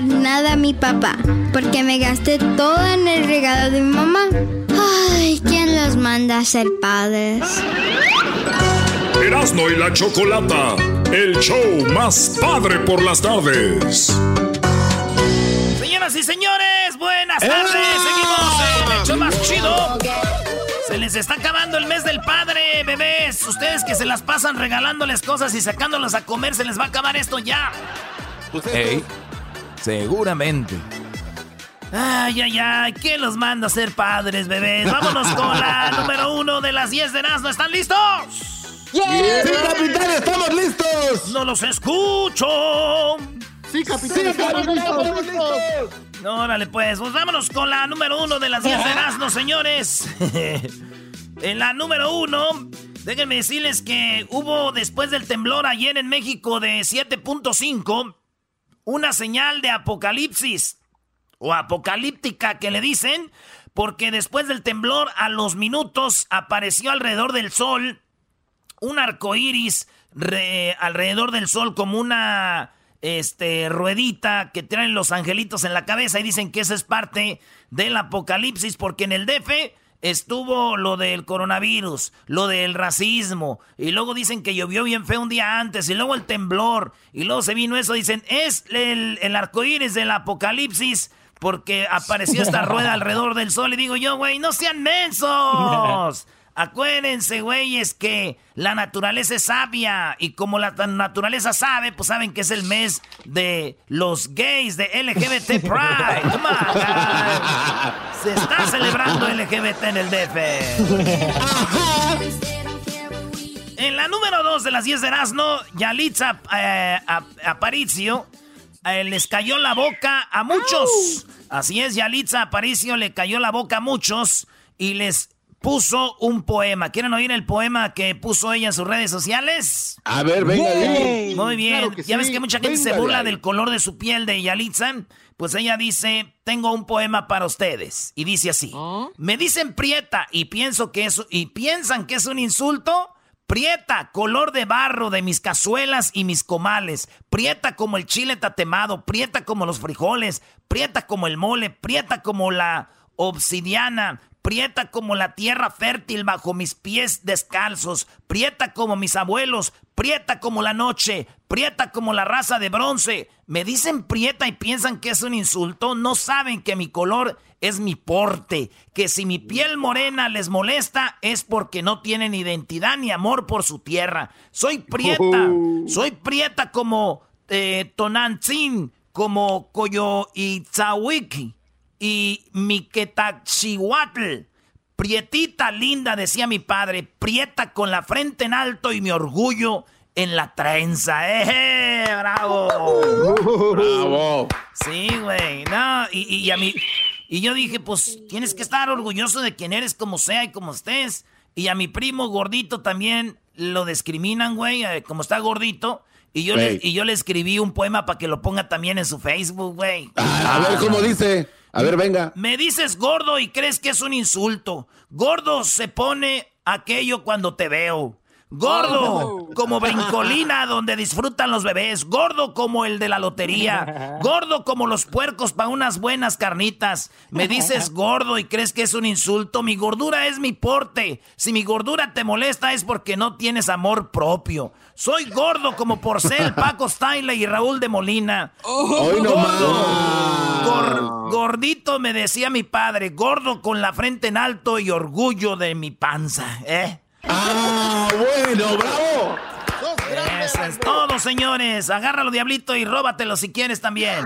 nada a mi papá, porque me gasté todo en el regalo de mi mamá. Ay, ¿quién los manda a ser padres? Erasmo y la Chocolata, el show más padre por las tardes. Señoras y señores, buenas tardes. Seguimos en el show más chido. Se les está acabando el mes del padre, bebés. Ustedes que se las pasan regalándoles cosas y sacándolas a comer, se les va a acabar esto ya. Ey, seguramente. Ay, ay, ay, ¿quién los manda a ser padres, bebés? Vámonos con la número uno de las 10 de Nazno. ¿Están listos? ¡Sí, capitán, estamos listos! ¡No los escucho! Sí, capitán, estamos listos. No, órale, pues, pues vámonos con la número uno de las 10 de Erasmo, señores. en la número uno, déjenme decirles que hubo después del temblor ayer en México de 7.5 una señal de apocalipsis o apocalíptica que le dicen, porque después del temblor a los minutos apareció alrededor del sol un arco iris alrededor del sol como una este, ruedita que traen los angelitos en la cabeza y dicen que esa es parte del apocalipsis porque en el DF estuvo lo del coronavirus, lo del racismo, y luego dicen que llovió bien feo un día antes, y luego el temblor, y luego se vino eso, dicen, es el, el arco iris del apocalipsis, porque apareció esta rueda alrededor del sol, y digo yo, güey, no sean mensos. Acuérdense, güeyes, que la naturaleza es sabia. Y como la naturaleza sabe, pues saben que es el mes de los gays, de LGBT Pride. Come on, guys. Se está celebrando LGBT en el DF. En la número 2 de las 10 de Erasmo, Yalitza eh, Aparicio eh, les cayó la boca a muchos. Así es, Yalitza Aparicio le cayó la boca a muchos y les puso un poema. ¿Quieren oír el poema que puso ella en sus redes sociales? A ver, venga. Muy bien. ya ves que mucha gente se burla del color de su piel de Yalitza. Pues ella dice, tengo un poema para ustedes. Y dice así. Me dicen prieta y pienso que eso, y piensan que es un insulto. Prieta, color de barro de mis cazuelas y mis comales. Prieta como el chile tatemado. Prieta como los frijoles. Prieta como el mole. Prieta como la obsidiana prieta como la tierra fértil bajo mis pies descalzos, prieta como mis abuelos, prieta como la noche, prieta como la raza de bronce. Me dicen prieta y piensan que es un insulto, no saben que mi color es mi porte, que si mi piel morena les molesta es porque no tienen identidad ni amor por su tierra. Soy prieta, soy prieta como eh, Tonantzin, como Coyo y y Miquetaxihuatl. Prietita linda, decía mi padre, prieta con la frente en alto y mi orgullo en la trenza. ¡Eh! ¡Bravo! ¡Bravo! Sí, güey. No, y, a mí. Y yo dije, pues tienes que estar orgulloso de quien eres, como sea y como estés. Y a mi primo gordito también lo discriminan, güey, eh, como está gordito. Y yo, le, y yo le escribí un poema para que lo ponga también en su Facebook, güey. a ver cómo dice. A ver, venga. Me dices gordo y crees que es un insulto. Gordo se pone aquello cuando te veo. Gordo como brincolina donde disfrutan los bebés. Gordo como el de la lotería. Gordo como los puercos para unas buenas carnitas. Me dices gordo y crees que es un insulto. Mi gordura es mi porte. Si mi gordura te molesta es porque no tienes amor propio. Soy gordo como Porcel, Paco Stanley y Raúl de Molina. Hoy no Gor- gordito me decía mi padre. Gordo con la frente en alto y orgullo de mi panza. ¿Eh? Ah, bueno, bravo. Eso es todo, señores. Agárralo, diablito, y róbatelo si quieres también.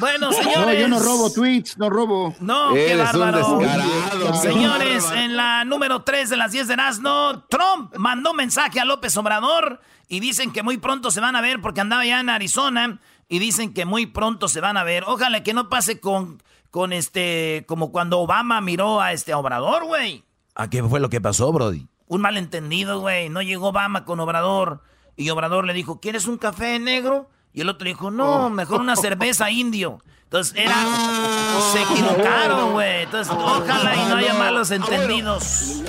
Bueno, señores. No, yo no robo tweets, no robo. No, qué Eres un bárbaro. Señores, en la número 3 de las 10 de Nazno, Trump mandó mensaje a López Obrador y dicen que muy pronto se van a ver porque andaba ya en Arizona y dicen que muy pronto se van a ver. Ojalá que no pase con, con este, como cuando Obama miró a este Obrador, güey. ¿A qué fue lo que pasó, Brody? Un malentendido, güey. No llegó Obama con Obrador. Y Obrador le dijo, ¿quieres un café negro? Y el otro le dijo, no, mejor una cerveza indio. Entonces era... Se equivocaron, güey. Entonces, ojalá y no haya malos entendidos.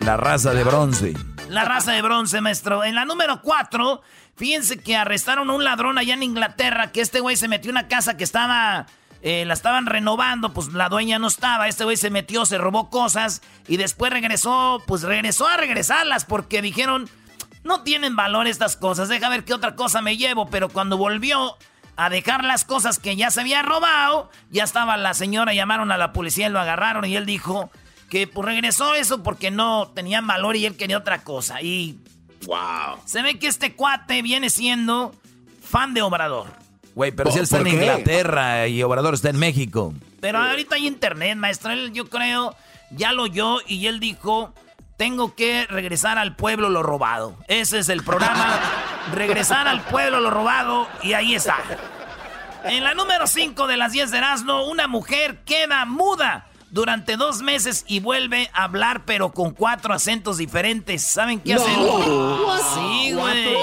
La raza de bronce. La raza de bronce, maestro. En la número 4, fíjense que arrestaron a un ladrón allá en Inglaterra, que este güey se metió en una casa que estaba... eh, la estaban renovando, pues la dueña no estaba, este güey se metió, se robó cosas y después regresó, pues regresó a regresarlas porque dijeron, no tienen valor estas cosas, deja ver qué otra cosa me llevo, pero cuando volvió a dejar las cosas que ya se había robado, ya estaba la señora, llamaron a la policía y lo agarraron y él dijo que pues regresó eso porque no tenían valor y él quería otra cosa y Wow. se ve que este cuate viene siendo fan de Obrador. Güey, pero si él está en. Inglaterra y Obrador está en México. Pero ahorita hay internet, maestro. Él, yo creo, ya lo oyó y él dijo, tengo que regresar al pueblo lo robado. Ese es el programa, regresar al pueblo lo robado y ahí está. En la número 5 de las 10 de Erasmo, una mujer queda muda durante dos meses y vuelve a hablar pero con cuatro acentos diferentes. ¿Saben qué hacen? Sí, güey.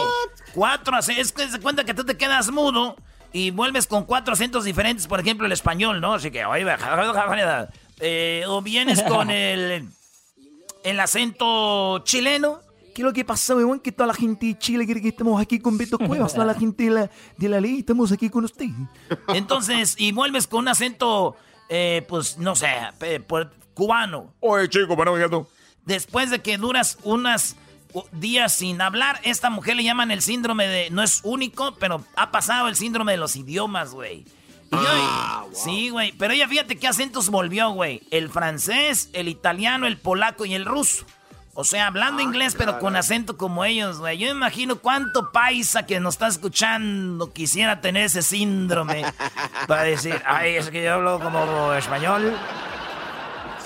Cuatro acentos. Es que se cuenta que tú te quedas mudo y vuelves con cuatro acentos diferentes, por ejemplo, el español, ¿no? Así que, oye, eh, o vienes con el, el acento chileno. ¿Qué es lo que pasa, weón? Que toda la gente de Chile quiere que estemos aquí con Beto Cuevas, toda la gente de la, de la ley, estamos aquí con usted. Entonces, y vuelves con un acento, eh, pues, no sé, por- cubano. Oye, chico, para. Después de que duras unos días sin hablar, esta mujer le llaman el síndrome de. No es único, pero ha pasado el síndrome de los idiomas, güey. Y yo- Sí, güey. Pero ella, fíjate qué acentos volvió, güey. El francés, el italiano, el polaco y el ruso. O sea, hablando inglés, pero con acento como ellos, güey. Yo me imagino cuánto paisa que nos está escuchando quisiera tener ese síndrome. Para decir, ay, es que yo hablo como español.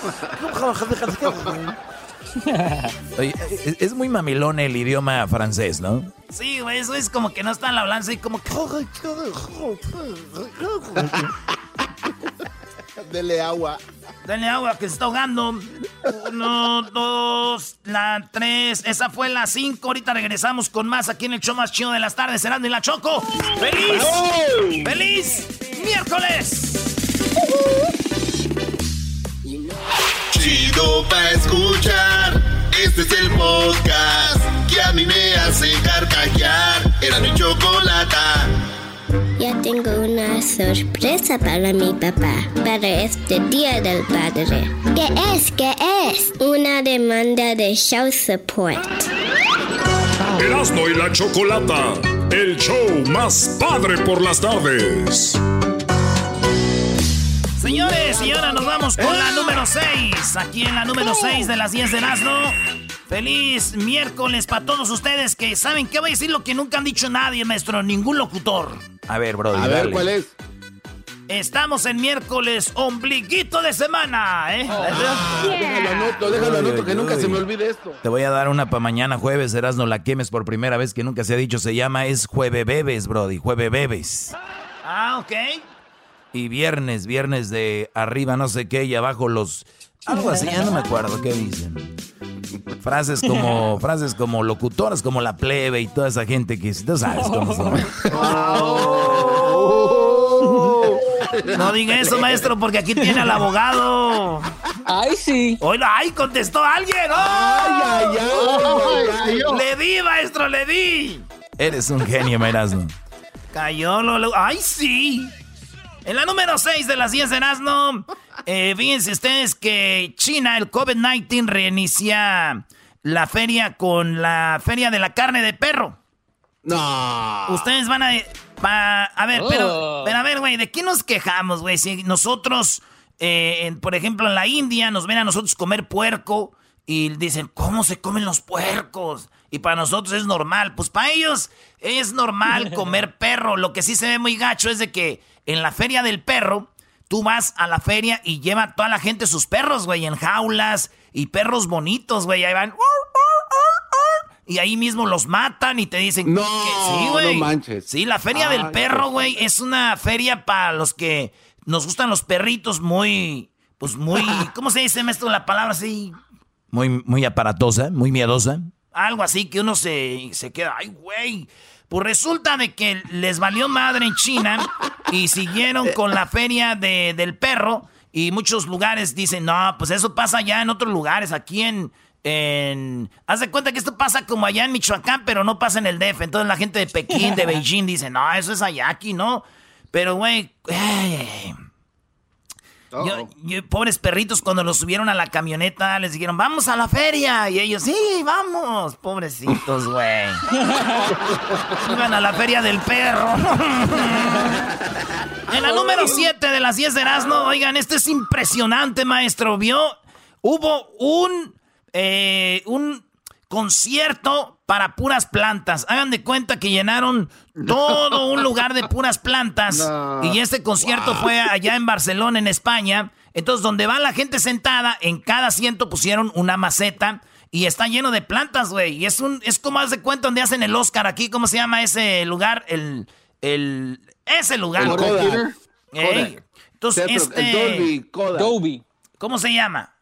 Oye, es, es muy mamilón el idioma francés, ¿no? Sí, güey, eso es como que no están hablando y como que... Dele agua. Denle agua que se está ahogando. Uno, dos, la tres. Esa fue la cinco. Ahorita regresamos con más aquí en el show más chido de las tardes. Serán de la Choco. ¡Feliz! ¡Feliz miércoles! Chido pa' escuchar. Este es el podcast que a mí me hace carcajear. Era mi chocolata. Ya tengo una sorpresa para mi papá, para este Día del Padre. ¿Qué es? ¿Qué es? Una demanda de show support. Erasmo y la Chocolata, el show más padre por las tardes. Señores, y ahora nos vamos con la número 6. Aquí en la número 6 de las 10 de Nazno. Feliz miércoles para todos ustedes que saben que voy a decir lo que nunca han dicho nadie, maestro, ningún locutor. A ver, Brody, A ver, dale. ¿cuál es? Estamos en miércoles, ombliguito de semana, ¿eh? Déjalo anoto, déjalo anoto, uy, que nunca se me olvide esto. Te voy a dar una para mañana jueves, Erasno, la quemes por primera vez que nunca se ha dicho. Se llama es Jueve Bebes, Brody, Jueve Bebes. Ah, ok. Y viernes, viernes de arriba no sé qué y abajo los... Algo así, ya no me acuerdo qué dicen. Frases como, frases como locutoras como la plebe y toda esa gente que tú sabes cómo son. No diga eso, maestro, porque aquí tiene al abogado. Ay, sí. Oiga, ay, contestó alguien. ¡Oh! Ay, ay, ay, ay, ay. Le di, maestro, le di. Eres un genio, Erasmo. Cayó lo, lo- ¡Ay, sí! En la número 6 de las 10 de Erasmo, eh, fíjense ustedes que China, el COVID-19, reinicia la feria con la feria de la carne de perro. No. Ustedes van a... pa- a ver, pero, Oh. pero a ver, güey, ¿de qué nos quejamos, güey? Si nosotros, eh, en- por ejemplo, en la India nos ven a nosotros comer puerco y dicen, ¿cómo se comen los puercos? Y para nosotros es normal. Pues para ellos es normal comer perro. Lo que sí se ve muy gacho es de que en la feria del perro, tú vas a la feria y lleva toda la gente sus perros, güey, en jaulas y perros bonitos, güey. Ahí van. Y ahí mismo los matan y te dicen No, que sí, güey. no manches. Sí, la feria del perro, pues. güey, es una feria para los que nos gustan los perritos muy, pues muy, ¿cómo se dice, maestro, la palabra así? Muy, muy aparatosa, muy miedosa. Algo así que uno se, se queda, ay, güey. Pues resulta de que les valió madre en China y siguieron con la feria de- del perro y muchos lugares dicen, no, pues eso pasa ya en otros lugares, aquí en... en... Haz de cuenta que esto pasa como allá en Michoacán, pero no pasa en el DF. Entonces la gente de Pekín, de Beijing dice, no, eso es allá, aquí no. Pero, güey, ay, yo- yo- pobres perritos, cuando los subieron a la camioneta, les dijeron, vamos a la feria. Y ellos, sí, vamos. Pobrecitos, güey. Iban a la feria del perro. en la número 7 de las 10 de Erasmo, oigan, esto es impresionante, maestro. ¿Vio? Hubo un, eh, un concierto para puras plantas. Hagan de cuenta que llenaron todo un lugar de puras plantas. No. Y este concierto fue allá en Barcelona, en España. Entonces, donde va la gente sentada, en cada asiento pusieron una maceta. Y está lleno de plantas, güey. Y es un, es como haz de cuenta donde hacen el Oscar aquí. ¿Cómo se llama ese lugar? El, el, ese lugar. El Kodak. Ey. Kodak. Entonces, Teatro- este, El Dolby Kodak. Dolby. ¿cómo se llama?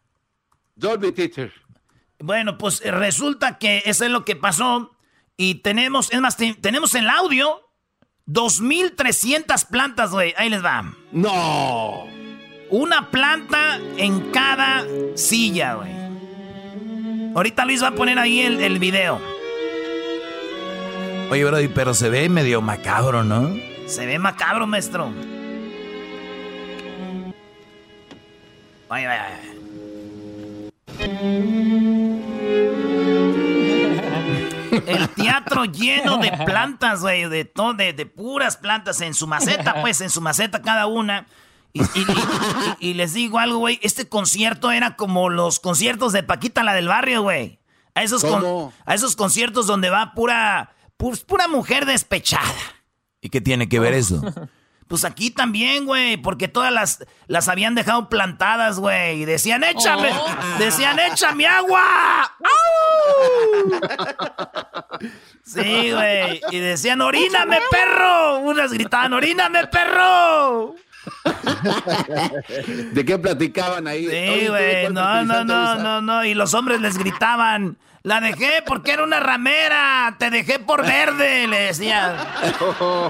Dolby Theater. Bueno, pues eh, resulta que eso es lo que pasó. Y tenemos, es más, te- tenemos el audio. 2.300 plantas, güey. Ahí les va. No. Una planta en cada silla, güey. Ahorita Luis va a poner ahí el, el video. Oye, Brody, pero se ve medio macabro, ¿no? Se ve macabro, maestro. Vaya, vaya. El teatro lleno de plantas, güey, de, to- de, de puras plantas en su maceta, pues, en su maceta cada una. Y, y- y- y- y les digo algo, güey, este concierto era como los conciertos de Paquita, la del barrio, güey. A esos, a esos conciertos donde va pura, pu- pura mujer despechada. ¿Y qué tiene que ver eso? Pues aquí también, güey, porque todas las, las habían dejado plantadas, güey. Y decían, échame, decían, échame agua. ¡Au! Sí, güey. Y decían, oríname, perro. Unas gritaban, oríname, perro. ¿De qué platicaban ahí? Sí, Oye, ¿tú güey. No, no, no, no, no. Y los hombres les gritaban, la dejé porque era una ramera. Te dejé por verde, le decían.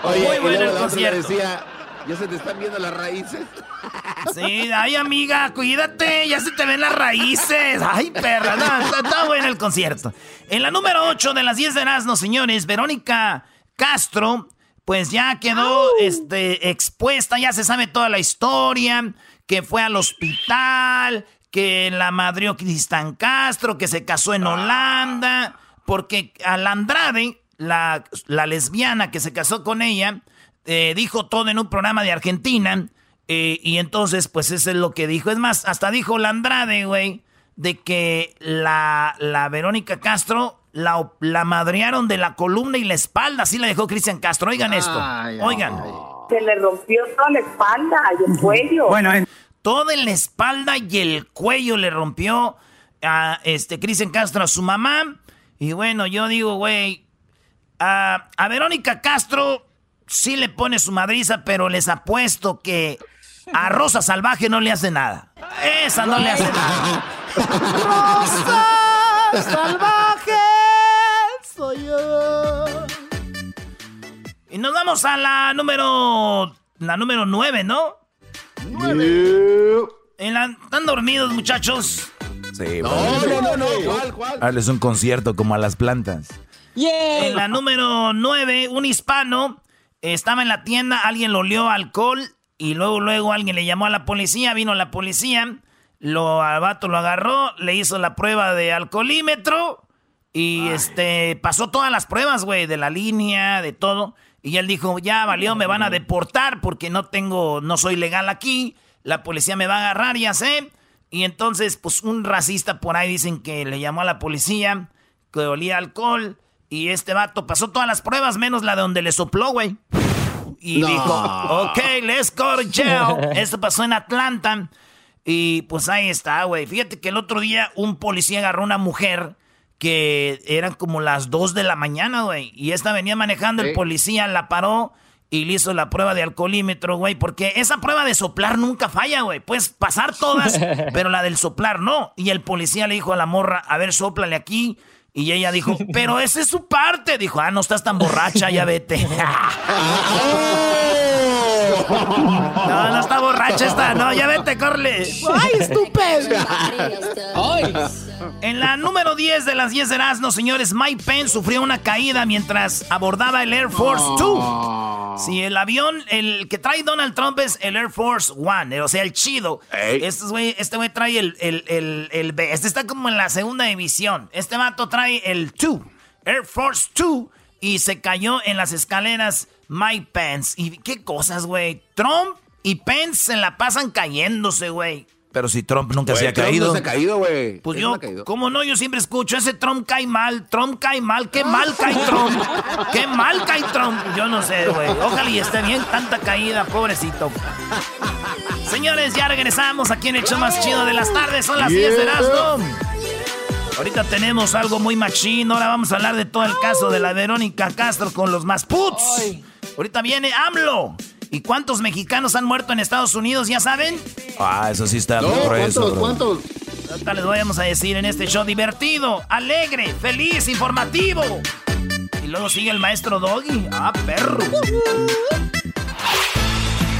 Oye, Muy bueno el concierto. decía, ¿ya se te están viendo las raíces? Sí, ay amiga, cuídate, ya se te ven las raíces. Ay, perra, no, está, está bueno el concierto. En la número 8 de las 10 de Erasmo, señores, Verónica Castro, pues ya quedó este, expuesta, ya se sabe toda la historia, que fue al hospital, que la madrió Cristian Castro, que se casó en Holanda, porque a la Andrade, la, la lesbiana que se casó con ella, eh, dijo todo en un programa de Argentina. eh, y entonces, pues eso es lo que dijo. Es más, hasta dijo la Andrade, güey, de que la, la Verónica Castro la, la madrearon de la columna y la espalda. Así la dejó Cristian Castro. Oigan esto. Ay, Oigan. Se le rompió toda la espalda y el cuello. Bueno, todo en la espalda y el cuello le rompió a este Cristian Castro a su mamá. Y bueno, yo digo, güey, a, a Verónica Castro sí le pone su madriza, pero les apuesto que a Rosa Salvaje no le hace nada. Esa no le hace nada. Rosa Salvaje soy yo. Y nos vamos a la número la número 9, ¿no? En la- ¿Están dormidos, muchachos? Sí, No, no, no, no. ¿Cuál, cuál? Hazles un concierto como a las plantas. En la número 9, un hispano estaba en la tienda, alguien lo olió alcohol y luego luego alguien le llamó a la policía, vino la policía, lo al vato lo agarró, le hizo la prueba de alcoholímetro y este pasó todas las pruebas, güey, de la línea, de todo, y él dijo, "Ya valió, me van a deportar porque no tengo no soy legal aquí, la policía me va a agarrar, ya sé." Y entonces, pues un racista por ahí dicen que le llamó a la policía, que olía alcohol. Y este vato pasó todas las pruebas, menos la de donde le sopló, güey. Y No. dijo, ok, let's go to jail. Esto pasó en Atlanta. Y pues ahí está, güey. Fíjate que el otro día un policía agarró a una mujer que eran como las 2 de la mañana, güey. Y esta venía manejando, el policía la paró y le hizo la prueba de alcoholímetro, güey. Porque esa prueba de soplar nunca falla, güey. Puedes pasar todas, pero la del soplar no. Y el policía le dijo a la morra, a ver, sóplale aquí. Y ella dijo, pero esa es su parte. Dijo, ah, no estás tan borracha, ya vete. no, no está borracha esta. No, ya vete, corle. ¡Ay, estúpido! En la número 10 de las 10 de Erasmo, señores, Mike Pence sufrió una caída mientras abordaba el Air Force Two. Sí, el avión, el que trae Donald Trump es el Air Force One, o sea, el chido. Este güey este güey trae el, el, el, el B. Este está como en la segunda división. Este vato trae el Two, Air Force Two, y se cayó en las escaleras Mike Pence. ¿Y qué cosas, güey? Trump y Pence se la pasan cayéndose, güey. Pero si Trump nunca se ha Trump caído. No se ha caído, güey. Pues Él yo, no. ¿cómo no? Yo siempre escucho, ese Trump cae mal, Trump cae mal, qué mal cae Trump, qué mal cae Trump. Yo no sé, güey. Ojalá y esté bien tanta caída, pobrecito. Señores, ya regresamos aquí en el show más chido de las tardes, son las 10 de Erasmo. Ahorita tenemos algo muy machín, ahora vamos a hablar de todo el caso de la Verónica Castro con los más puts. Ahorita viene AMLO. ¿Y cuántos mexicanos han muerto en Estados Unidos, ya saben? Ah, eso sí está No, grueso, ¿cuántos? bro. ¿Cuántos? Ahorita les vamos a decir en este show divertido, alegre, feliz, informativo. Y luego sigue el maestro Doggy. Ah, perro.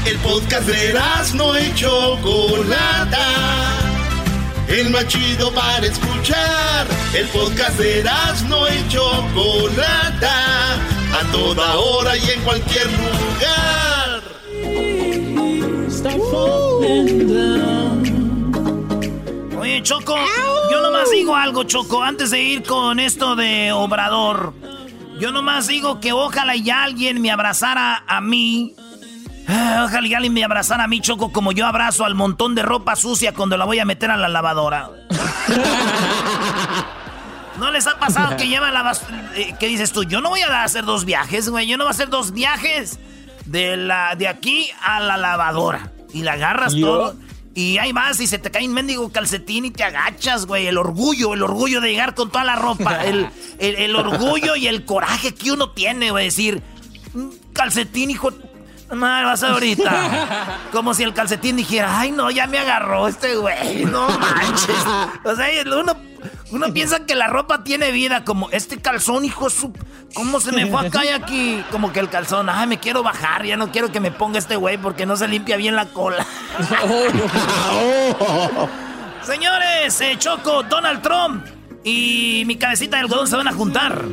El podcast de no y Chocolata. El más chido para escuchar. El podcast de no y Chocolata. A toda hora y en cualquier lugar. Oye, Choco, yo nomás digo algo, Choco, antes de ir con esto de Obrador. Yo nomás digo que ojalá y alguien me abrazara a mí. Ah, Ojalá y alguien me abrazara a mí, Choco, como yo abrazo al montón de ropa sucia cuando la voy a meter a la lavadora. ¿No les ha pasado que lleva la bas- eh, ¿Qué dices tú? Yo no voy a hacer dos viajes, güey. Yo no voy a hacer dos viajes de, la, de aquí a la lavadora. Y la agarras ¿Yo? todo. Y ahí vas y se te cae un mendigo calcetín y te agachas, güey. El orgullo, el orgullo de llegar con toda la ropa. El, el- el orgullo y el coraje que uno tiene, güey. Decir, "Mm, calcetín, hijo. Madre, vas ahorita. Como si el calcetín dijera, ay, no, ya me agarró este güey. No manches. O sea, uno, uno piensa que la ropa tiene vida. Como este calzón, hijo, su. ¿Cómo se me fue acá y aquí? Como que el calzón, ay, me quiero bajar. Ya no quiero que me ponga este güey porque no se limpia bien la cola. Señores, eh, Choco, Donald Trump y mi cabecita de algodón se van a juntar.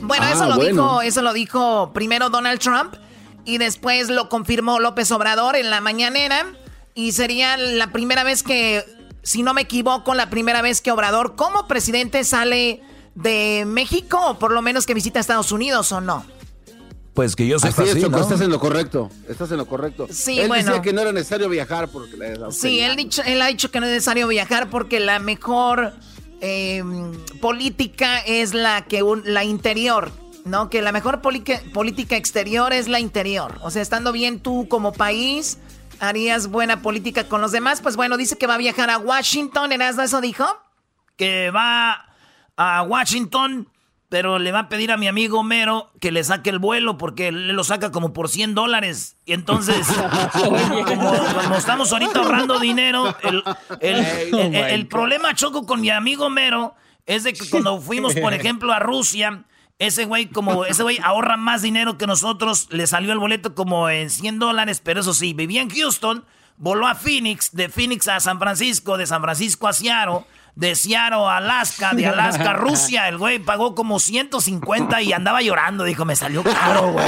Bueno, Ah, eso lo bueno. dijo, eso lo dijo primero Donald Trump y después lo confirmó López Obrador en la mañanera y sería la primera vez que, si no me equivoco, la primera vez que Obrador como presidente sale de México o por lo menos que visita Estados Unidos o no. Pues que yo sepa Así estás en lo correcto. Estás en lo correcto. Sí, Él bueno. decía que no era necesario viajar porque la Sí, él, dicho, él ha dicho que no es necesario viajar porque la mejor eh, política es la que un- la interior, ¿no? Que la mejor política exterior es la interior. O sea, estando bien tú como país, harías buena política con los demás. Pues bueno, dice que va a viajar a Washington, ¿Erasmo eso dijo? que va a Washington, pero le va a pedir a mi amigo Mero que le saque el vuelo porque él lo saca como por 100 dólares. Y entonces, como, como estamos ahorita ahorrando dinero, el, problema choco con mi amigo Mero es de que cuando fuimos, por ejemplo, a Rusia, ese güey como ese güey ahorra más dinero que nosotros, le salió el boleto como en 100 dólares, pero eso sí, vivía en Houston. voló a Phoenix, de Phoenix a San Francisco, de San Francisco a Seattle, de Seattle a Alaska, de Alaska a Rusia. El güey pagó como 150 y andaba llorando. Dijo, me salió caro, güey.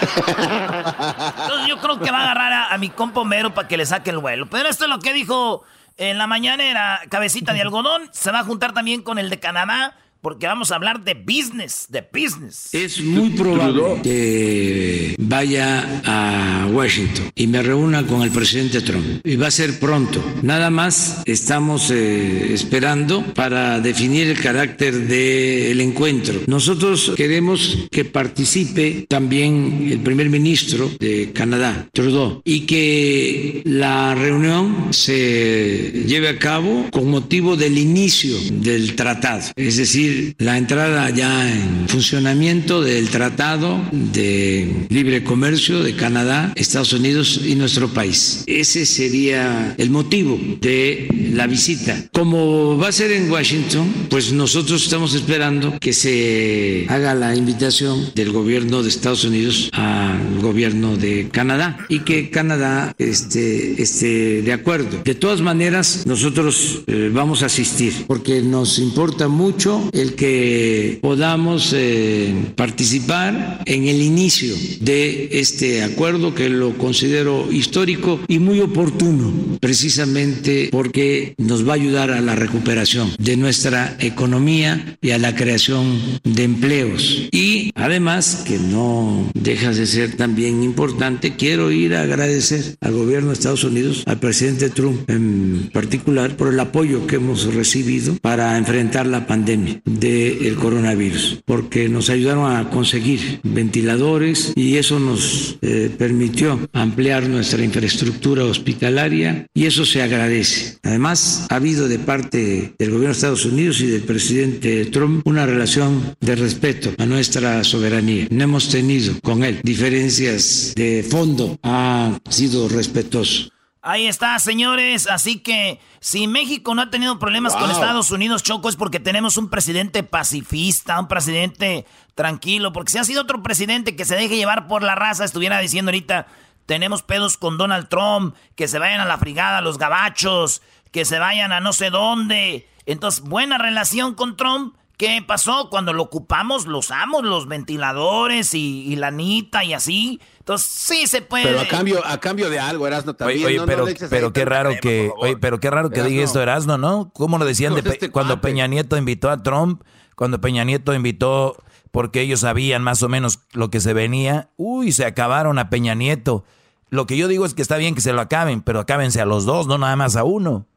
Entonces yo creo que va a agarrar a, a mi compa Homero para que le saque el vuelo. Pero esto es lo que dijo en la mañana era cabecita de algodón. Se va a juntar también con el de Canadá porque vamos a hablar de business, de business. Es muy probable que vaya a Washington y me reúna con el presidente Trump. Y va a ser pronto. Nada más estamos eh, esperando para definir el carácter del encuentro. Nosotros queremos que participe también el primer ministro de Canadá, Trudeau, y que la reunión se lleve a cabo con motivo del inicio del tratado. Es decir, la entrada ya en funcionamiento del Tratado de Libre Comercio de Canadá, Estados Unidos y nuestro país. Ese sería el motivo de la visita. Como va a ser en Washington, pues nosotros estamos esperando que se haga la invitación del gobierno de Estados Unidos al gobierno de Canadá y que Canadá esté, esté de acuerdo. De todas maneras, nosotros eh, vamos a asistir porque nos importa mucho el que podamos eh, participar en el inicio de este acuerdo que lo considero histórico y muy oportuno, precisamente porque nos va a ayudar a la recuperación de nuestra economía y a la creación de empleos. Y además, que no deja de ser también importante, quiero ir a agradecer al gobierno de Estados Unidos, al presidente Trump en particular, por el apoyo que hemos recibido para enfrentar la pandemia del coronavirus, porque nos ayudaron a conseguir ventiladores y eso nos eh, permitió ampliar nuestra infraestructura hospitalaria y eso se agradece. Además, ha habido de parte del gobierno de Estados Unidos y del presidente Trump una relación de respeto a nuestra soberanía. No hemos tenido con él diferencias de fondo, ha sido respetuoso. Ahí está, señores. Así que si México no ha tenido problemas con Estados Unidos, Choco, es porque tenemos un presidente pacifista, un presidente tranquilo. Porque si ha sido otro presidente que se deje llevar por la raza, estuviera diciendo ahorita, tenemos pedos con Donald Trump, que se vayan a la frigada los gabachos, que se vayan a no sé dónde. Entonces, buena relación con Trump. ¿Qué pasó? Cuando lo ocupamos, los amos, los ventiladores y, y la anita y así. Entonces, sí se puede. Pero a cambio, a cambio de algo, Erasno también. Oye, oye, no, pero, no pero qué raro que, oye, pero qué raro que diga esto Erasno, ¿no? ¿Cómo lo decían de este cuando cuate. Peña Nieto invitó a Trump? Cuando Peña Nieto invitó porque ellos sabían más o menos lo que se venía. Uy, se acabaron a Peña Nieto. Lo que yo digo es que está bien que se lo acaben, pero acábense a los dos, no nada más a uno.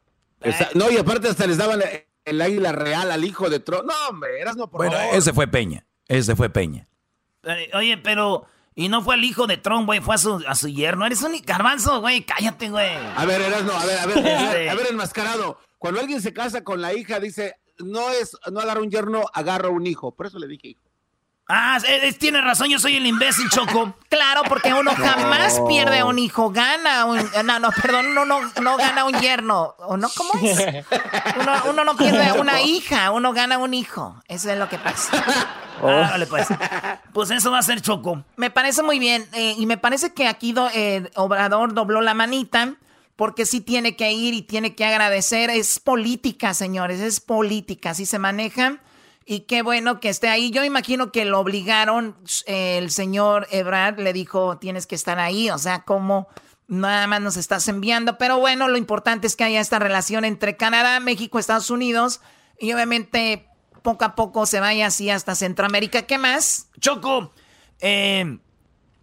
No, y aparte hasta les daban el, águila real al hijo de Trump. No, hombre, Erasno, por Bueno, favor. ese fue Peña. Ese fue Peña. Oye, pero. Y no fue el hijo de Trump, güey, fue a su, a su yerno. Eres un garbanzo, güey, cállate, güey. A ver, Erasno, a ver, a ver, a ver, Sí. a ver, enmascarado. Cuando alguien se casa con la hija, dice, no es, no agarra un yerno, agarra un hijo. Por eso le dije hijo. Ah, tiene razón, yo soy el imbécil, Choco. Claro, porque uno jamás pierde a un hijo, gana un... No, no, perdón, uno no, no gana un yerno. ¿O no? ¿Cómo es? Uno, uno no pierde una hija, uno gana un hijo. Eso es lo que pasa. Ah, vale, pues. Pues eso va a ser Choco. Me parece muy bien. eh, y me parece que aquí do- eh, Obrador dobló la manita. Porque sí tiene que ir y tiene que agradecer. Es política, señores. Es política. Así se maneja. Y qué bueno que esté ahí. Yo imagino que lo obligaron. el señor Ebrard le dijo: tienes que estar ahí. O sea, como nada más nos estás enviando. Pero bueno, lo importante es que haya esta relación entre Canadá, México, Estados Unidos. Y obviamente poco a poco se vaya así hasta Centroamérica. ¿Qué más? Choco, eh,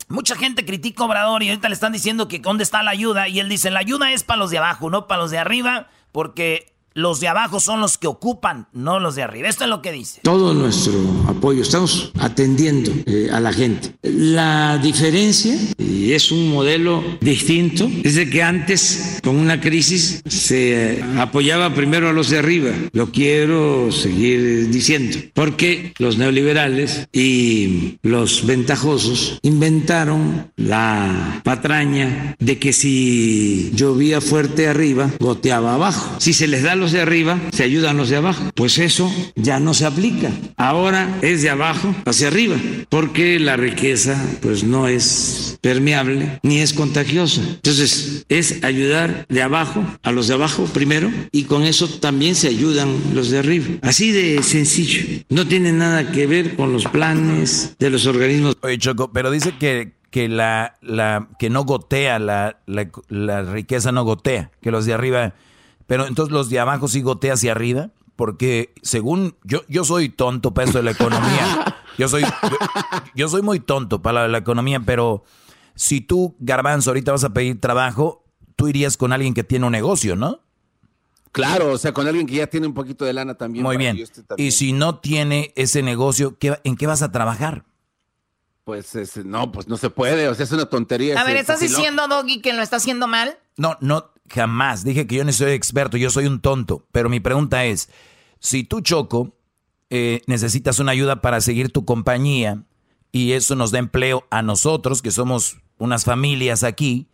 mucha gente critica a Obrador y ahorita le están diciendo que dónde está la ayuda. Y él dice, la ayuda es para los de abajo, no para los de arriba, porque los de abajo son los que ocupan, no los de arriba. Esto es lo que dice. todo nuestro apoyo, estamos atendiendo eh, a la gente. La diferencia, y es un modelo distinto, es que antes, con una crisis, se eh, apoyaba primero a los de arriba. Lo quiero seguir diciendo, porque los neoliberales y los ventajosos inventaron la patraña de que si llovía fuerte arriba, goteaba abajo. Si se les da los los de arriba, se ayudan los de abajo. Pues eso ya no se aplica. Ahora es de abajo hacia arriba, porque la riqueza pues no es permeable ni es contagiosa. Entonces es ayudar de abajo a los de abajo primero y con eso también se ayudan los de arriba. Así de sencillo. No tiene nada que ver con los planes de los organismos. Oye, Choco, pero dice que, que la, la que no gotea, la, la, la riqueza no gotea, que los de arriba, pero entonces los de abajo sí gotea hacia arriba, porque según yo, yo soy tonto para eso de la economía. Yo soy, yo, yo soy muy tonto para la, la economía, pero si tú, Garbanzo, ahorita vas a pedir trabajo, tú irías con alguien que tiene un negocio, ¿no? Claro, o sea, con alguien que ya tiene un poquito de lana también. Muy bien. también. Y si no tiene ese negocio, ¿qué- ¿en qué vas a trabajar? Pues es- no, pues no se puede, o sea, es una tontería. A ver, ¿estás diciendo, Doggy, que lo está haciendo mal? No, no, jamás. Dije que yo no soy experto, yo soy un tonto. Pero mi pregunta es, si tú, Choco, eh, necesitas una ayuda para seguir tu compañía y eso nos da empleo a nosotros, que somos unas familias aquí,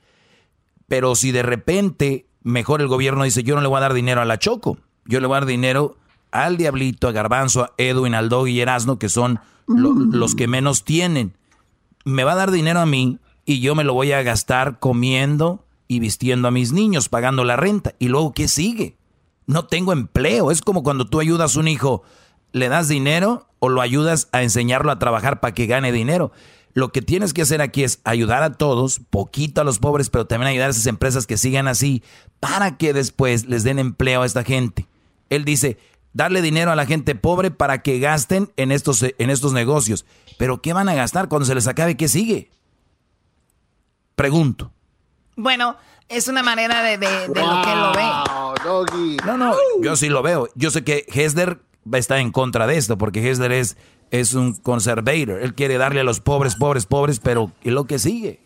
pero si de repente mejor el gobierno dice, yo no le voy a dar dinero a la Choco, yo le voy a dar dinero al Diablito, a Garbanzo, a Edwin, al Doggy y Erasno, que son lo- los que menos tienen. Me va a dar dinero a mí y yo me lo voy a gastar comiendo y vistiendo a mis niños, pagando la renta. ¿Y luego qué sigue? No tengo empleo. Es como cuando tú ayudas a un hijo, le das dinero o lo ayudas a enseñarlo a trabajar para que gane dinero. Lo que tienes que hacer aquí es ayudar a todos, poquito a los pobres, pero también ayudar a esas empresas que sigan así para que después les den empleo a esta gente. Él dice, darle dinero a la gente pobre para que gasten en estos, en estos negocios. Pero ¿qué van a gastar cuando se les acabe? ¿Qué sigue? Pregunto. Bueno, es una manera de, de- de lo que él lo ve. No, no, yo sí lo veo. Yo sé que Hesler está en contra de esto, porque Hesler es, es un conservator. Él quiere darle a los pobres, pobres, pobres, pero ¿y lo que sigue?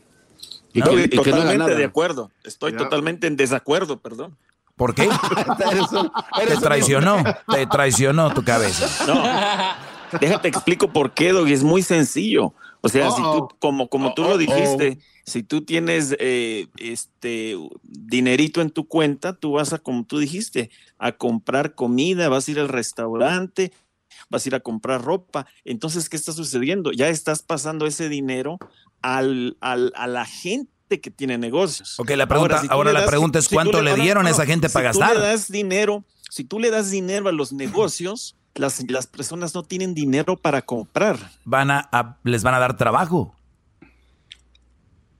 Y No, que- y y que no haga totalmente nada. de acuerdo. Estoy Ya. totalmente en desacuerdo, perdón. ¿Por qué? Eres un- eres Te traicionó, te traicionó tu cabeza. No, déjate explico por qué, Doggy. Es muy sencillo. O sea, si tú, como, como tú lo dijiste, si tú tienes eh, este dinerito en tu cuenta, tú vas a, como tú dijiste, a comprar comida, vas a ir al restaurante, vas a ir a comprar ropa. Entonces, ¿qué está sucediendo? Ya estás pasando ese dinero al, al- a la gente que tiene negocios. Ok, la pregunta- ahora la pregunta es, ¿cuánto le no, dieron a esa gente si para tú gastar? le das dinero, si tú le das dinero a los negocios, las, las personas no tienen dinero para comprar. Van a, a- les van a dar trabajo.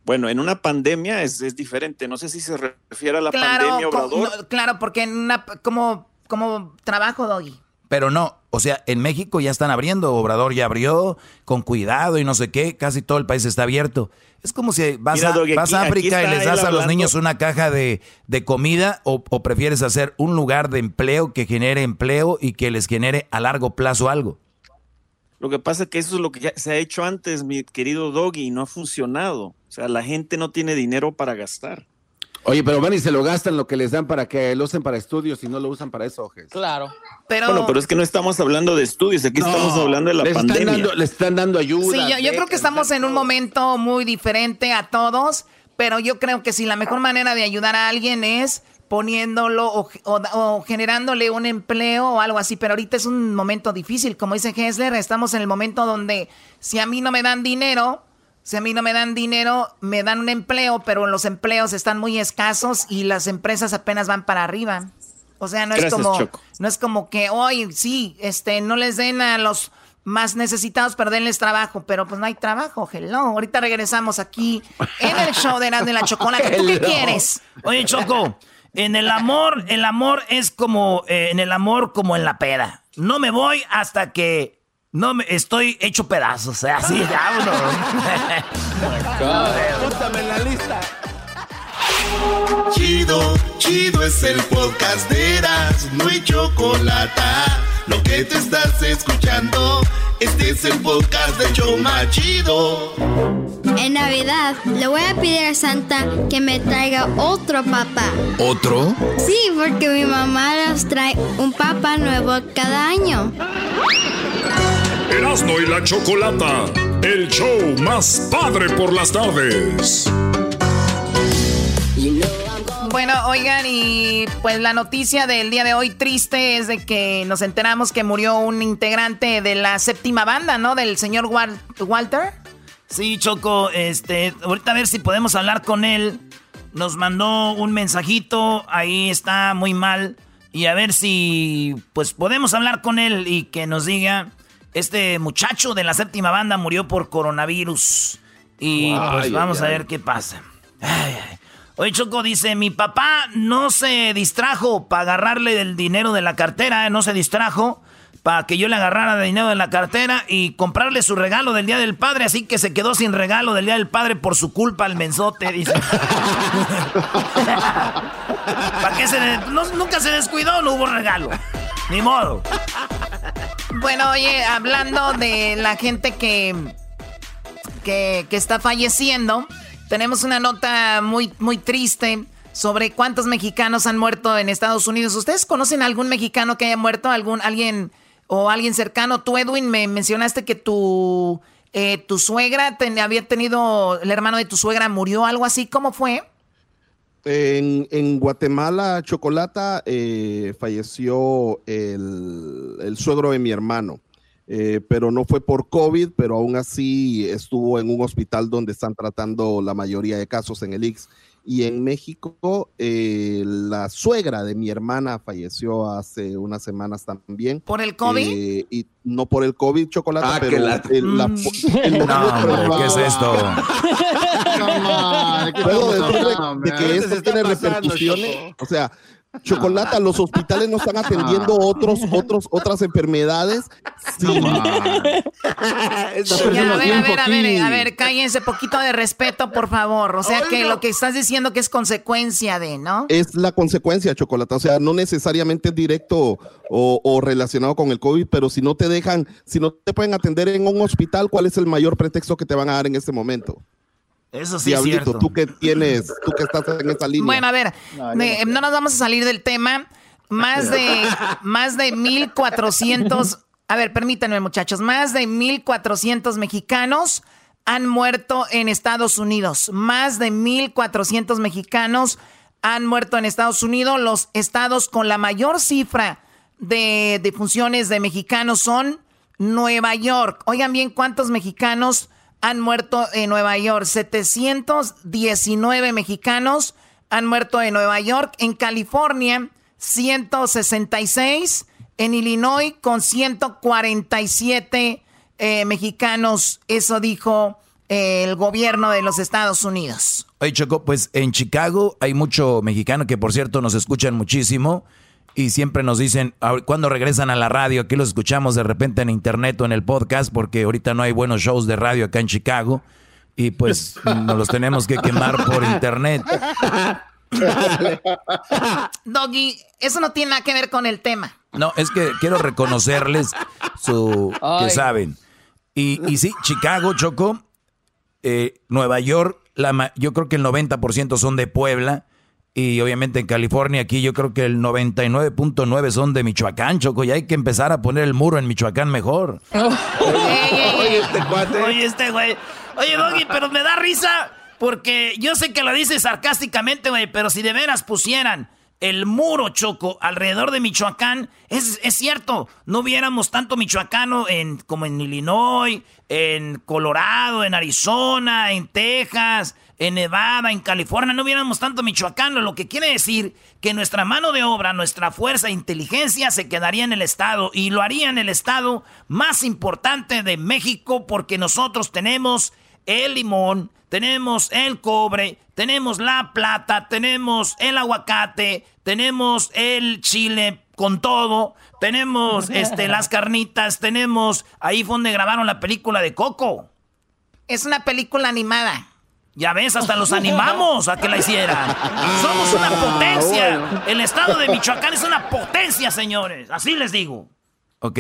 Bueno, en una pandemia es, es diferente. No sé si se refiere a la Claro, pandemia, Obrador. no, claro, porque en una, como, como trabajo, Doggy. Pero no, o sea, en México ya están abriendo, Obrador ya abrió, con cuidado y no sé qué, casi todo el país está abierto. Es como si vas, Mira, a, Doggy, vas aquí- a aquí África y les das a los niños una caja de, de comida o, o prefieres hacer un lugar de empleo que genere empleo y que les genere a largo plazo algo. Lo que pasa es que eso es lo que ya se ha hecho antes, mi querido Doggy, y no ha funcionado. O sea, la gente no tiene dinero para gastar. Oye, pero van y se lo gastan lo que les dan para que lo usen para estudios y no lo usan para eso, Ojes. Claro. Pero, Bueno, pero es que no estamos hablando de estudios, aquí estamos hablando de la les pandemia. Están dando, les están dando ayuda. Sí, yo, yo creo que estamos en un momento muy diferente a todos, pero yo creo que si la mejor manera de ayudar a alguien es poniéndolo o, o- o generándole un empleo o algo así, pero ahorita es un momento difícil, como dice Hessler, estamos en el momento donde si a mí no me dan dinero, si a mí no me dan dinero, me dan un empleo, pero los empleos están muy escasos y las empresas apenas van para arriba. O sea, no es Gracias, como Choco. no es como que hoy sí, este no les den a los más necesitados, pero denles trabajo, pero pues no hay trabajo, hello. Ahorita regresamos aquí en el show de Erasmo y la Chocolate. ¿Tú qué quieres? Oye, Choco, en el amor, el amor es como, eh, en el amor como en la peda. No me voy hasta que no me estoy hecho pedazos. O sea, así, vámonos. Apúntame en la lista. Chido, chido es el podcast de Eras, no hay chocolate. Lo que te estás escuchando, este es el podcast de Choma Chido. En Navidad le voy a pedir a Santa que me traiga otro papá. ¿Otro? Sí, porque mi mamá nos trae un papá nuevo cada año. Erasmo y la Chocolata, el show más padre por las tardes. Bueno, oigan, y pues la noticia del día de hoy triste es de que nos enteramos que murió un integrante de la séptima banda, ¿no? Del señor Walter. Sí, Choco, este, ahorita a ver si podemos hablar con él. Nos mandó un mensajito, ahí está muy mal. Y a ver si pues podemos hablar con él y que nos diga, este muchacho de la séptima banda murió por coronavirus. Y pues vamos a ver qué pasa. Oye, Choco dice, mi papá no se distrajo para agarrarle el dinero de la cartera, no se distrajo para que yo le agarrara el dinero de la cartera y comprarle su regalo del Día del Padre, así que se quedó sin regalo del Día del Padre por su culpa el mensote, dice. ¿Para qué se nunca se descuidó, no hubo regalo. Ni modo. Bueno, oye, hablando de la gente que, que, que está falleciendo, tenemos una nota muy, muy triste sobre cuántos mexicanos han muerto en Estados Unidos. ¿Ustedes conocen algún mexicano que haya muerto? ¿Algún, alguien o alguien cercano? Tú, Edwin, me mencionaste que tu, eh, tu suegra había tenido, el hermano de tu suegra murió, algo así. ¿Cómo fue? En, Guatemala, Chocolata, eh, falleció el, suegro de mi hermano. Eh, pero no fue por COVID, pero aún así estuvo en un hospital donde están tratando la mayoría de casos en el IX. Y en México, eh, la suegra de mi hermana falleció hace unas semanas también. ¿Por el COVID? Eh, y no por el COVID, chocolate, ah, pero la... El, mm. ¿qué es esto? Puedo decirle de que esto tiene repercusiones. O sea, Chocolata, los hospitales no están atendiendo otros, otros, otras enfermedades. Sí. a ver, a ver, a ver, a ver, cállense, poquito de respeto, por favor. O sea, que lo que estás diciendo que es consecuencia de, ¿no? Es la consecuencia, Chocolata. O sea, no necesariamente es directo o, o, relacionado con el COVID, pero si no te dejan, si no te pueden atender en un hospital, ¿cuál es el mayor pretexto que te van a dar en este momento? Eso sí es cierto. tú que tienes, tú que estás en esa línea. Bueno, a ver, no, nos vamos a salir del tema. Más de, más de 1.400, a ver, permítanme muchachos, más de 1.400 mexicanos han muerto en Estados Unidos. Más de 1.400 mexicanos han muerto en Estados Unidos. Los estados con la mayor cifra de, de funciones de mexicanos son Nueva York. Oigan bien cuántos mexicanos han muerto en Nueva York. 719 mexicanos han muerto en Nueva York. En California, 166. En Illinois, con 147 eh, mexicanos. Eso dijo eh, el gobierno de los Estados Unidos. Oye, Choco, pues en Chicago hay mucho mexicano que, por cierto, nos escuchan muchísimo y siempre nos dicen, cuando regresan a la radio? Aquí los escuchamos de repente en internet o en el podcast, porque ahorita no hay buenos shows de radio acá en Chicago. Y pues nos los tenemos que quemar por internet. Doggy, eso no tiene nada que ver con el tema. No, es que quiero reconocerles su que saben. Y, y sí, Chicago, Choco, eh, Nueva York, la, yo creo que el 90% son de Puebla y obviamente en California, aquí yo creo que el 99.9 son de Michoacán, Choco, y hay que empezar a poner el muro en Michoacán mejor. oye, este cuate. Oye, este güey. Oye, Doggy, pero me da risa porque yo sé que lo dices sarcásticamente, güey, pero si de veras pusieran el muro, Choco, alrededor de Michoacán, es, es cierto, no hubiéramos tanto michoacano en, como en Illinois, en Colorado, en Arizona, en Texas en Nevada, en California, no viéramos tanto michoacano, lo que quiere decir que nuestra mano de obra, nuestra fuerza e inteligencia se quedaría en el estado y lo haría en el estado más importante de México porque nosotros tenemos el limón, tenemos el cobre, tenemos la plata, tenemos el aguacate, tenemos el chile con todo, tenemos este las carnitas, tenemos ahí fue donde grabaron la película de Coco. Es una película animada. Ya ves, hasta los animamos a que la hicieran. Somos una potencia. El estado de Michoacán es una potencia, señores. Así les digo. Ok.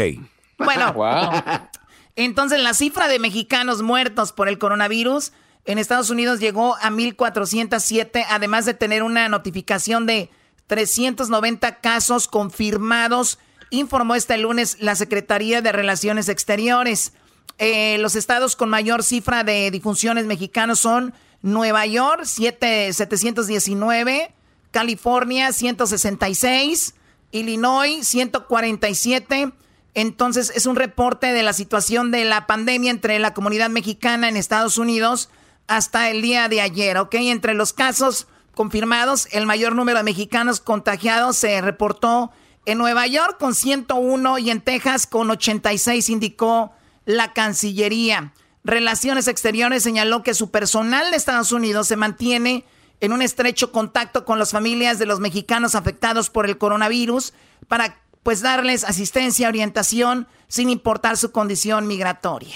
Bueno, entonces la cifra de mexicanos muertos por el coronavirus en Estados Unidos llegó a 1.407, además de tener una notificación de 390 casos confirmados, informó este lunes la Secretaría de Relaciones Exteriores. Eh, los estados con mayor cifra de difunciones mexicanos son Nueva York, 7, 719. California 166, Illinois 147. Entonces es un reporte de la situación de la pandemia entre la comunidad mexicana en Estados Unidos hasta el día de ayer, ¿ok? Entre los casos confirmados, el mayor número de mexicanos contagiados se reportó en Nueva York con 101 y en Texas con 86, indicó la Cancillería. Relaciones Exteriores señaló que su personal de Estados Unidos se mantiene en un estrecho contacto con las familias de los mexicanos afectados por el coronavirus para pues darles asistencia, orientación, sin importar su condición migratoria.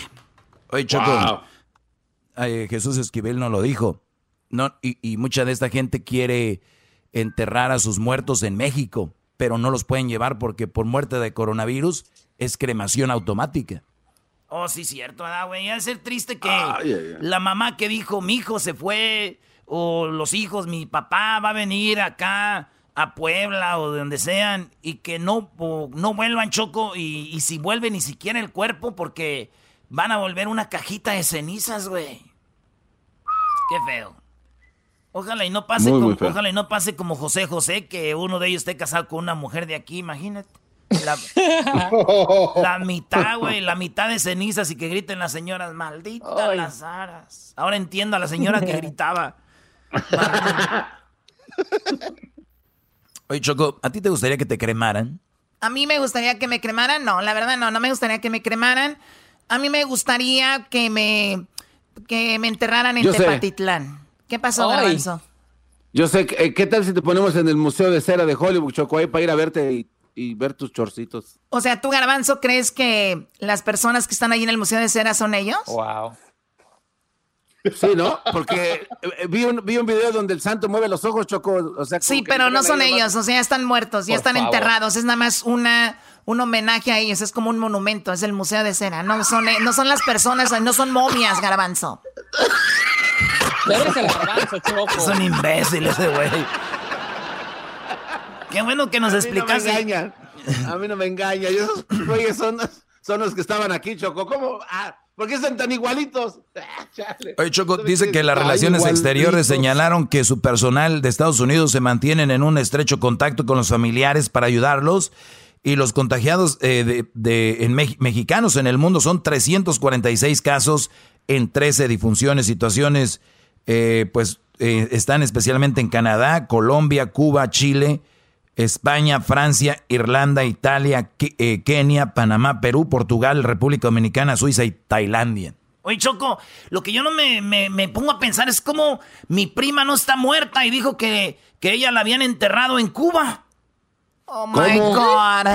Oye, Choco, Jesús Esquivel no lo dijo. No, y, y mucha de esta gente quiere enterrar a sus muertos en México, pero no los pueden llevar porque por muerte de coronavirus es cremación automática. Oh, sí, cierto, güey? Va a ser triste que la mamá que dijo, mi hijo se fue, o los hijos, mi papá va a venir acá a Puebla o de donde sean, y que no, no vuelvan choco, y, si vuelven ni siquiera el cuerpo, porque van a volver una cajita de cenizas, güey. Qué feo. Ojalá y no pase como, ojalá y no pase como José José, que uno de ellos esté casado con una mujer de aquí, imagínate. La, mitad, güey, la mitad de cenizas y que griten las señoras, malditas las aras. Ahora entiendo a la señora que gritaba. Oye, Choco, ¿a ti te gustaría que te cremaran? A mí me gustaría que me cremaran, no, la verdad no, no me gustaría que me cremaran. A mí me gustaría que me, que me enterraran en Tepatitlán. ¿Qué pasó, Garbanzo? Yo sé, eh, ¿qué tal si te ponemos en el Museo de Cera de Hollywood, Choco, ahí para ir a verte y y ver tus chorcitos. O sea, ¿tú, Garbanzo, crees que las personas que están ahí en el Museo de Cera son ellos? Wow. Sí, ¿no? Porque eh, vi un, vi un video donde el santo mueve los ojos, Choco. O sea, sí, pero no son ellos, o sea, ya están muertos, ya están enterrados. Es nada más una, un homenaje a ellos, es como un monumento, es el Museo de Cera. No son, eh, no son las personas, no son momias, Garbanzo. El Garbanzo, Choco. Es un imbécil ese güey. Qué bueno que nos explicas. A mí no me engaña. Esos güeyes son, son los que estaban aquí, Choco. ¿Cómo? Ah, ¿Por qué son tan igualitos? Ah, Oye, Choco, dice que las relaciones exteriores señalaron que su personal de Estados Unidos se mantienen en un estrecho contacto con los familiares para ayudarlos y los contagiados eh, de, en mexicanos en el mundo son 346 casos en 13 difunciones, situaciones, eh, pues eh, están especialmente en Canadá, Colombia, Cuba, Chile, España, Francia, Irlanda, Italia, eh, Kenia, Panamá, Perú, Portugal, República Dominicana, Suiza y Tailandia. Oye, Choco, lo que yo no me, pongo a pensar es cómo mi prima no está muerta y dijo que, que ella la habían enterrado en Cuba. Oh my God.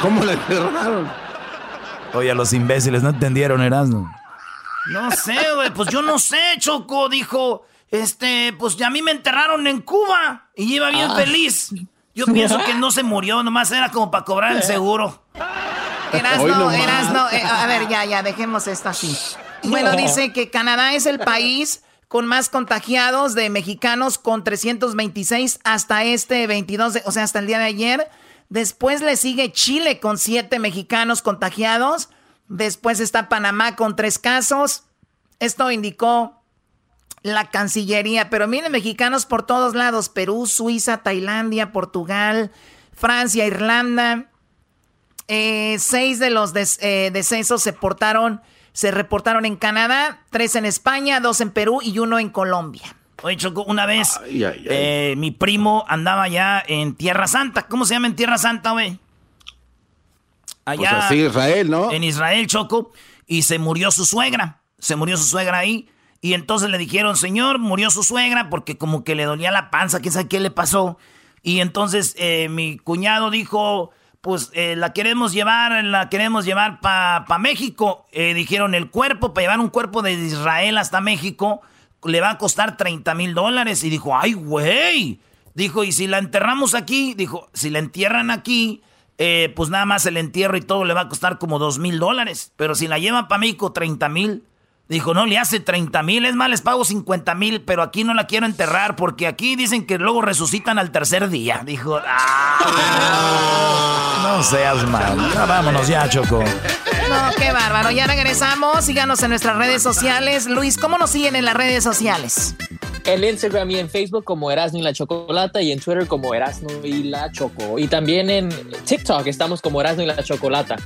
¿Cómo la enterraron? Oye, a los imbéciles no entendieron, Erasmo. No sé, güey, pues yo no sé, Choco, dijo. Este, pues ya a mí me enterraron en Cuba y iba bien ah. feliz. Yo pienso que no se murió, nomás era como para cobrar el seguro. Erasno, Erasno, eh, a ver, ya, ya, dejemos esto así. Bueno, dice que Canadá es el país con más contagiados de mexicanos con 326 hasta este 22, o sea, hasta el día de ayer. Después le sigue Chile con 7 mexicanos contagiados. Después está Panamá con 3 casos. Esto indicó la Cancillería. Pero miren, mexicanos por todos lados, Perú, Suiza, Tailandia, Portugal, Francia, Irlanda. Eh, seis de los eh, descensos se portaron, se reportaron en Canadá, tres en España, dos en Perú y uno en Colombia. Oye, Choco, una vez eh, mi primo andaba ya en Tierra Santa. ¿Cómo se llama en Tierra Santa, güey? Allá. Pues Israel, ¿no? En Israel, Choco. Y se murió su suegra. Se murió su suegra ahí. Y entonces le dijeron, señor, murió su suegra porque como que le dolía la panza, quién sabe qué le pasó. Y entonces eh, mi cuñado dijo, pues eh, la queremos llevar, la queremos llevar para pa México. Eh, dijeron, el cuerpo, para llevar un cuerpo de Israel hasta México, le va a costar 30 mil dólares. Y dijo, ay, güey. Dijo, y si la enterramos aquí, dijo, si la entierran aquí, pues nada más el entierro y todo le va a costar como 2 mil dólares. Pero si la llevan para México, 30 mil. Dijo, no, le hace 30 mil, es más, les pago 50 mil, pero aquí no la quiero enterrar porque aquí dicen que luego resucitan al tercer día. Dijo, ah, no seas mal. vámonos ya, Choco. No, qué bárbaro. Ya regresamos. Síganos en nuestras redes sociales. Luis, ¿cómo nos siguen en las redes sociales? en Instagram y en Facebook como Erasmo y la Chocolata y en Twitter como Erasmo y la Choco. Y también en TikTok estamos como Erasmo y la Chocolata.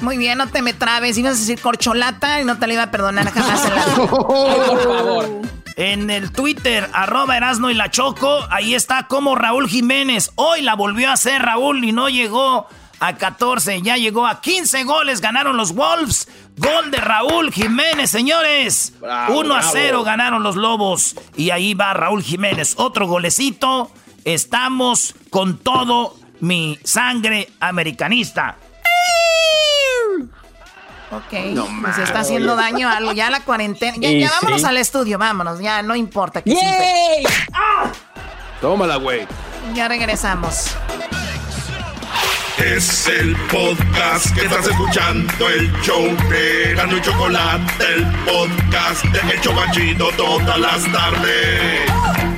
Muy bien, no te me trabes. Ibas a decir corcholata y no te le iba a perdonar jamás en la por favor. En el Twitter, arroba Erasno y la Choco, ahí está como Raúl Jiménez. Hoy la volvió a hacer Raúl y no llegó a 14, ya llegó a 15 goles, ganaron los Wolves. Gol de Raúl Jiménez, señores. 1 a 0 ganaron los Lobos. Y ahí va Raúl Jiménez, otro golecito. Estamos con todo mi sangre americanista. Ok, no pues está haciendo daño a algo. Ya la cuarentena. Ya, vámonos al estudio, vámonos. Ya no importa que ¡Yay! ¡Ah! Tómala, güey. Ya regresamos. Es el podcast que estás escuchando, el show de Gano y Chocolate, el podcast de El Chocachito todas las tardes.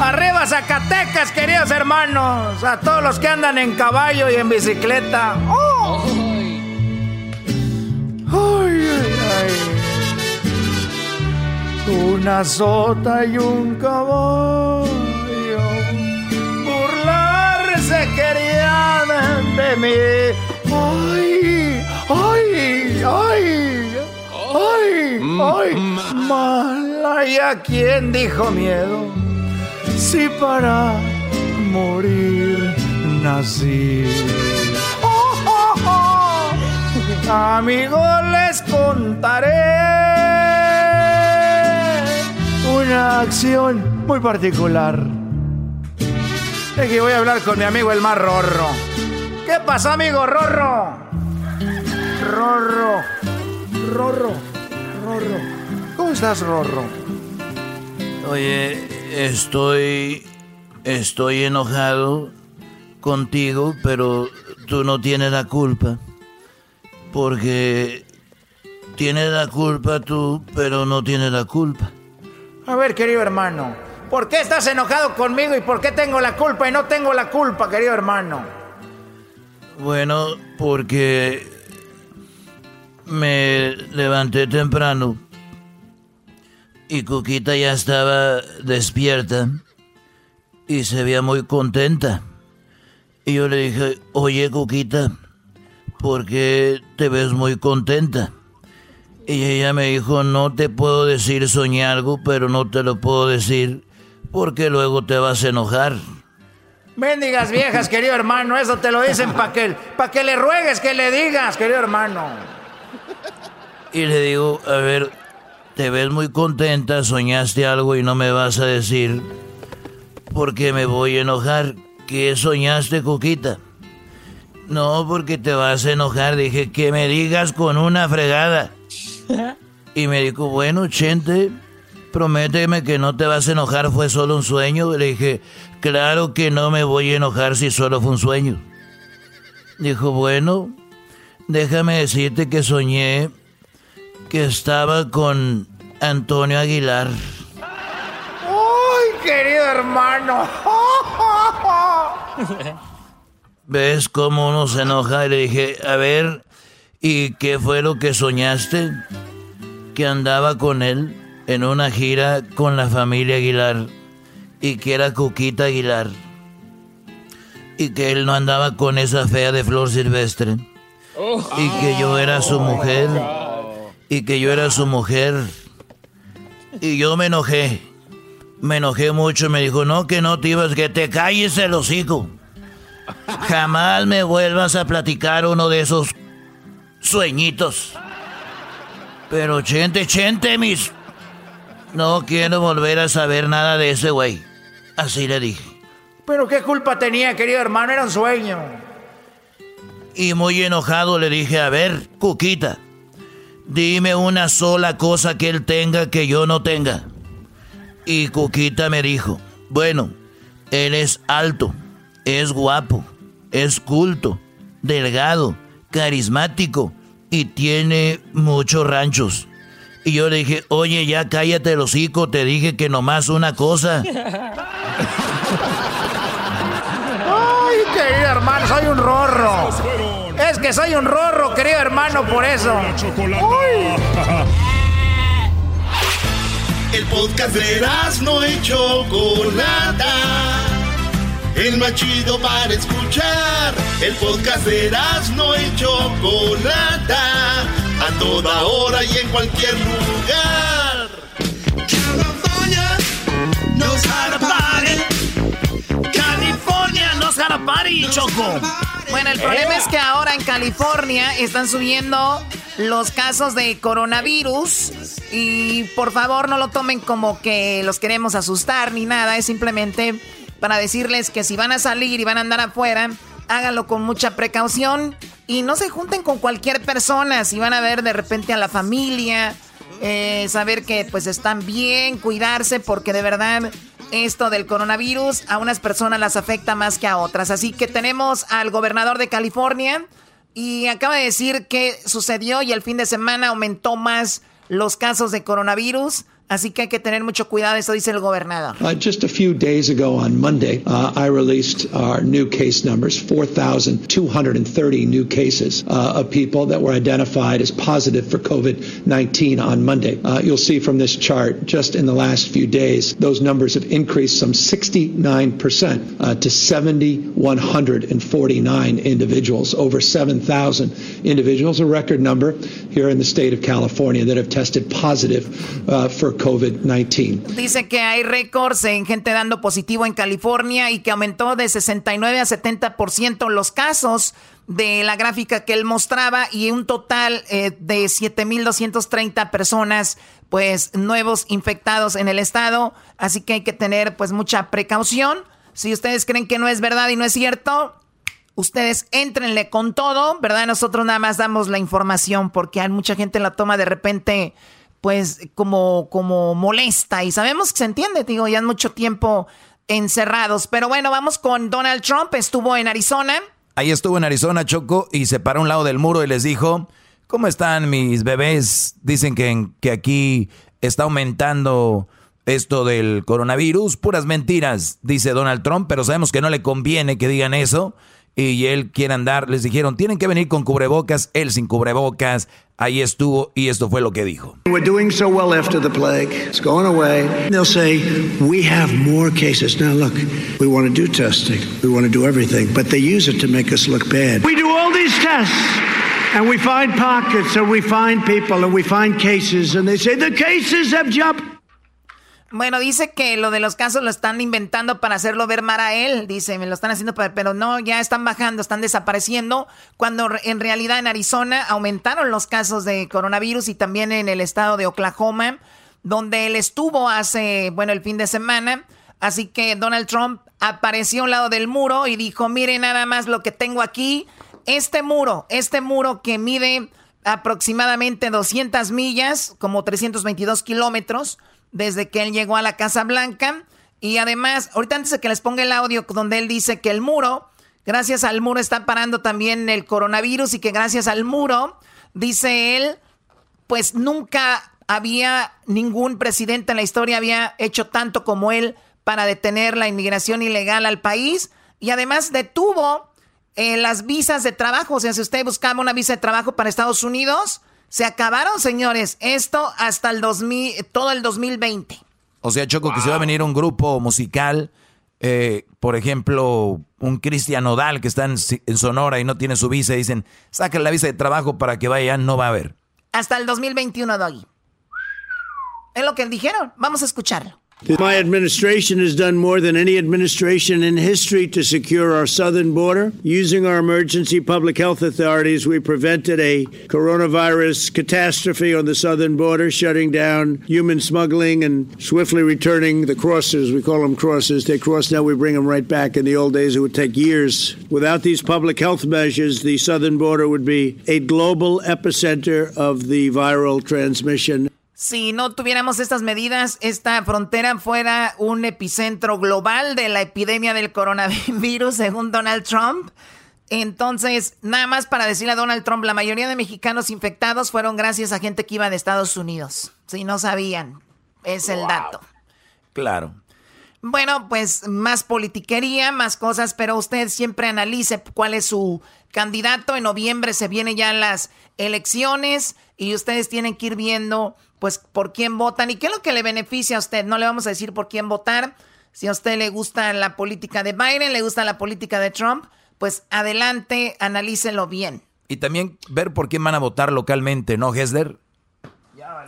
Arriba Zacatecas, queridos hermanos. A todos los que andan en caballo y en bicicleta. ¡Oh! Ay, ay, ay. Una sota y un caballo burlarse querían de mí. Ay, ay, ay, ay, ay, mala. ¿Y a quién dijo miedo? Si para morir nací. Amigos, les contaré una acción muy particular. Es que voy a hablar con mi amigo el más Rorro. ¿Qué pasa, amigo Rorro? Rorro, Rorro, Rorro. ¿Cómo estás, Rorro? Oye, estoy. Estoy enojado contigo, pero tú no tienes la culpa. Porque tienes la culpa tú, pero no tienes la culpa. A ver, querido hermano, ¿por qué estás enojado conmigo y por qué tengo la culpa y no tengo la culpa, querido hermano? Bueno, porque me levanté temprano y Cuquita ya estaba despierta y se veía muy contenta. Y yo le dije, oye Cuquita, ¿por qué te ves muy contenta? Y ella me dijo, no te puedo decir soñé algo, pero no te lo puedo decir porque luego te vas a enojar. Mendigas viejas, querido hermano, eso te lo dicen para que, pa que le ruegues que le digas, querido hermano. Y le digo, a ver, te ves muy contenta, soñaste algo y no me vas a decir porque me voy a enojar. ¿Qué soñaste, Coquita? No, porque te vas a enojar. Dije que me digas con una fregada. Y me dijo, bueno, Chente, prométeme que no te vas a enojar, fue solo un sueño. Le dije, claro que no me voy a enojar si solo fue un sueño. Dijo, bueno, déjame decirte que soñé que estaba con Antonio Aguilar. ¡Ay, querido hermano! ¿Ves cómo uno se enoja? Y le dije, a ver, ¿y qué fue lo que soñaste? Que andaba con él en una gira con la familia Aguilar y que era Cuquita Aguilar y que él no andaba con esa fea de flor silvestre y que yo era su mujer y que yo era su mujer y yo me enojé me enojé mucho me dijo no que no te ibas que te calles el hocico Jamás me vuelvas a platicar uno de esos sueñitos. Pero Chente, Chente, mis... No quiero volver a saber nada de ese güey. Así le dije. Pero qué culpa tenía, querido hermano, era un sueño. Y muy enojado le dije, a ver, Cuquita, dime una sola cosa que él tenga que yo no tenga. Y Cuquita me dijo, bueno, él es alto, es guapo, es culto, delgado, carismático y tiene muchos ranchos. Y yo le dije, oye, ya cállate el hocico, te dije que nomás una cosa. Ay, querido hermano, soy un rorro. Es que soy un rorro, querido hermano, por eso. El podcast de no y Chocolata. El más chido para escuchar. El podcast de no y Chocolata. A toda hora y en cualquier lugar. California party. How to party, Choco. Bueno, el problema es que ahora en California están subiendo los casos de coronavirus y por favor no lo tomen como que los queremos asustar ni nada, es simplemente para decirles que si van a salir y van a andar afuera, háganlo con mucha precaución y no se junten con cualquier persona, si van a ver de repente a la familia, eh, saber que pues están bien, cuidarse porque de verdad esto del coronavirus a unas personas las afecta más que a otras. Así que tenemos al gobernador de California y acaba de decir que sucedió y el fin de semana aumentó más los casos de coronavirus. Así que hay que tener mucho cuidado, eso dice el gobernador. Uh, just a few days ago on Monday, uh, I released our new case numbers 4,230 new cases uh, of people that were identified as positive for COVID 19 on Monday. Uh, you'll see from this chart, just in the last few days, those numbers have increased some 69% uh, to 7,149 individuals, over 7,000 individuals, a record number here in the state of California that have tested positive uh, for COVID-19. Dice que hay récords en gente dando positivo en California y que aumentó de 69 a 70% los casos de la gráfica que él mostraba y un total eh, de 7.230 personas pues nuevos infectados en el estado. Así que hay que tener pues mucha precaución. Si ustedes creen que no es verdad y no es cierto, ustedes entrenle con todo, ¿verdad? Nosotros nada más damos la información porque hay mucha gente la toma de repente pues como, como molesta y sabemos que se entiende, digo, ya mucho tiempo encerrados. Pero bueno, vamos con Donald Trump, estuvo en Arizona. Ahí estuvo en Arizona, Choco, y se paró a un lado del muro y les dijo, ¿cómo están mis bebés? Dicen que, que aquí está aumentando esto del coronavirus, puras mentiras, dice Donald Trump, pero sabemos que no le conviene que digan eso y él quiere andar. Les dijeron, tienen que venir con cubrebocas, él sin cubrebocas. Ahí estuvo y esto fue lo que dijo. We're doing so well after the plague. It's going away. They'll say, we have more cases. Now look, we want to do testing. We want to do everything, but they use it to make us look bad. We do all these tests. And we find pockets, and we find people, and we find cases, and they say the cases have jumped. Bueno, dice que lo de los casos lo están inventando para hacerlo ver mal a él. Dice, me lo están haciendo, pero no, ya están bajando, están desapareciendo. Cuando en realidad en Arizona aumentaron los casos de coronavirus y también en el estado de Oklahoma, donde él estuvo hace, bueno, el fin de semana. Así que Donald Trump apareció a un lado del muro y dijo, mire nada más lo que tengo aquí. Este muro, este muro que mide aproximadamente 200 millas, como 322 kilómetros desde que él llegó a la Casa Blanca. Y además, ahorita antes de que les ponga el audio donde él dice que el muro, gracias al muro está parando también el coronavirus y que gracias al muro, dice él, pues nunca había ningún presidente en la historia había hecho tanto como él para detener la inmigración ilegal al país y además detuvo eh, las visas de trabajo. O sea, si usted buscaba una visa de trabajo para Estados Unidos, se acabaron, señores. Esto hasta el 2000, todo el 2020. O sea, Choco, que se va a venir un grupo musical, eh, por ejemplo, un Cristian Nodal que está en, Sonora y no tiene su visa, y dicen, saquen la visa de trabajo para que vaya, no va a haber. Hasta el 2021, Doggy. Es lo que dijeron. Vamos a escucharlo. My administration has done more than any administration in history to secure our southern border. Using our emergency public health authorities, we prevented a coronavirus catastrophe on the southern border, shutting down human smuggling and swiftly returning the crossers. We call them crossers. They cross now, we bring them right back. In the old days, it would take years. Without these public health measures, the southern border would be a global epicenter of the viral transmission. Si no tuviéramos estas medidas, esta frontera fuera un epicentro global de la epidemia del coronavirus, según Donald Trump. Entonces, nada más para decirle a Donald Trump, la mayoría de mexicanos infectados fueron gracias a gente que iba de Estados Unidos. Si no sabían, es el dato. Claro. Bueno, pues más politiquería, más cosas, pero usted siempre analice cuál es su candidato. En noviembre se vienen ya las elecciones y ustedes tienen que ir viendo pues por quién votan y qué es lo que le beneficia a usted. No le vamos a decir por quién votar. Si a usted le gusta la política de Biden, le gusta la política de Trump, pues adelante, analícelo bien. Y también ver por quién van a votar localmente, ¿no, Hesler?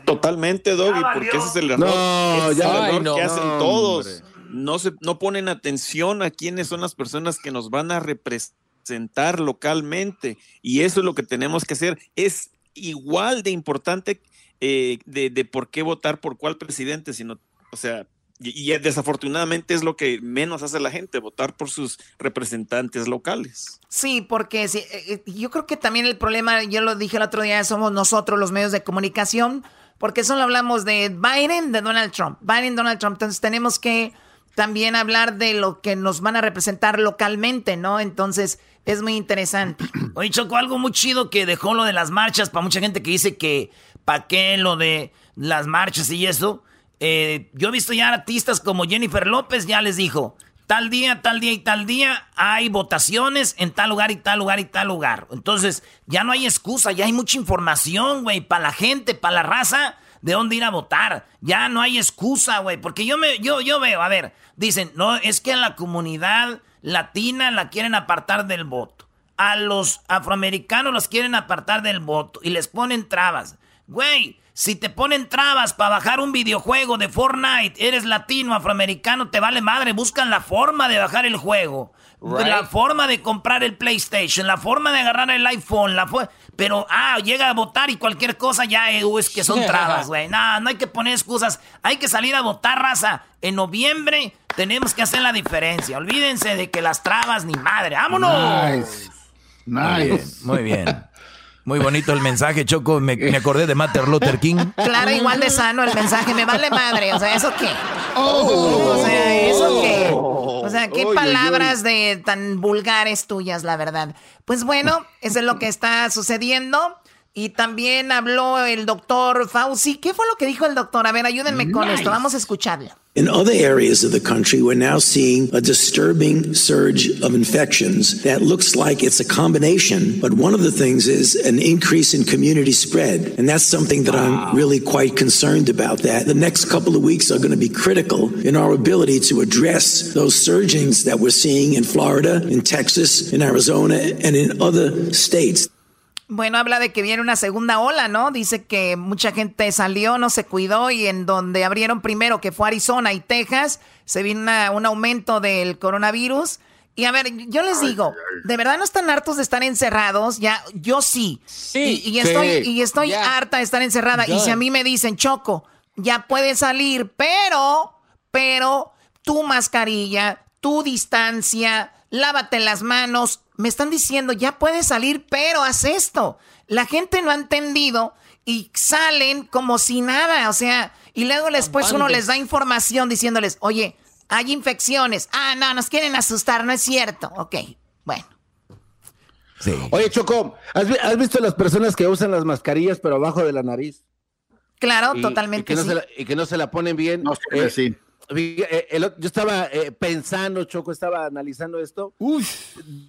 Totalmente, Doggy, porque ese es el error, No, ese es ya- el error Ay, no. que hacen No, todos. No, se, no ponen atención a quiénes son las personas que nos van a representar localmente. Y eso es lo que tenemos que hacer. Es igual de importante eh, de, de por qué votar por cuál presidente, sino, o sea, y, y desafortunadamente es lo que menos hace la gente, votar por sus representantes locales. Sí, porque sí, eh, eh, yo creo que también el problema, yo lo dije el otro día, somos nosotros los medios de comunicación, porque solo hablamos de Biden, de Donald Trump, Biden, Donald Trump, entonces tenemos que también hablar de lo que nos van a representar localmente, ¿no? Entonces es muy interesante. Oye, Choco, algo muy chido que dejó lo de las marchas para mucha gente que dice que pa' qué lo de las marchas y eso. Eh, yo he visto ya artistas como Jennifer López, ya les dijo, tal día, tal día y tal día hay votaciones en tal lugar y tal lugar y tal lugar. Entonces, ya no hay excusa, ya hay mucha información, güey, para la gente, para la raza, de dónde ir a votar. Ya no hay excusa, güey, porque yo, me, yo, yo veo, a ver, dicen, no, es que a la comunidad latina la quieren apartar del voto. A los afroamericanos los quieren apartar del voto y les ponen trabas. Güey, si te ponen trabas para bajar un videojuego de Fortnite, eres latino, afroamericano, te vale madre, buscan la forma de bajar el juego. Right. La forma de comprar el PlayStation, la forma de agarrar el iPhone, la pero ah, llega a votar y cualquier cosa ya eh, es que son trabas, güey. No, no hay que poner excusas, hay que salir a votar, raza. En noviembre tenemos que hacer la diferencia. Olvídense de que las trabas ni madre. ¡Vámonos! Nice. Muy bien, muy bien. Muy bonito el mensaje, Choco. Me, me acordé de Martin Luther King. Claro, igual de sano el mensaje, me vale madre, o sea, ¿eso qué? O sea, ¿eso qué? O sea, ¿qué palabras de tan vulgares tuyas, la verdad? Pues bueno, eso es lo que está sucediendo. Y también habló el doctor Fauci. ¿Qué fue lo que dijo el doctor? A ver, ayúdenme con esto, vamos a escucharlo. In other areas of the country, we're now seeing a disturbing surge of infections that looks like it's a combination. But one of the things is an increase in community spread. And that's something that I'm really quite concerned about that. The next couple of weeks are going to be critical in our ability to address those surgings that we're seeing in Florida, in Texas, in Arizona, and in other states. Bueno, habla de que viene una segunda ola, ¿no? Dice que mucha gente salió, no se cuidó y en donde abrieron primero, que fue Arizona y Texas, se vino una- un aumento del coronavirus. Y a ver, yo les digo, ¿de verdad no están hartos de estar encerrados? Ya, yo sí. y, y estoy, Sí. y estoy harta de estar encerrada. Y si a mí me dicen, Choco, ya puedes salir, pero, pero, tu mascarilla, tu distancia, lávate las manos. Me están diciendo, ya puedes salir, pero haz esto. La gente no ha entendido y salen como si nada, o sea, y luego después uno les da información diciéndoles, oye, hay infecciones. Ah, no, nos quieren asustar, no es cierto. Ok, bueno. Oye, Choco, ¿has, vi- has visto las personas que usan las mascarillas pero abajo de la nariz? Claro, Y- totalmente y que, no sí. se la, y que no se la ponen bien. No sé, sí. Eh, el yo estaba eh, pensando, Choco, estaba analizando esto.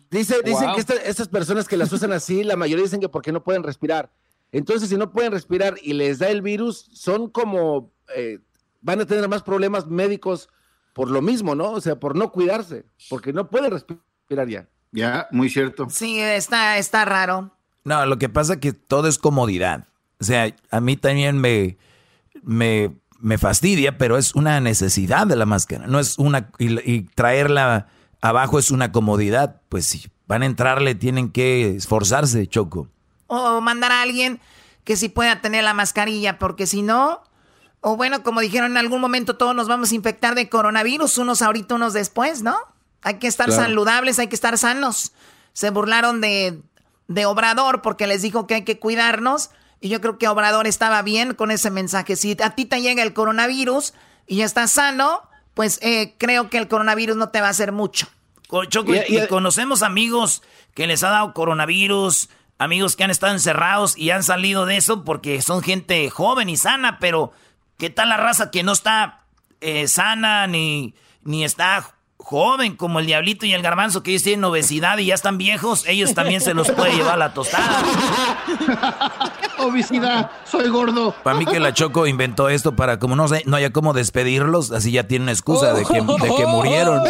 Dice, Dicen Wow. que esta- estas personas que las usan así, la mayoría dicen que porque no pueden respirar. Entonces, si no pueden respirar y les da el virus, son como, eh, van a tener más problemas médicos por lo mismo, ¿no? O sea, por no cuidarse, porque no pueden respirar ya. Ya, muy cierto. Sí, está, está raro. No, lo que pasa es que todo es comodidad. O sea, a mí también me, me, me fastidia, pero es una necesidad de la máscara. No es una. Y, y traerla abajo es una comodidad. Pues si van a entrarle, tienen que esforzarse, Choco. O mandar a alguien que sí pueda tener la mascarilla, porque si no, o bueno, como dijeron en algún momento, todos nos vamos a infectar de coronavirus, unos ahorita, unos después, ¿no? Hay que estar Claro. saludables, hay que estar sanos. Se burlaron de, de Obrador porque les dijo que hay que cuidarnos. Y yo creo que Obrador estaba bien con ese mensaje. Si a ti te llega el coronavirus y ya estás sano, pues eh, creo que el coronavirus no te va a hacer mucho. Choco, y, conocemos amigos que les ha dado coronavirus, amigos que han estado encerrados y han salido de eso porque son gente joven y sana, pero ¿qué tal la raza que no está eh, sana ni, ni está joven como el diablito y el garbanzo que ellos tienen obesidad y ya están viejos, ellos también se los puede llevar la tostada. obesidad, soy gordo. Para mí que la Choco inventó esto para como no sé, no haya cómo despedirlos, así ya tienen excusa de que, de que murieron.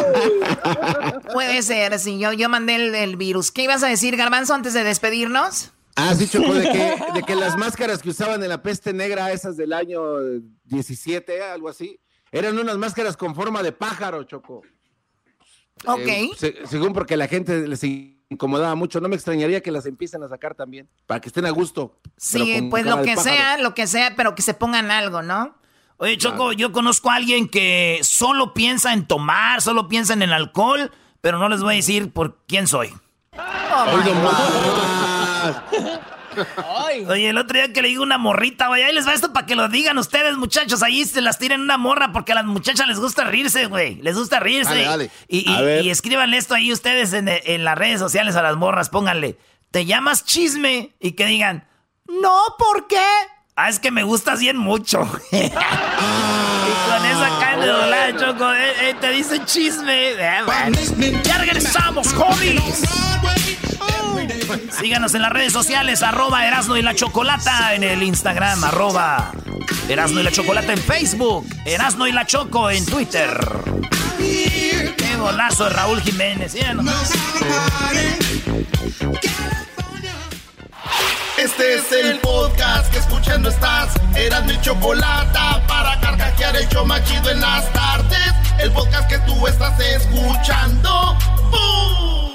Puede ser, sí, yo, yo mandé el, virus. ¿Qué ibas a decir, garbanzo, antes de despedirnos? Ah, sí, Choco, de que, de que las máscaras que usaban en la peste negra, esas del año 17, algo así, eran unas máscaras con forma de pájaro, Choco. Ok. Eh, según porque la gente les incomodaba mucho. No me extrañaría que las empiecen a sacar también, para que estén a gusto. Sí, pues lo que sea, lo que sea, pero que se pongan algo, ¿no? Oye, Choco, yo conozco a alguien que solo piensa en tomar, solo piensa en el alcohol, pero no les voy a decir por quién soy. Oye, el otro día que le digo una morrita, güey, ahí les va esto para que lo digan ustedes, muchachos. Ahí se las tiren una morra porque a las muchachas les gusta reírse, güey. Les gusta reírse. Y, y, escríbanle esto ahí ustedes en, en, las redes sociales a las morras. Pónganle, ¿te llamas chisme? Y que digan, no, ¿por qué? Ah, es que me gustas bien mucho. y con esa caen de dolar, Choco. Eh, eh, te dicen chisme. Eh, ya regresamos, homies. Síganos en las redes sociales, arroba Erasno y la Chocolata en el Instagram, arroba Erasno y la Chocolata en Facebook, Erasno y la Choco en Twitter. Qué golazo de Raúl Jiménez. Este es el podcast que escuchando estás. Erasno y Chocolata para carcajear el show machido en las tardes. El podcast que tú estás escuchando. ¡Bum!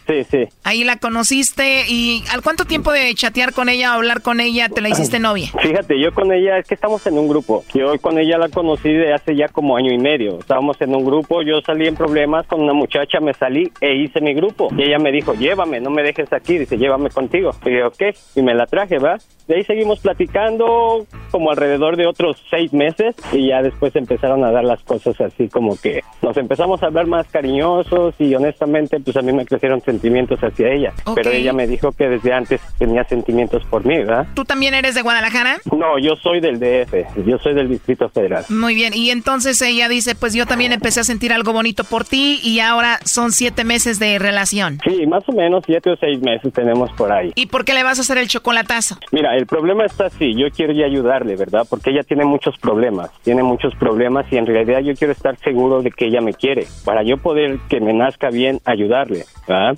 Sí, sí. Ahí la conociste y ¿al cuánto tiempo de chatear con ella o hablar con ella te la hiciste novia? Fíjate, yo con ella es que estamos en un grupo. Yo con ella la conocí de hace ya como año y medio. Estábamos en un grupo, yo salí en problemas con una muchacha, me salí e hice mi grupo. Y ella me dijo, llévame, no me dejes aquí, dice, llévame contigo. Y yo, ok, y me la traje, ¿va? De ahí seguimos platicando como alrededor de otros seis meses y ya después empezaron a dar las cosas así como que nos empezamos a hablar más cariñosos y honestamente pues a mí me crecieron sentimientos hacia ella. Pero ella me dijo que desde antes tenía sentimientos por mí, ¿verdad? ¿Tú también eres de Guadalajara? No, yo soy del DF, yo soy del Distrito Federal. Muy bien, y entonces ella dice, pues yo también empecé a sentir algo bonito por ti y ahora son siete meses de relación. Sí, más o menos siete o seis meses tenemos por ahí. ¿Y por qué le vas a hacer el chocolatazo? Mira, el problema está así, yo quiero ya ayudarle, ¿verdad? Porque ella tiene muchos problemas, tiene muchos problemas y en realidad yo quiero estar seguro de que ella me quiere, para yo poder que me nazca bien ayudarle, ¿verdad?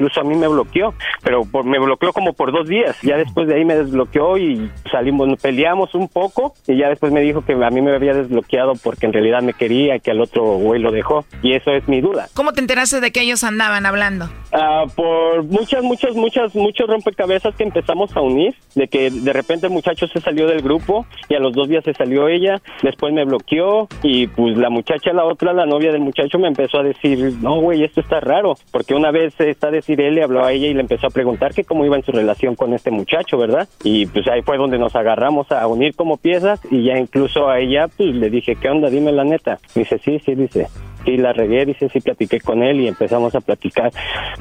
incluso a mí me bloqueó, pero me bloqueó como por dos días. Ya después de ahí me desbloqueó y salimos, peleamos un poco y ya después me dijo que a mí me había desbloqueado porque en realidad me quería que al otro güey lo dejó. Y eso es mi duda. ¿Cómo te enteraste de que ellos andaban hablando? Ah, por muchas, muchas, muchas, muchos rompecabezas que empezamos a unir, de que de repente el muchacho se salió del grupo y a los dos días se salió ella, después me bloqueó y pues la muchacha, la otra, la novia del muchacho me empezó a decir, no güey, esto está raro, porque una vez está diciendo decir él, le habló a ella y le empezó a preguntar que cómo iba en su relación con este muchacho, ¿verdad? Y pues ahí fue donde nos agarramos a unir como piezas y ya incluso a ella pues le dije, ¿qué onda? Dime la neta. Dice, sí, sí, dice. Sí, la regué, dice, sí, platiqué con él y empezamos a platicar,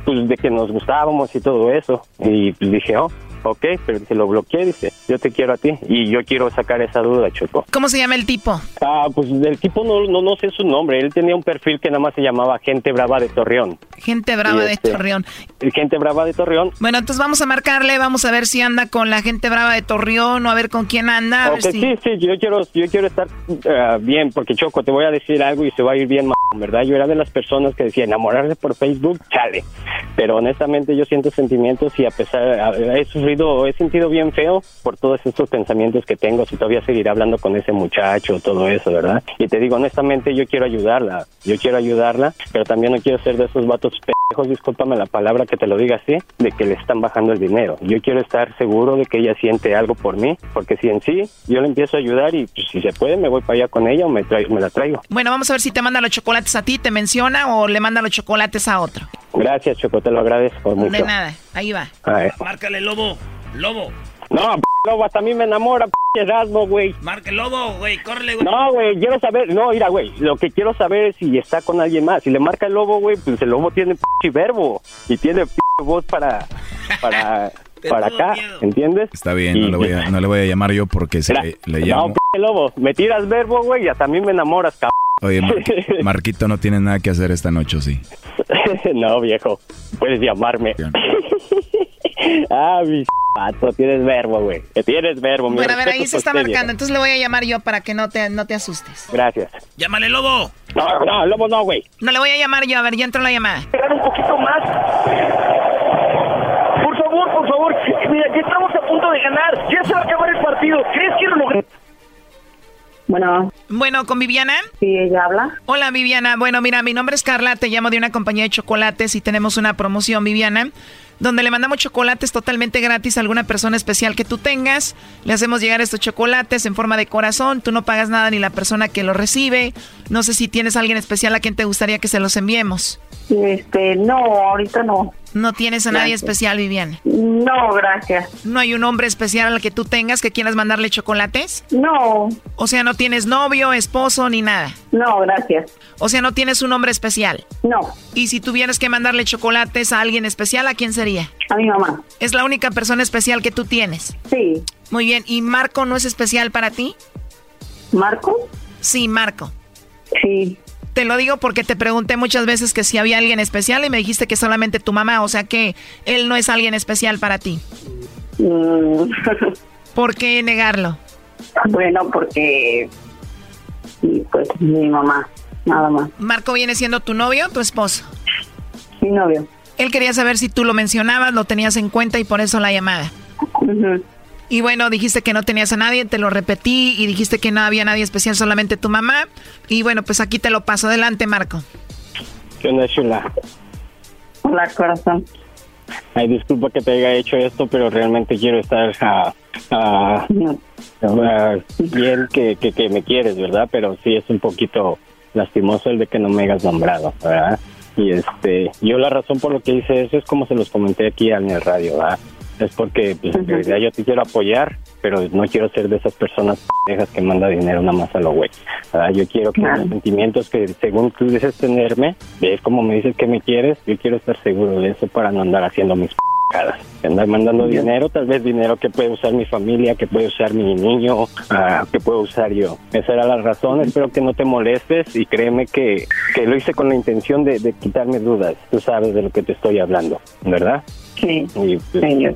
pues, de que nos gustábamos y todo eso. Y pues dije, oh, ok, pero se lo bloqueé, dice, yo te quiero a ti y yo quiero sacar esa duda, Choco. ¿Cómo se llama el tipo? Ah, pues el tipo no, no, no sé su nombre, él tenía un perfil que nada más se llamaba Gente Brava de Torreón. Gente brava Y de este- Torreón. Gente Brava de Torreón. Bueno, entonces vamos a marcarle, vamos a ver si anda con la gente brava de Torreón o a ver con quién anda. A ver Ok, si- sí, sí, yo quiero, yo quiero estar ah, bien, porque Choco, te voy a decir algo y se va a ir bien, m- ¿verdad? Yo era de las personas que decía enamorarse por Facebook, chale. Pero honestamente yo siento sentimientos y a pesar, a- he sufrido, he sentido bien feo por todos estos pensamientos que tengo, si todavía seguiré hablando con ese muchacho, todo eso, ¿verdad? Y te digo, honestamente yo quiero ayudarla, yo quiero ayudarla, pero también no quiero ser de esos vatos pendejos, discúlpame la palabra que te lo diga así, de que le están bajando el dinero. Yo quiero estar seguro de que ella siente algo por mí, porque si en sí yo le empiezo a ayudar y pues, si se puede me voy para allá con ella o me, traigo- me la traigo. Bueno, vamos a ver si te manda los chocolates a ti, te menciona o le manda los chocolates a otro. Gracias, Choco, te lo agradezco mucho. De nada, ahí va. A ver. Márcale, lobo. Lobo. No, p lobo, hasta a mí me enamora, p Erasmo, güey. Marca el lobo, güey. Córrele, güey. No, güey, quiero saber, no, mira, güey, lo que quiero saber es si está con alguien más. Si le marca el lobo, güey, pues el lobo tiene p verbo y tiene p voz para, para, para acá, ¿entiendes? Está bien, no le, voy a, no le voy a llamar yo porque se le, le No, llamo. p lobo, me tiras verbo, güey, y hasta a mí me enamoras, cabrón. Oye, Mar- Marquito no tiene nada que hacer esta noche, ¿o sí? no, viejo, puedes llamarme. ah, mi pato, tienes verbo, güey. Tienes verbo, mi Bueno, a ver, ahí se está usted, marcando, viejo. entonces le voy a llamar yo para que no te, no te asustes. Gracias. Llámale, lobo. No, no, lobo no, güey. No le voy a llamar yo, a ver, ya entró la llamada. Esperar un poquito más. Por favor, por favor. Mira, ya estamos a punto de ganar. Ya se va a acabar el partido. ¿Crees que lo logré? Bueno. Bueno, ¿con Viviana? Sí, ella habla. Hola, Viviana. Bueno, mira, mi nombre es Carla, te llamo de una compañía de chocolates y tenemos una promoción, Viviana, donde le mandamos chocolates totalmente gratis a alguna persona especial que tú tengas. Le hacemos llegar estos chocolates en forma de corazón, tú no pagas nada ni la persona que los recibe. No sé si tienes a alguien especial a quien te gustaría que se los enviemos. Este, no, ahorita no. No tienes a nadie Gracias. especial, Viviana. No, gracias. ¿No hay un hombre especial al que tú tengas que quieras mandarle chocolates? No. O sea, no tienes novio, esposo ni nada. No, gracias. O sea, no tienes un hombre especial. No. Y si tuvieras que mandarle chocolates a alguien especial, ¿a quién sería? A mi mamá. Es la única persona especial que tú tienes. Sí. Muy bien. ¿Y Marco no es especial para ti? ¿Marco? Sí, Marco. Sí. Te lo digo porque te pregunté muchas veces que si había alguien especial y me dijiste que solamente tu mamá, o sea que él no es alguien especial para ti. Mm. ¿Por qué negarlo? bueno, porque. Pues mi mamá, nada más. ¿Marco viene siendo tu novio o tu esposo? Mi novio. Él quería saber si tú lo mencionabas, lo tenías en cuenta y por eso la llamada. Y bueno, dijiste que no tenías a nadie, te lo repetí y dijiste que no había nadie especial, solamente tu mamá. Y bueno, pues aquí te lo paso. Adelante, Marco. ¿Qué onda, chula? Hola, corazón. Ay, disculpa que te haya hecho esto, pero realmente quiero estar ah, ah, ah, bien que, que, que me quieres, ¿verdad? Pero sí es un poquito lastimoso el de que no me hayas nombrado, ¿verdad? Y este, yo la razón por lo que hice eso es como se los comenté aquí en el radio, ¿verdad? Es porque pues, en realidad yo te quiero apoyar, pero no quiero ser de esas personas pendejas que manda dinero nada más a lo güey. ¿verdad? Yo quiero que los sentimientos que según tú dices tenerme, ves como me dices que me quieres, yo quiero estar seguro de eso para no andar haciendo mis. Andar mandando dinero, tal vez dinero que puede usar mi familia, que puede usar mi niño, ah, que puedo usar yo. Esa era la razón, espero que no te molestes y créeme que, que lo hice con la intención de, de quitarme dudas. Tú sabes de lo que te estoy hablando, ¿verdad? Sí. Y, pues,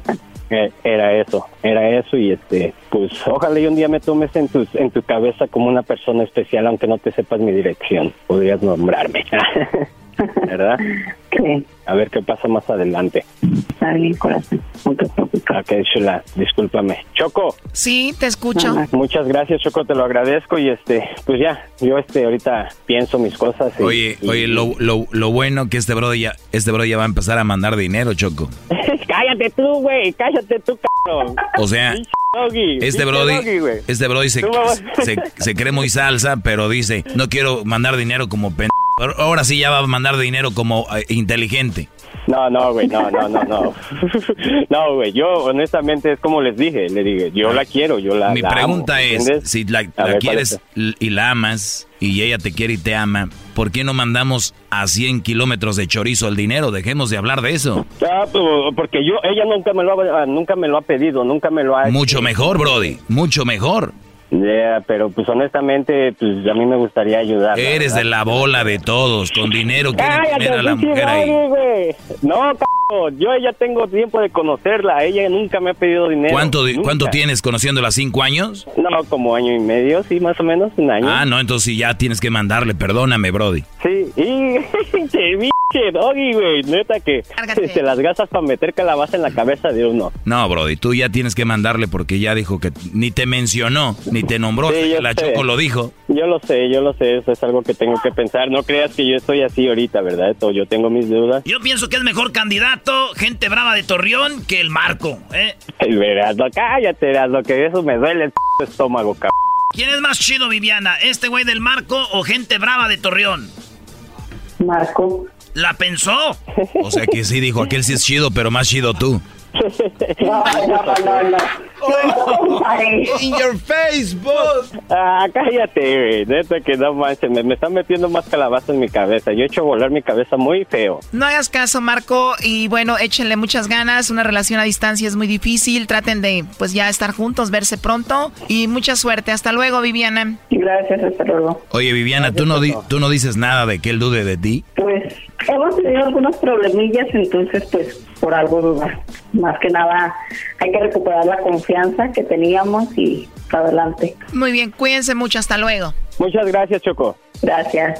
eh, era eso, era eso y este, pues ojalá y un día me tomes en tu, en tu cabeza como una persona especial, aunque no te sepas mi dirección, podrías nombrarme, ¿verdad? Sí. A ver qué pasa más adelante. Está bien, corazón. No te preocupes. Ok, chula, discúlpame. Choco. Sí, te escucho. Muchas gracias, Choco, te lo agradezco y este, pues ya, yo este ahorita pienso mis cosas. y- Oye, y- oye, lo, lo, lo bueno que este bro ya, este bro ya va a empezar a mandar dinero, Choco. cállate tú, güey, cállate tú, cabrón. O sea, Doggy, este brody, doggy, este brody se, se, se cree muy salsa, pero dice, no quiero mandar dinero como pendejo. Ahora sí ya va a mandar dinero como eh, inteligente. No, no, güey, no, no, no, no. No, güey, yo honestamente es como les dije, le dije, yo la quiero, yo la Mi pregunta es, si la, quieres y la amas y ella te quiere y te ama, ¿por qué no mandamos a 100 kilómetros de chorizo el dinero? Dejemos de hablar de eso. Ah, pues, porque yo, ella nunca me lo ha, nunca me lo ha pedido, nunca me lo ha... Mucho mejor, Brody, mucho mejor. Yeah, pero pues honestamente, pues a mí me gustaría ayudar. Eres de la bola de todos, con dinero quieren tener a la mujer ahí. No, yo ya tengo tiempo de conocerla, ella nunca me ha pedido dinero. ¿Cuánto, ¿cuánto tienes conociéndola? ¿Cinco años? No, como año y medio, sí, más o menos, un año. Ah, no, entonces ya tienes que mandarle, perdóname, Brody. Sí, y doggy, güey, neta que se las gastas para meter calabaza en la cabeza de uno. No, Brody, tú ya tienes que mandarle porque ya dijo que ni te mencionó, ni te nombró, la Choco lo dijo. Yo lo sé, yo lo sé, eso es algo que tengo que pensar. No creas que yo estoy así ahorita, ¿verdad? Yo tengo mis dudas. Yo pienso que es mejor candidato, gente brava de Torreón, que el Marco, ¿eh? Ay, verás, no, cállate, verás, lo que eso me duele el estómago, cabrón. ¿Quién es más chido, Viviana? ¿Este güey del Marco o gente brava de Torreón? Marco. ¿La pensó? O sea que sí dijo, aquel sí es chido, pero más chido tú. No, no, no, no. In your Facebook. Ah, cállate, güey. Neta que no manches. Me, me, están metiendo más calabaza en mi cabeza. Yo he hecho volar mi cabeza muy feo. No hagas caso, Marco. Y bueno, échenle muchas ganas. Una relación a distancia es muy difícil. Traten de, pues ya estar juntos, verse pronto. Y mucha suerte. Hasta luego, Viviana. Gracias, hasta luego. Oye, Viviana, ¿tú no, ¿tú no dices nada de que él dude de ti? Pues hemos tenido algunos problemillas, entonces, pues por algo dudar. Más que nada, hay que recuperar la confianza que teníamos y adelante. Muy bien, cuídense mucho, hasta luego. Muchas gracias, Choco. Gracias.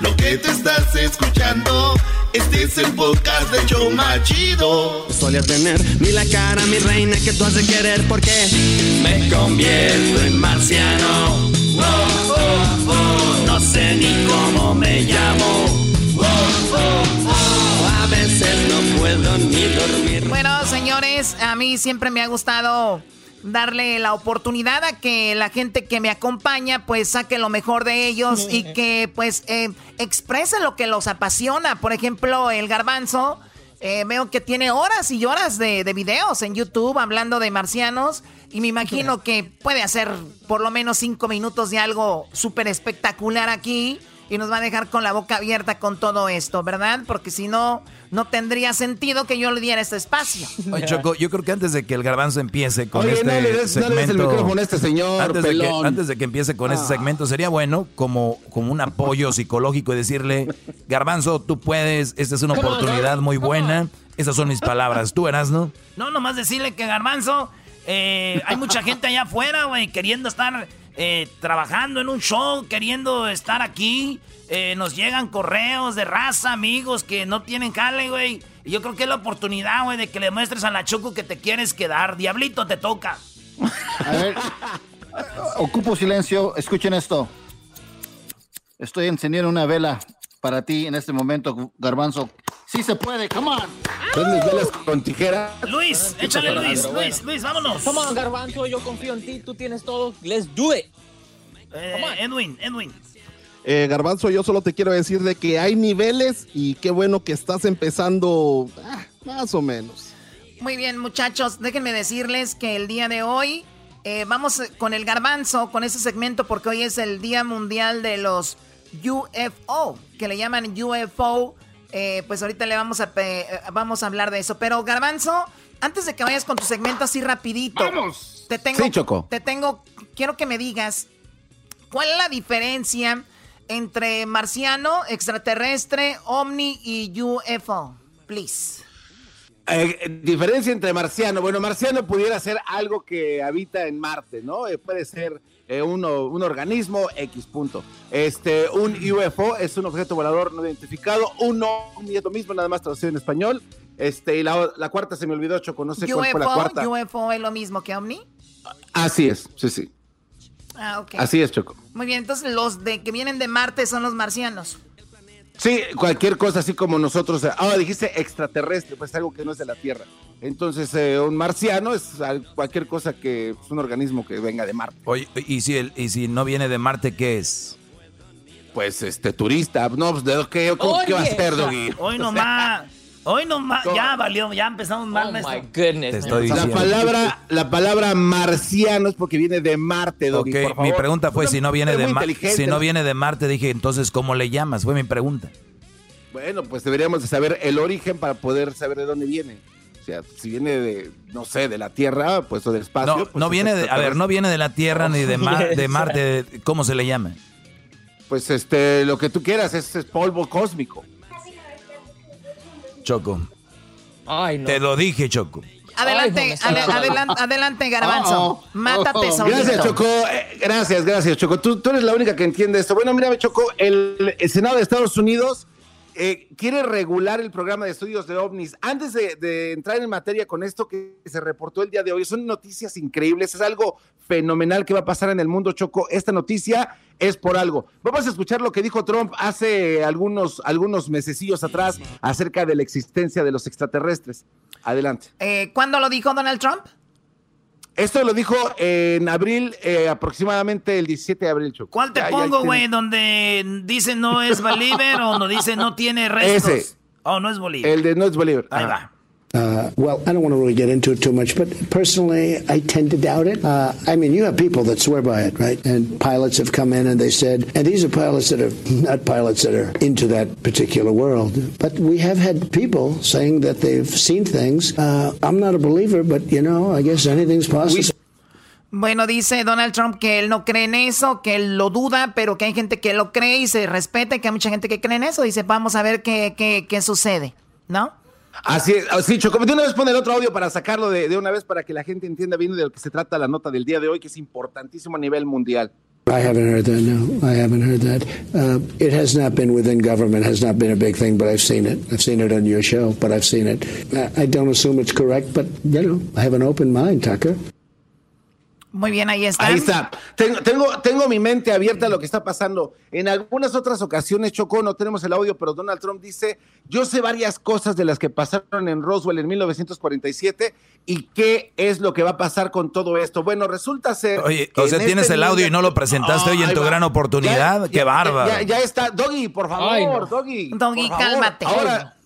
lo que te estás escuchando, este es el podcast de Choma Chido. Solía tener mi la cara, mi reina, que tú has de querer porque me convierto en marciano. Oh, oh, oh, no sé ni cómo me llamo. A veces no puedo ni dormir. Bueno, señores, a mí siempre me ha gustado darle la oportunidad a que la gente que me acompaña pues saque lo mejor de ellos y que pues eh, exprese lo que los apasiona. Por ejemplo, el garbanzo, eh, veo que tiene horas y horas de, de, videos en YouTube hablando de marcianos y me imagino que puede hacer por lo menos cinco minutos de algo súper espectacular aquí y nos va a dejar con la boca abierta con todo esto, ¿verdad? Porque si no, no tendría sentido que yo le diera este espacio. Oye, Choco, yo creo que antes de que el garbanzo empiece con este segmento... este señor, antes, De que, antes de que empiece con este ah. segmento, sería bueno como, como un apoyo psicológico y decirle, garbanzo, tú puedes, esta es una oportunidad muy buena. Esas son mis palabras. ¿Tú eras, no? No, nomás decirle que garbanzo, eh, hay mucha gente allá afuera, güey, queriendo estar eh, trabajando en un show, queriendo estar aquí. Eh, nos llegan correos de raza, amigos que no tienen jale, güey. Y yo creo que es la oportunidad, güey, de que le muestres a la Choco que te quieres quedar. Diablito, te toca. A ver, ocupo silencio, escuchen esto. Estoy encendiendo una vela para ti en este momento, Garbanzo. Sí se puede, come on. velas con tijera? Luis, échale Luis, Luis, Luis, vámonos. Come on, Garbanzo, yo confío en ti, tú tienes todo. Let's do it. Eh, Edwin, Edwin. Eh, Garbanzo, yo solo te quiero decir de que hay niveles y qué bueno que estás empezando ah, más o menos. Muy bien, muchachos, déjenme decirles que el día de hoy eh, vamos con el garbanzo, con ese segmento, porque hoy es el Día Mundial de los UFO, que le llaman UFO. Eh, pues ahorita le vamos a, vamos a hablar de eso. Pero Garbanzo, antes de que vayas con tu segmento así rapidito. ¡Vamos! Te tengo, sí, Choco. Te tengo, quiero que me digas, ¿cuál es la diferencia entre marciano, extraterrestre, ovni y UFO? Please. Eh, diferencia entre marciano. Bueno, marciano pudiera ser algo que habita en Marte, ¿no? Eh, puede ser eh, un, un, organismo X punto. Este, un UFO es un objeto volador no identificado, un ovni es lo mismo, nada más traducido en español. Este, y la, la cuarta se me olvidó, Choco, no sé UFO, cuál fue la cuarta. ¿UFO es lo mismo que ovni? Así es, sí, sí. Ah, ok. Así es, Choco. Muy bien, entonces los de que vienen de Marte son los marcianos. Sí, cualquier cosa así como nosotros. Ah, dijiste extraterrestre, pues algo que no es de la Tierra. Entonces, eh, un marciano es cualquier cosa que es un organismo que venga de Marte. Oye, ¿y si, el, y si no viene de Marte, qué es? Pues este turista. No, pues, ¿de qué, ¿qué va a ser, Doggy? Hoy nomás. Hoy nomás, ya valió, ya empezamos mal. Oh my goodness. la palabra, la palabra marciano es porque viene de Marte, Doggy, Ok, por favor. mi pregunta fue si no viene de Marte. Si no viene de Marte, dije, entonces, ¿cómo le llamas? Fue mi pregunta. Bueno, pues deberíamos de saber el origen para poder saber de dónde viene. O sea, si viene de, no sé, de la Tierra, pues o del espacio. No, pues, no es viene de, a ver, no viene de la Tierra ni de, Mar- de. Marte. ¿Cómo se le llama? Pues este, lo que tú quieras, es, es polvo cósmico. Choco. Ay, no. Te lo dije, Choco. Adelante, Ay, no me ade- está- adelante, adelante, Garbanzo. Oh, oh, Mátate oh, solito. Gracias, Choco. Eh, gracias, gracias, Choco. Tú, tú eres la única que entiende esto. Bueno, mira, Choco, el, el Senado de Estados Unidos eh, quiere regular el programa de estudios de ovnis. Antes de, entrar en materia con esto que se reportó el día de hoy, son noticias increíbles, es algo fenomenal que va a pasar en el mundo, Choco. Esta noticia es por algo. Vamos a escuchar lo que dijo Trump hace algunos, algunos mesecillos atrás acerca de la existencia de los extraterrestres. Adelante. Eh, ¿Cuándo lo dijo Donald Trump? Esto lo dijo en abril, eh, aproximadamente el 17 de abril, Choco. ¿Cuál te Ya, pongo, tiene- güey? Donde dice no es believer o no dice no tiene restos. Ese. Oh, no es believer. El de No es Bolívar. Ahí va. Uh, well, I don't want to really get into it too much, but personally, I tend to doubt it. Uh, I mean, you have people that swear by it, right? And pilots have come in and they said, and these are pilots that are not pilots that are into that particular world, but we have had people saying that they've seen things. Uh, I'm not a believer, but you know, I guess anything's possible. Bueno, dice Donald Trump que él no cree en eso, que él lo duda, pero que hay gente que lo cree y se respeta, y que hay mucha gente que cree en eso. Dice, vamos a ver qué, qué, qué sucede, ¿no? Así es, así, Choco. De una vez pone el otro audio para sacarlo de, de una vez para que la gente entienda bien de lo que se trata la nota del día de hoy, que es importantísimo a nivel mundial. I haven't heard that. No, I haven't heard that. Uh, it has not been within government. Has not been a big thing, but I've seen it. I've seen it on your show, but I've seen it. I, I don't assume it's correct, but you know, I have an open mind, Tucker. Muy bien, ahí está. Ahí está. Tengo, tengo, tengo mi mente abierta a lo que está pasando. En algunas otras ocasiones, Chocó, no tenemos el audio, pero Donald Trump dice, yo sé varias cosas de las que pasaron en Roswell en 1947 y qué es lo que va a pasar con todo esto. Bueno, resulta ser... Oye, o sea, en tienes este el audio y no lo presentaste hoy en tu va. gran oportunidad. Ya, Qué ya, bárbaro. Ya, ya está. Doggy, por favor, Ay, no. Doggy. Doggy, por favor. cálmate. Ahora...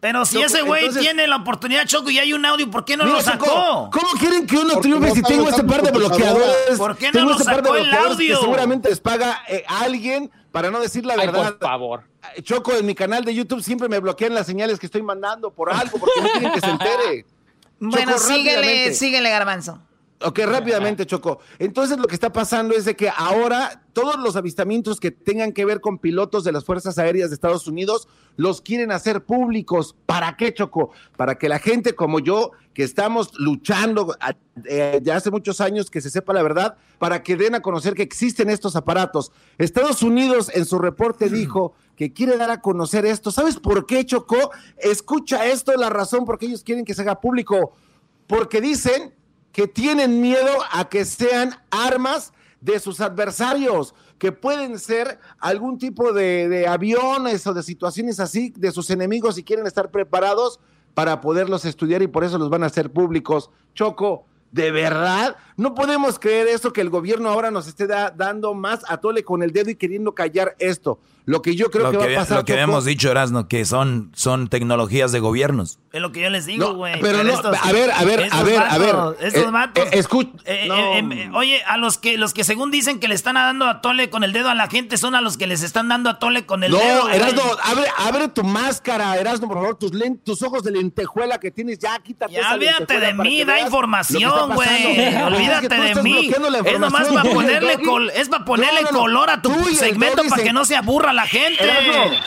Pero si Choco, ese güey entonces- tiene la oportunidad, Choco, y hay un audio, ¿por qué no Mira, lo Choco, sacó? ¿Cómo quieren que uno triunfe no si tengo este par de bloqueadores? ¿Por qué no Tengo lo este par de sacó el bloqueadores que audio? seguramente les paga eh, alguien para no decir la Ay, verdad. por favor. Choco, en mi canal de YouTube siempre me bloquean las señales que estoy mandando por algo, porque no quieren que se entere. Bueno, síguele, síguele, Garbanzo. Ok, rápidamente, Choco. Entonces lo que está pasando es de que ahora todos los avistamientos que tengan que ver con pilotos de las Fuerzas Aéreas de Estados Unidos los quieren hacer públicos. ¿Para qué, Choco? Para que la gente como yo, que estamos luchando eh, ya hace muchos años, que se sepa la verdad, para que den a conocer que existen estos aparatos. Estados Unidos en su reporte dijo que quiere dar a conocer esto. ¿Sabes por qué, Choco? Escucha esto, la razón por qué ellos quieren que se haga público. Porque dicen que tienen miedo a que sean armas de sus adversarios, que pueden ser algún tipo de, aviones o de situaciones así de sus enemigos y quieren estar preparados para poderlos estudiar y por eso los van a hacer públicos. Choco, ¿de verdad? No podemos creer eso que el gobierno ahora nos esté da- dando más a tole con el dedo y queriendo callar esto. Lo que yo creo lo que, que, va a pasar. lo que Choco, habíamos dicho, Erasno, que son, son tecnologías de gobiernos. Es lo que yo les digo, No, güey. pero no, estos- a ver, a ver, a ver, a ver. Estos Eh, vatos. eh, escu- Eh, no. eh, eh, oye, a los que los que según dicen que le están dando a tole con el dedo a la gente son a los que les están dando a tole con el no, dedo. güey. Erasno, abre, abre tu máscara, Erasno, por favor, tus, len- tus ojos de lentejuela que tienes, ya quítate Ya esa olvídate de mí, da información, güey. Olvídate Es que tú de mí. Es nomás para ponerle, col- es para ponerle No, no, no. color a tu segmento para que no se aburra la gente.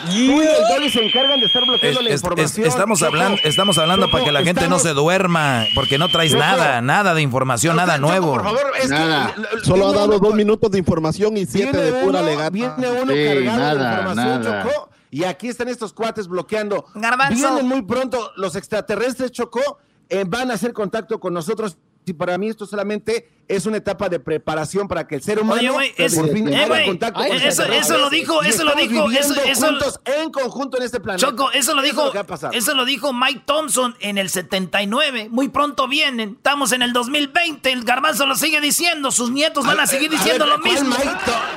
Tú y el Doggy se encargan de estar bloqueando la es- información. estamos Choco, hablando, estamos hablando para que la gente no se duerma, porque no traes Choco. nada, nada de información, nada nuevo. por favor, es que- Nada. Solo ha dado uno- dos minutos de información y siete Viene de pura legata. Viene uno Sí, cargado de información, nada. Chocó. Y aquí están estos cuates bloqueando. Garbanzo. Vienen muy pronto los extraterrestres, Chocó. eh, van a hacer contacto con nosotros. Y para mí esto solamente es una etapa de preparación para que el ser humano Oye, güey, es- por fin eh, güey, contacto ay, con eso- extraterrestres. eso lo dijo- Y eso lo dijo, eso- eso- juntos en conjunto en este planeta. Choco, eso lo dijo, eso lo dijo Mike Thompson en el 79. Muy pronto vienen. Estamos en el 2020. El garbanzo lo sigue diciendo. Sus nietos van a, seguir diciendo ver, lo ¿cuál mismo. Mike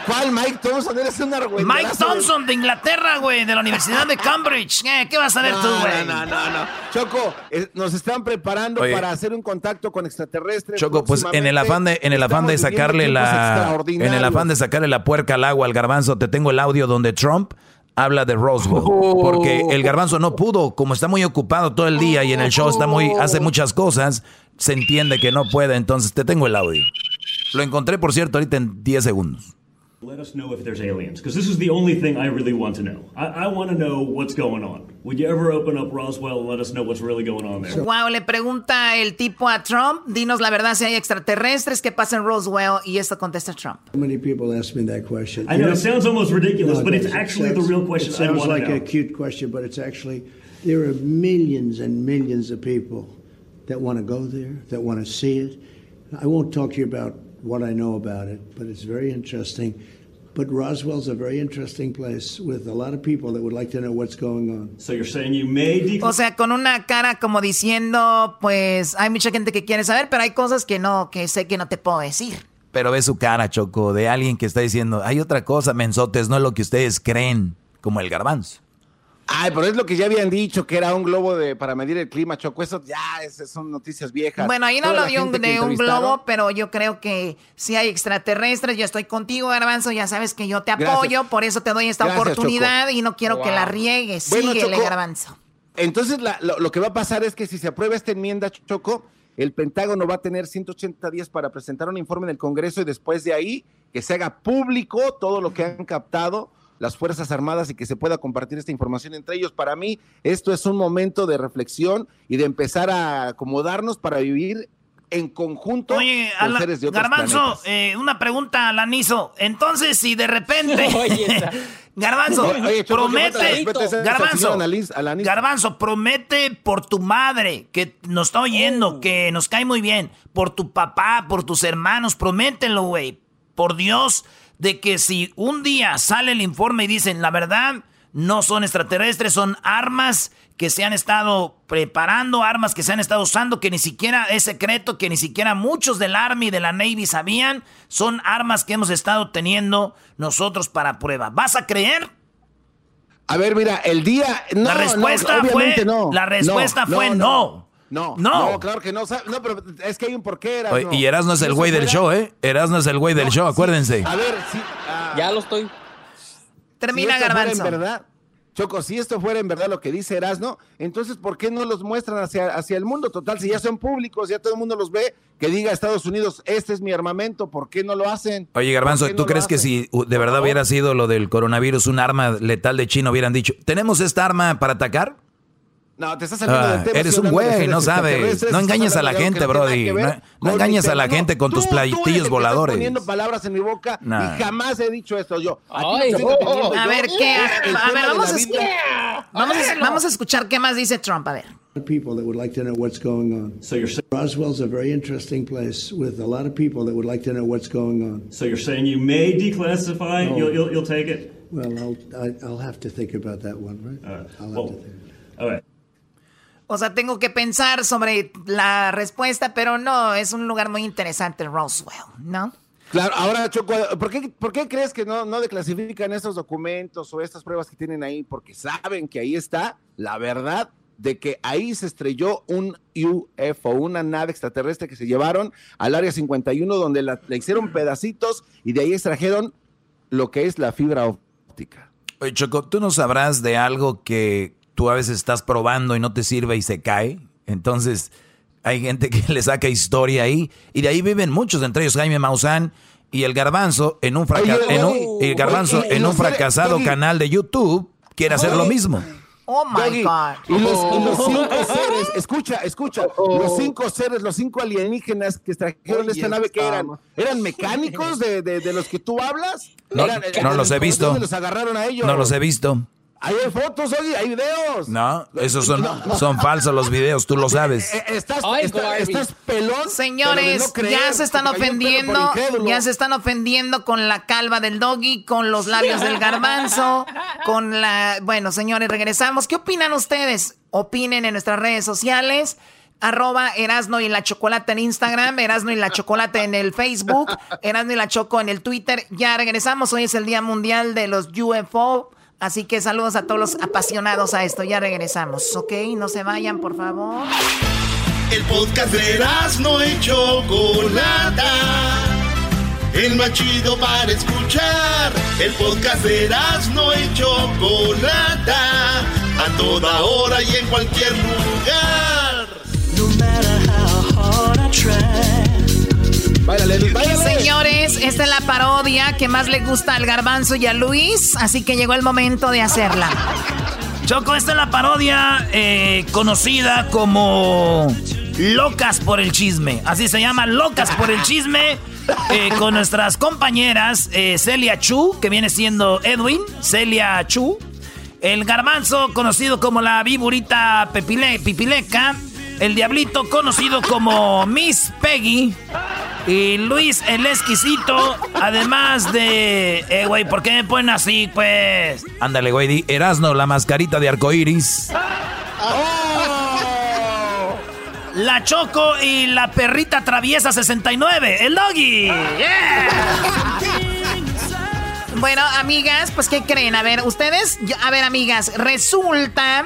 ¿Cuál Mike Thompson? Eres Mike. Thompson de Inglaterra, güey, de la Universidad de Cambridge. Eh, ¿Qué vas a ver tú, No, güey? No, no, no, no. Choco, eh, nos están preparando Oye. para hacer un contacto con extraterrestres. Choco, pues en el afán de, en el afán de sacarle la, en el afán de sacarle la puerca al agua al garbanzo, te tengo el audio donde Trump habla de Roswell, porque el garbanzo no pudo, como está muy ocupado todo el día y en el show está muy, hace muchas cosas, se entiende que no puede, entonces te tengo el audio. Lo encontré, por cierto, ahorita en 10 segundos. Let us know if there's aliens, because this is the only thing I really want to know. I, I want to know what's going on. Would you ever open up Roswell and let us know what's really going on there? Wow, le pregunta el tipo a Trump, dinos la verdad si hay extraterrestres, qué pasa en Roswell, y esto contesta Trump. How many people ask me that question? I know, it sounds almost ridiculous, No, but it's actually the real question It I sounds want like know. a cute question, but it's actually there are millions and millions of people that want to go there, that want to see it. I won't talk to you about what I know about it, but it's very interesting. But Roswell's a very interesting place with a lot of people that would like to know what's going on. So you're saying you may O sea, con una cara como diciendo, pues hay mucha gente que quiere saber, pero hay cosas que no, que sé que no te puedo decir. Pero ve su cara, Choco, de alguien que está diciendo, hay otra cosa, mensotes, no es lo que ustedes creen, como el garbanzo. Ay, pero es lo que ya habían dicho, que era un globo de, para medir el clima, Choco. Eso ya es- son noticias viejas. Bueno, ahí no Toda lo dio un- de un globo, pero yo creo que si hay extraterrestres, yo estoy contigo, Garbanzo, ya sabes que yo te Gracias. apoyo, por eso te doy esta Gracias, oportunidad Choco. y no quiero que la riegues. Bueno, Síguele, Choco, Garbanzo. Entonces, la- lo, lo que va a pasar es que si se aprueba esta enmienda, Choco, el Pentágono va a tener 180 días para presentar un informe en el Congreso y después de ahí que se haga público todo lo que han captado las Fuerzas Armadas y que se pueda compartir esta información entre ellos. Para mí, esto es un momento de reflexión y de empezar a acomodarnos para vivir en conjunto Oye, con seres de otros Garbanzo, eh, una pregunta al Aniso. Entonces, si de repente. Garbanzo, Oye, promete. Garbanzo. Garbanzo, promete por tu madre que nos está oyendo, que nos cae muy bien. Por tu papá, por tus hermanos, promételo, güey. Por Dios, de que si un día sale el informe y dicen la verdad, no son extraterrestres, son armas que se han estado preparando, armas que se han estado usando, que ni siquiera es secreto, que ni siquiera muchos del Army y de la Navy sabían, son armas que hemos estado teniendo nosotros para prueba. ¿Vas a creer? A ver, mira, el día. No, La respuesta no, fue- no. la respuesta fue no. No, No. no, claro que no. No, pero es que hay un porqué. Erasno. Oye, y Erasmo es Si el güey del show, ¿eh? Erasmo es el güey del show, acuérdense. A ver, sí. ah, Ya lo estoy. Termina, si Garbanzo. en verdad, Choco, si esto fuera en verdad lo que dice Erasno, entonces ¿por qué no los muestran hacia, hacia el mundo? Total, si ya son públicos, ya todo el mundo los ve, que diga Estados Unidos, este es mi armamento, ¿por qué no lo hacen? Oye, Garbanzo, ¿Por qué ¿tú no crees que si uh, de verdad hubiera sido lo del coronavirus un arma letal de China, hubieran dicho, ¿tenemos esta arma para atacar? No, te estás saliendo Ah, del tema. eres un güey, no sabes. No engañes a la gente, Brody. No- engañes a la gente con Tú- tus estás voladores. poniendo palabras en mi boca Nah. y jamás he dicho esto yo. A Ay, ver, ¿qué? A ver, vamos a, Biblia. vamos, a, vamos a escuchar qué más dice Trump. A ver. people that would like to know what's going on. So you're saying, Roswell's a very interesting place with a lot of people that would like to know what's going on. so you're saying you may declassify? No. You'll, you'll, you'll take it? Well, I'll I, I'll have to think about that one, right? All right. I'll have Well, to think. all right. O sea, tengo que pensar sobre la respuesta, pero no, es un lugar muy interesante, Roswell, ¿no? Claro, ahora Choco, ¿por qué, por qué crees que no, no declasifican esos documentos o estas pruebas que tienen ahí? Porque saben que ahí está la verdad de que ahí se estrelló un UFO, una nave extraterrestre que se llevaron al área 51 donde la, la hicieron pedacitos y de ahí extrajeron lo que es la fibra óptica. Oye, Choco, ¿tú no sabrás de algo que tú a veces estás probando y no te sirve y se cae? Entonces, hay gente que le saca historia ahí y de ahí viven muchos, entre ellos Jaime Maussan Y el garbanzo en un, en un, el garbanzo en un fracasado canal de YouTube quiere hacer lo mismo. Oh my God. Y los, cinco seres, escucha, escucha, los cinco seres, los cinco alienígenas que trajeron esta nave, que eran? ¿Eran mecánicos de, de, los que tú hablas? No, no los he visto. Los agarraron a ellos? No los he visto. Hay fotos, oye, hay videos. No, esos son, son falsos los videos, tú lo sabes. Eh, eh, estás, estás pelón. Señores, ya se están ofendiendo, ya se están ofendiendo con la calva del doggy, con los labios del garbanzo, con la... Bueno, señores, regresamos. ¿Qué opinan ustedes? Opinen en nuestras redes sociales arroba Erasno y la Chocolate en Instagram, Erasno y la Chocolate en el Facebook, Erasno y la Choco en el Twitter. Ya regresamos, hoy es el Día Mundial de los UFO. Así que saludos a todos los apasionados a esto. Ya regresamos, ¿ok? No se vayan, por favor. El podcast de no hecho Chocolata. El más chido para escuchar. El podcast de no hecho Chocolata. A toda hora y en cualquier lugar. No matter how hard I try. Señores, esta es la parodia que más le gusta al garbanzo y a Luis, así que llegó el momento de hacerla. Choco, esta es la parodia eh, conocida como Locas por el Chisme. Así se llama, Locas por el Chisme. Eh, con nuestras compañeras eh, Celia Chu, que viene siendo Edwin, Celia Chu, el garbanzo, conocido como la viburita pepile, pipileca, el diablito, conocido como Miss Peggy, y Luis el exquisito, además de... Eh, güey, ¿por qué me ponen así, pues? Ándale, güey, di Erasno, la mascarita de arcoiris. Oh. La Choco y la perrita traviesa 69, el doggy. Bueno, amigas, pues ¿qué creen? A ver, ustedes, a ver, amigas, resulta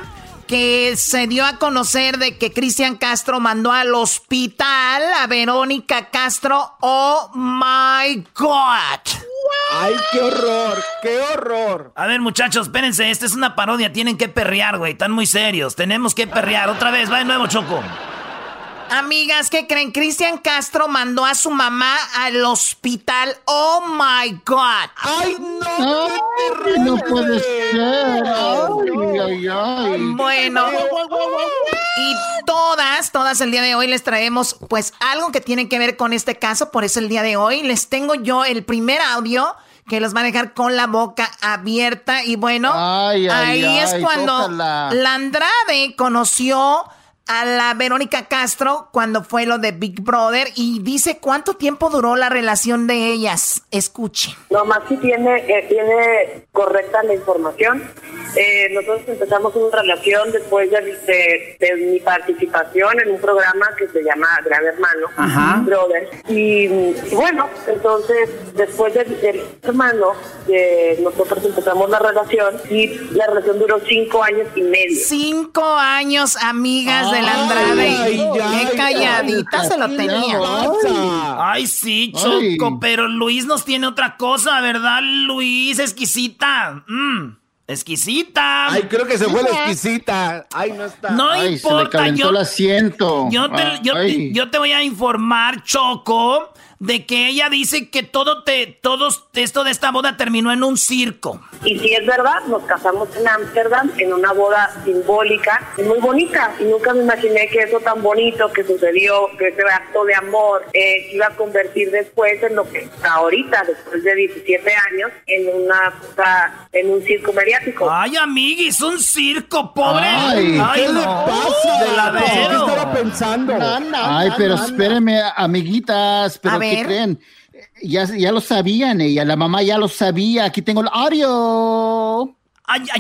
que se dio a conocer de que Cristian Castro mandó al hospital a Verónica Castro. Oh my God. Ay, qué horror, qué horror. A ver, muchachos, espérense, esta es una parodia, tienen que perrear, güey, están muy serios, tenemos que perrear. Otra vez, va de nuevo, Choco. Amigas, ¿qué creen? Cristian Castro mandó a su mamá al hospital. Oh my God. Ay, no. no puede ser. Ay, ay, ay. Bueno. Y todas, todas el día de hoy les traemos pues algo que tiene que ver con este caso. Por eso el día de hoy les tengo yo el primer audio que los va a dejar con la boca abierta. Y bueno, ahí es cuando la Andrade conoció a la Verónica Castro cuando fue lo de Big Brother y dice cuánto tiempo duró la relación de ellas. Escuchen. No, más si tiene, eh, tiene correcta la información. Eh, nosotros empezamos una relación después de, de, mi participación en un programa que se llama Gran Hermano, Big Brother. Y, bueno, entonces después del, hermano, eh, nosotros empezamos la relación y la relación duró cinco años y medio. Cinco años, amigas de la Andrade. Qué calladita se lo tenía. Ay, sí, Choco, pero Luis nos tiene otra cosa, ¿verdad, Luis? Exquisita. Mm, exquisita. Ay, creo que se fue la exquisita. Ay, no está. No importa. yo, el asiento. Yo yo te voy a informar, Choco de que ella dice que todo te, todo esto de esta boda terminó en un circo. Y si es verdad, nos casamos en Ámsterdam en una boda simbólica y muy bonita. Y nunca me imaginé que eso tan bonito que sucedió, que ese acto de amor, eh, iba a convertir después en lo que está ahorita, después de 17 años, en una en un circo mediático. Ay, amiguis, un circo, pobre. Ay, ¿qué le pasa? ¿Qué estaba pensando? Ay, pero espéreme, amiguitas, pero ¿qué creen? Ya, ya lo sabían ella, la mamá ya lo sabía. Aquí tengo el audio.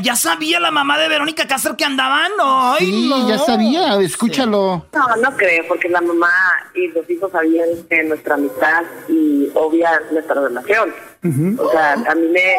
¿Ya sabía la mamá de Verónica Castro que andaban? Ay, sí, ya sabía, escúchalo. No, no creo, porque la mamá y los hijos sabían de nuestra amistad y obvia nuestra relación. O sea, a mí me,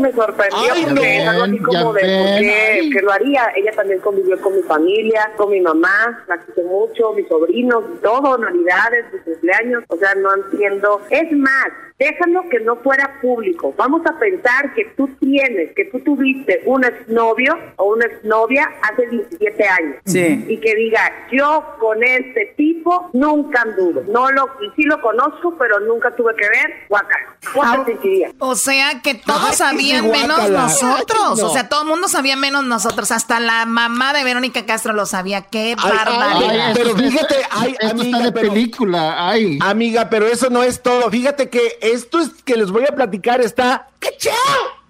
me sorprendió porque es algo así como de por qué que lo haría. Ella también convivió con mi familia, con mi mamá, la quise mucho, mis sobrinos, todo, navidades, mis cumpleaños. O sea, no entiendo. Es más, déjalo que no fuera público. Vamos a pensar que tú tienes, que tú tuviste un exnovio o una exnovia hace 17 años. Sí. Y que diga, yo con este tipo nunca anduve. No lo, sí lo conozco, pero nunca tuve que ver. Guacala. ¿Cómo te sentirías? O sea que todos sabían menos nosotros. No. O sea, todo el mundo sabía menos nosotros. Hasta la mamá de Verónica Castro lo sabía. ¡Qué Ay, barbaridad! ay, pero fíjate, ay, amiga, pero, película, ay. Amiga, pero eso no es todo. Fíjate que esto es que les voy a platicar está ¡Cachao!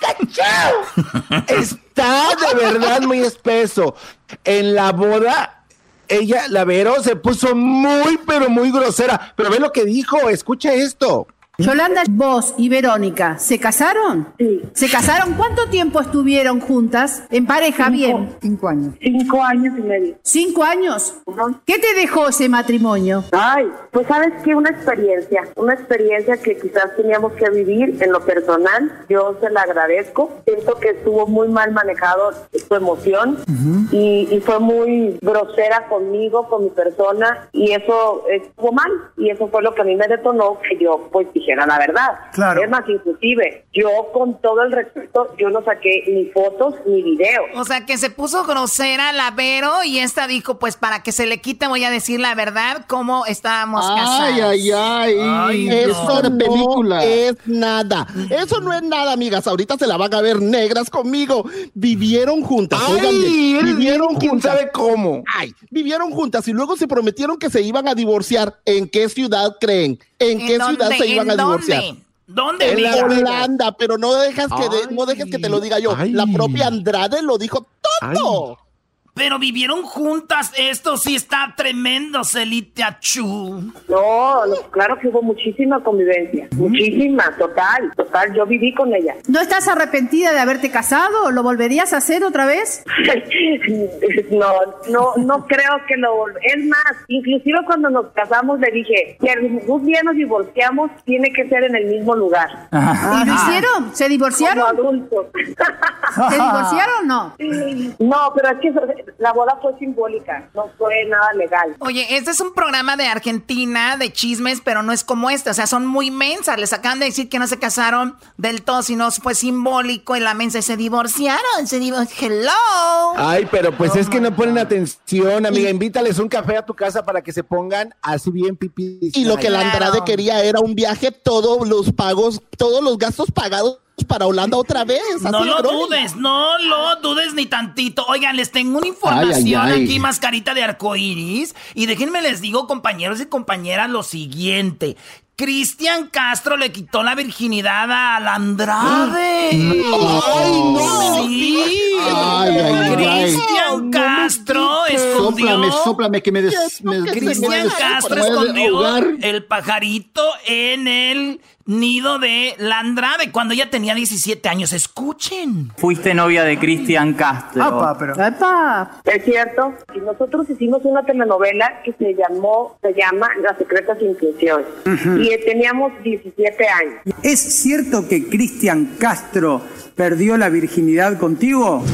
¡Cachao! Está de verdad muy espeso. En la boda, ella, la Vero, se puso muy, pero muy grosera. Pero ve lo que dijo, escucha esto. Yolanda, vos y Verónica, ¿se casaron? Sí. ¿Se casaron? ¿Cuánto tiempo estuvieron juntas? En pareja, bien. Cinco años. Cinco años y medio. ¿Cinco años? ¿Qué te dejó ese matrimonio? Ay, pues sabes que una experiencia, una experiencia que quizás teníamos que vivir en lo personal. Yo se la agradezco. Siento que estuvo muy mal manejado su emoción y, y fue muy grosera conmigo, con mi persona y eso estuvo mal y eso fue lo que a mí me detonó que yo pues dijera la verdad. Claro. Es más, inclusive yo con todo el respeto, yo no saqué ni fotos ni videos. O sea, que se puso grosera la Vero y esta dijo, pues para que se le quite voy a decir la verdad cómo estábamos casados. Ay, ay, ay. Eso no. no película. es nada. Eso no es nada, amigas. Ahorita se la van a ver negras conmigo. Vivieron juntas. Ay, oigan vivieron quién juntas. sabe cómo. Ay, vivieron juntas y luego se prometieron que se iban a divorciar. ¿En qué ciudad creen? ¿En, ¿En qué dónde? ciudad se iban ¿En a divorciar? Dónde? ¿Dónde, En? Holanda, pero no dejas que de- no dejes que te lo diga yo. La propia Andrade lo dijo todo. Pero vivieron juntas. Esto sí está tremendo, Celita Chu. No, no, claro que hubo muchísima convivencia, muchísima, total, total. Yo viví con ella. ¿No estás arrepentida de haberte casado? ¿Lo volverías a hacer otra vez? No, no, no creo que lo Es más, inclusive cuando nos casamos le dije, si algún día nos divorciamos, tiene que ser en el mismo lugar. ¿Y lo hicieron? ¿Se divorciaron? Como adultos. ¿Se divorciaron o no? No, pero es que la boda fue simbólica, no fue nada legal. Oye, este es un programa de Argentina de chismes, pero no es como este. O sea, son muy mensas. Les acaban de decir que no se casaron del todo, sino fue simbólico en la mensa y se divorciaron. Se divorciaron. Hello. Ay, pero pues es que no ponen atención, amiga. Invítales un café a tu casa para que se pongan así bien pipí. Y lo que la Andrade quería era un viaje, todos los pagos, todos los gastos pagados para Holanda otra vez. No lo dudes, no lo dudes ni tantito. Oigan, les tengo una información Ay, ay, ay. aquí, mascarita de arcoiris. Y déjenme les digo, compañeros y compañeras, lo siguiente. Cristian Castro le quitó la virginidad a la Andrade. Ay, no. Sí. Ay, ay, ay. Cristian Castro escondió. Sóplame, sóplame que me des... Me, Cristian Castro escondió el pajarito en el nido de la Andrade cuando ella tenía 17 años. Escuchen. Fuiste novia de Cristian Castro. Es cierto. Y nosotros hicimos una telenovela que se llamó, se llama Las Secretas Intenciones. Y eh, teníamos 17 años. ¿Es cierto que Cristian Castro perdió la virginidad contigo?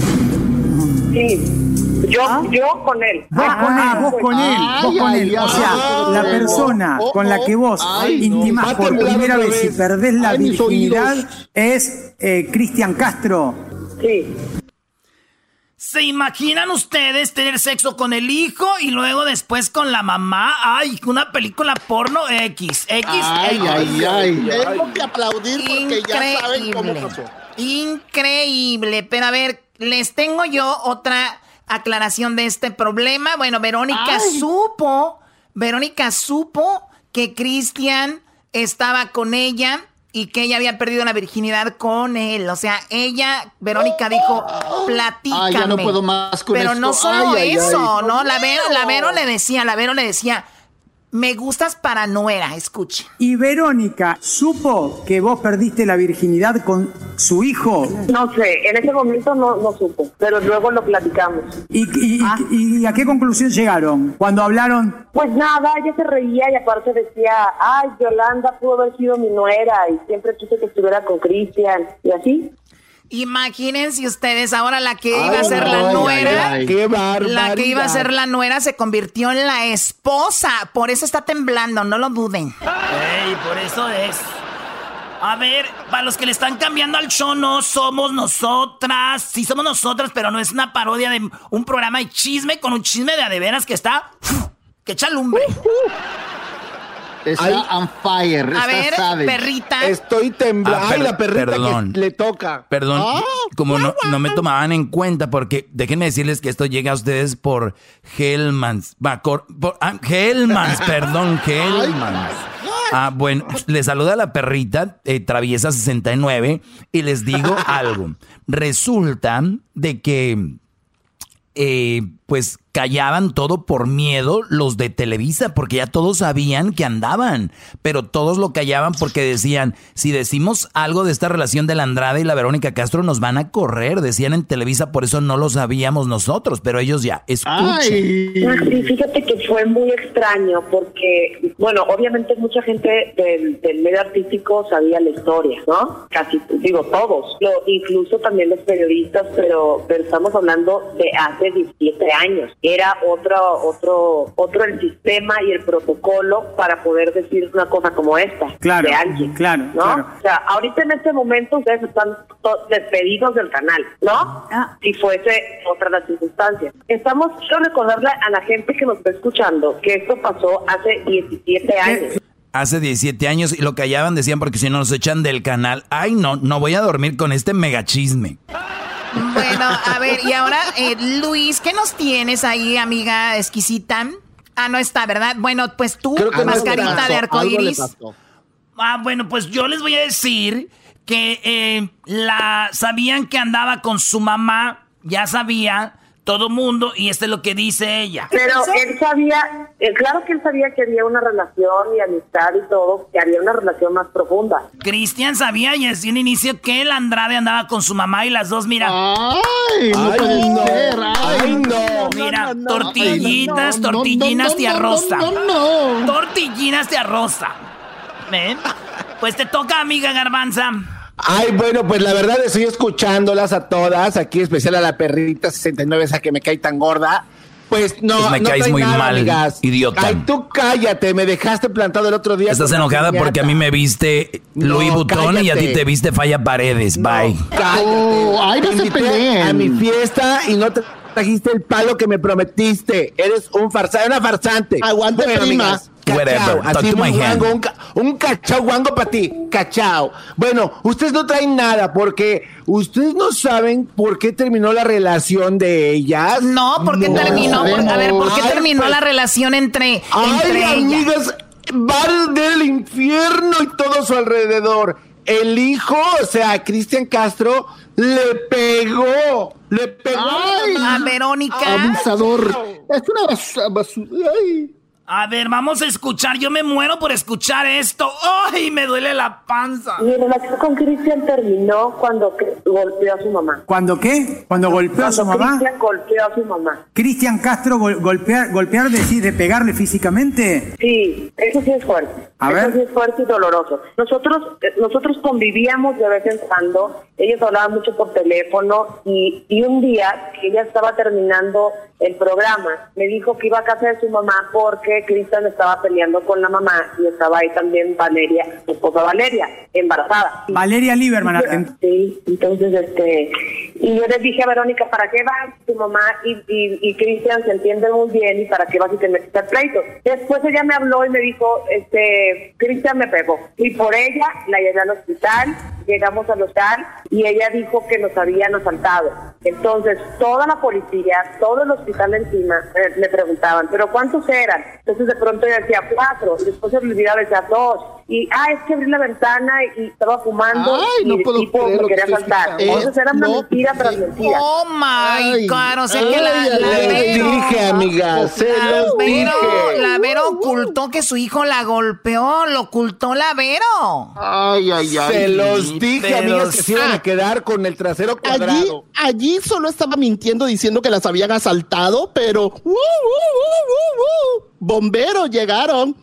Sí. Yo, yo con él. Vos con él, vos con él, vos con él. O sea, la persona con la que vos no. intimás por primera vez y perdés la virginidad es eh, Cristian Castro. Sí. ¿Se imaginan ustedes tener sexo con el hijo y luego después con la mamá? Ay, una película porno X. X. Ay, X. ay, ay. Tengo que aplaudir porque ya saben cómo Increíble. pasó. Increíble. Pero a ver, les tengo yo otra aclaración de este problema. Bueno, Verónica Ay. supo, Verónica supo que Cristian estaba con ella y que ella había perdido la virginidad con él. O sea, ella, Verónica dijo, platícame. Ay, ya no puedo más con Pero esto. no solo Ay, eso, ay. ¿no? La Vero, la Vero le decía, la Vero le decía, me gustas para nuera, escuche. Y Verónica supo que vos perdiste la virginidad con su hijo. No sé, en ese momento no, no supo, pero luego lo platicamos. ¿Y, y- y- y a qué conclusión llegaron cuando hablaron? Pues nada, ella se reía y aparte decía, ay, Yolanda pudo haber sido mi nuera y siempre quise que estuviera con Cristian y así. Imagínense ustedes, ahora la que iba a Ay, ser la ay, nuera, ay, ay. ¡Qué la que iba a ser la nuera se convirtió en la esposa. Por eso está temblando, no lo duden. Ey, por eso es. A ver, para los que le están cambiando al show, no somos nosotras. Sí somos nosotras, pero no es una parodia de un programa de chisme con un chisme de adeveras que está... que echa lumbre. Está on fire. A ver, perrita. Estoy temblando. Ah, Ay, la perrita perdón. que le toca. Perdón, Ah, como no, no me tomaban en cuenta, porque déjenme decirles que esto llega a ustedes por Hellmans. Va, cor- por, ah, Hellmans, perdón, Hellmans. Ah, bueno, les saluda la perrita eh, Traviesa 69 y les digo algo. Resulta de que eh, pues callaban todo por miedo los de Televisa, porque ya todos sabían que andaban, pero todos lo callaban porque decían, si decimos algo de esta relación de la Andrade y la Verónica Castro, nos van a correr, decían en Televisa, por eso no lo sabíamos nosotros, pero ellos ya, escuchen. Sí, fíjate que fue muy extraño porque, bueno, obviamente mucha gente del, del medio artístico sabía la historia, ¿no? Casi, digo, todos, Lo- incluso también los periodistas, pero, pero estamos hablando de hace 17 años. Era otro, otro, otro el sistema y el protocolo para poder decir una cosa como esta Claro, de alguien, claro, ¿no? claro. O sea, ahorita en este momento ustedes están to- despedidos del canal, ¿no? Si fuese otra las circunstancias. Estamos, quiero recordarle a la gente que nos está escuchando que esto pasó hace 17 años. Hace 17 años y lo callaban, decían, porque si no nos echan del canal, ay no, no voy a dormir con este mega chisme. Bueno, a ver, y ahora, eh, Luis, ¿qué nos tienes ahí, amiga exquisita? Ah, no está, ¿verdad? Bueno, pues tú, que no mascarita está. de arcoiris. pasó. Ah, bueno, pues yo les voy a decir que eh, la sabían que andaba con su mamá, ya sabía todo mundo, y esto es lo que dice ella. Pero él sabía, eh, claro que él sabía que había una relación y amistad y todo, que había una relación más profunda. Cristian sabía y desde un inicio que el Andrade andaba con su mamá y las dos, mira. ¡Ay, no Ay, no. ser! ¡Ay, no! Mira, tortillitas, tortillinas de arroza. Tortillinas de arroza. ¿Ven? Pues te toca, amiga Garbanza. Ay, bueno, pues la verdad estoy escuchándolas a todas, aquí especial a la perrita 69, esa que me cae tan gorda. Pues no, Pues me no caes muy nada, mal, amigas. idiota. Ay, tú cállate, me dejaste plantado el otro día. Estás enojada piñata. porque a mí me viste Louis No, Vuitton y a ti cállate. te viste Falla Paredes. Bye. Cállate. Oh, ay, no se peleen. A mi fiesta y no te trajiste el palo que me prometiste. Eres un farsante, una farsante. Aguante, Bueno, prima. amigas, Whatever. Cachao, Talk así to my un hand. guango, un, ca- un cachao guango para ti, cachao. Bueno, ustedes no traen nada porque ustedes no saben por qué terminó la relación de ellas. No, porque terminó, por- a ver, ¿por qué Ay, terminó pues, la relación entre, Ay, entre ellas? amigas, van del infierno y todo su alrededor. El hijo, o sea, Cristian Castro, le pegó. Le pegó Ay, a Verónica. Abusador. Es una bas- basura. Ay. A ver, vamos a escuchar. Yo me muero por escuchar esto. ¡Ay, me duele la panza! Mi relación con Cristian terminó cuando golpeó a su mamá. ¿Cuándo qué? ¿Cuando golpeó a su Cuando mamá? Cristian golpeó a su mamá. ¿Cristian Castro gol- golpear, golpear decir, de pegarle físicamente? Sí, eso sí es fuerte. A eso ver. sí es fuerte y doloroso. Nosotros, eh, nosotros convivíamos de vez en cuando. Ellos hablaban mucho por teléfono y, y un día que ella estaba terminando el programa, me dijo que iba a casa de su mamá porque Cristian estaba peleando con la mamá y estaba ahí también Valeria, su esposa Valeria, embarazada. Valeria Lieberman. Sí, entonces, este, y yo les dije a Verónica, ¿para qué vas tu mamá y, y, y Cristian se entienden muy bien y para qué vas y te metes al pleito? Después ella me habló y me dijo, este, Cristian me pegó. Y por ella la llevé al hospital, llegamos al hospital y ella dijo que nos habían asaltado. Entonces, toda la policía, todo el hospital encima, eh, me preguntaban, ¿pero cuántos eran? Entonces, de pronto ella decía cuatro, después se olvidaba, decía dos. Y, ah, es que abrí la ventana y estaba fumando Ay, y no el puedo tipo creer me quería asaltar. escuchando. Entonces era una No, mentira tras mentira. Oh my God, o sea que la, ay, la ay, Les Vero, dije, amigas, se la los Vero, dije. la Vero ocultó que su hijo la golpeó, lo ocultó la Vero. Ay, ay, ay. Se los dije, Pero amigas, que se iban a quedar con el trasero Allí, cuadrado. allí solo estaba mintiendo diciendo que las habían asaltado, pero ¡uh, uh, uh, uh, uh! bomberos llegaron.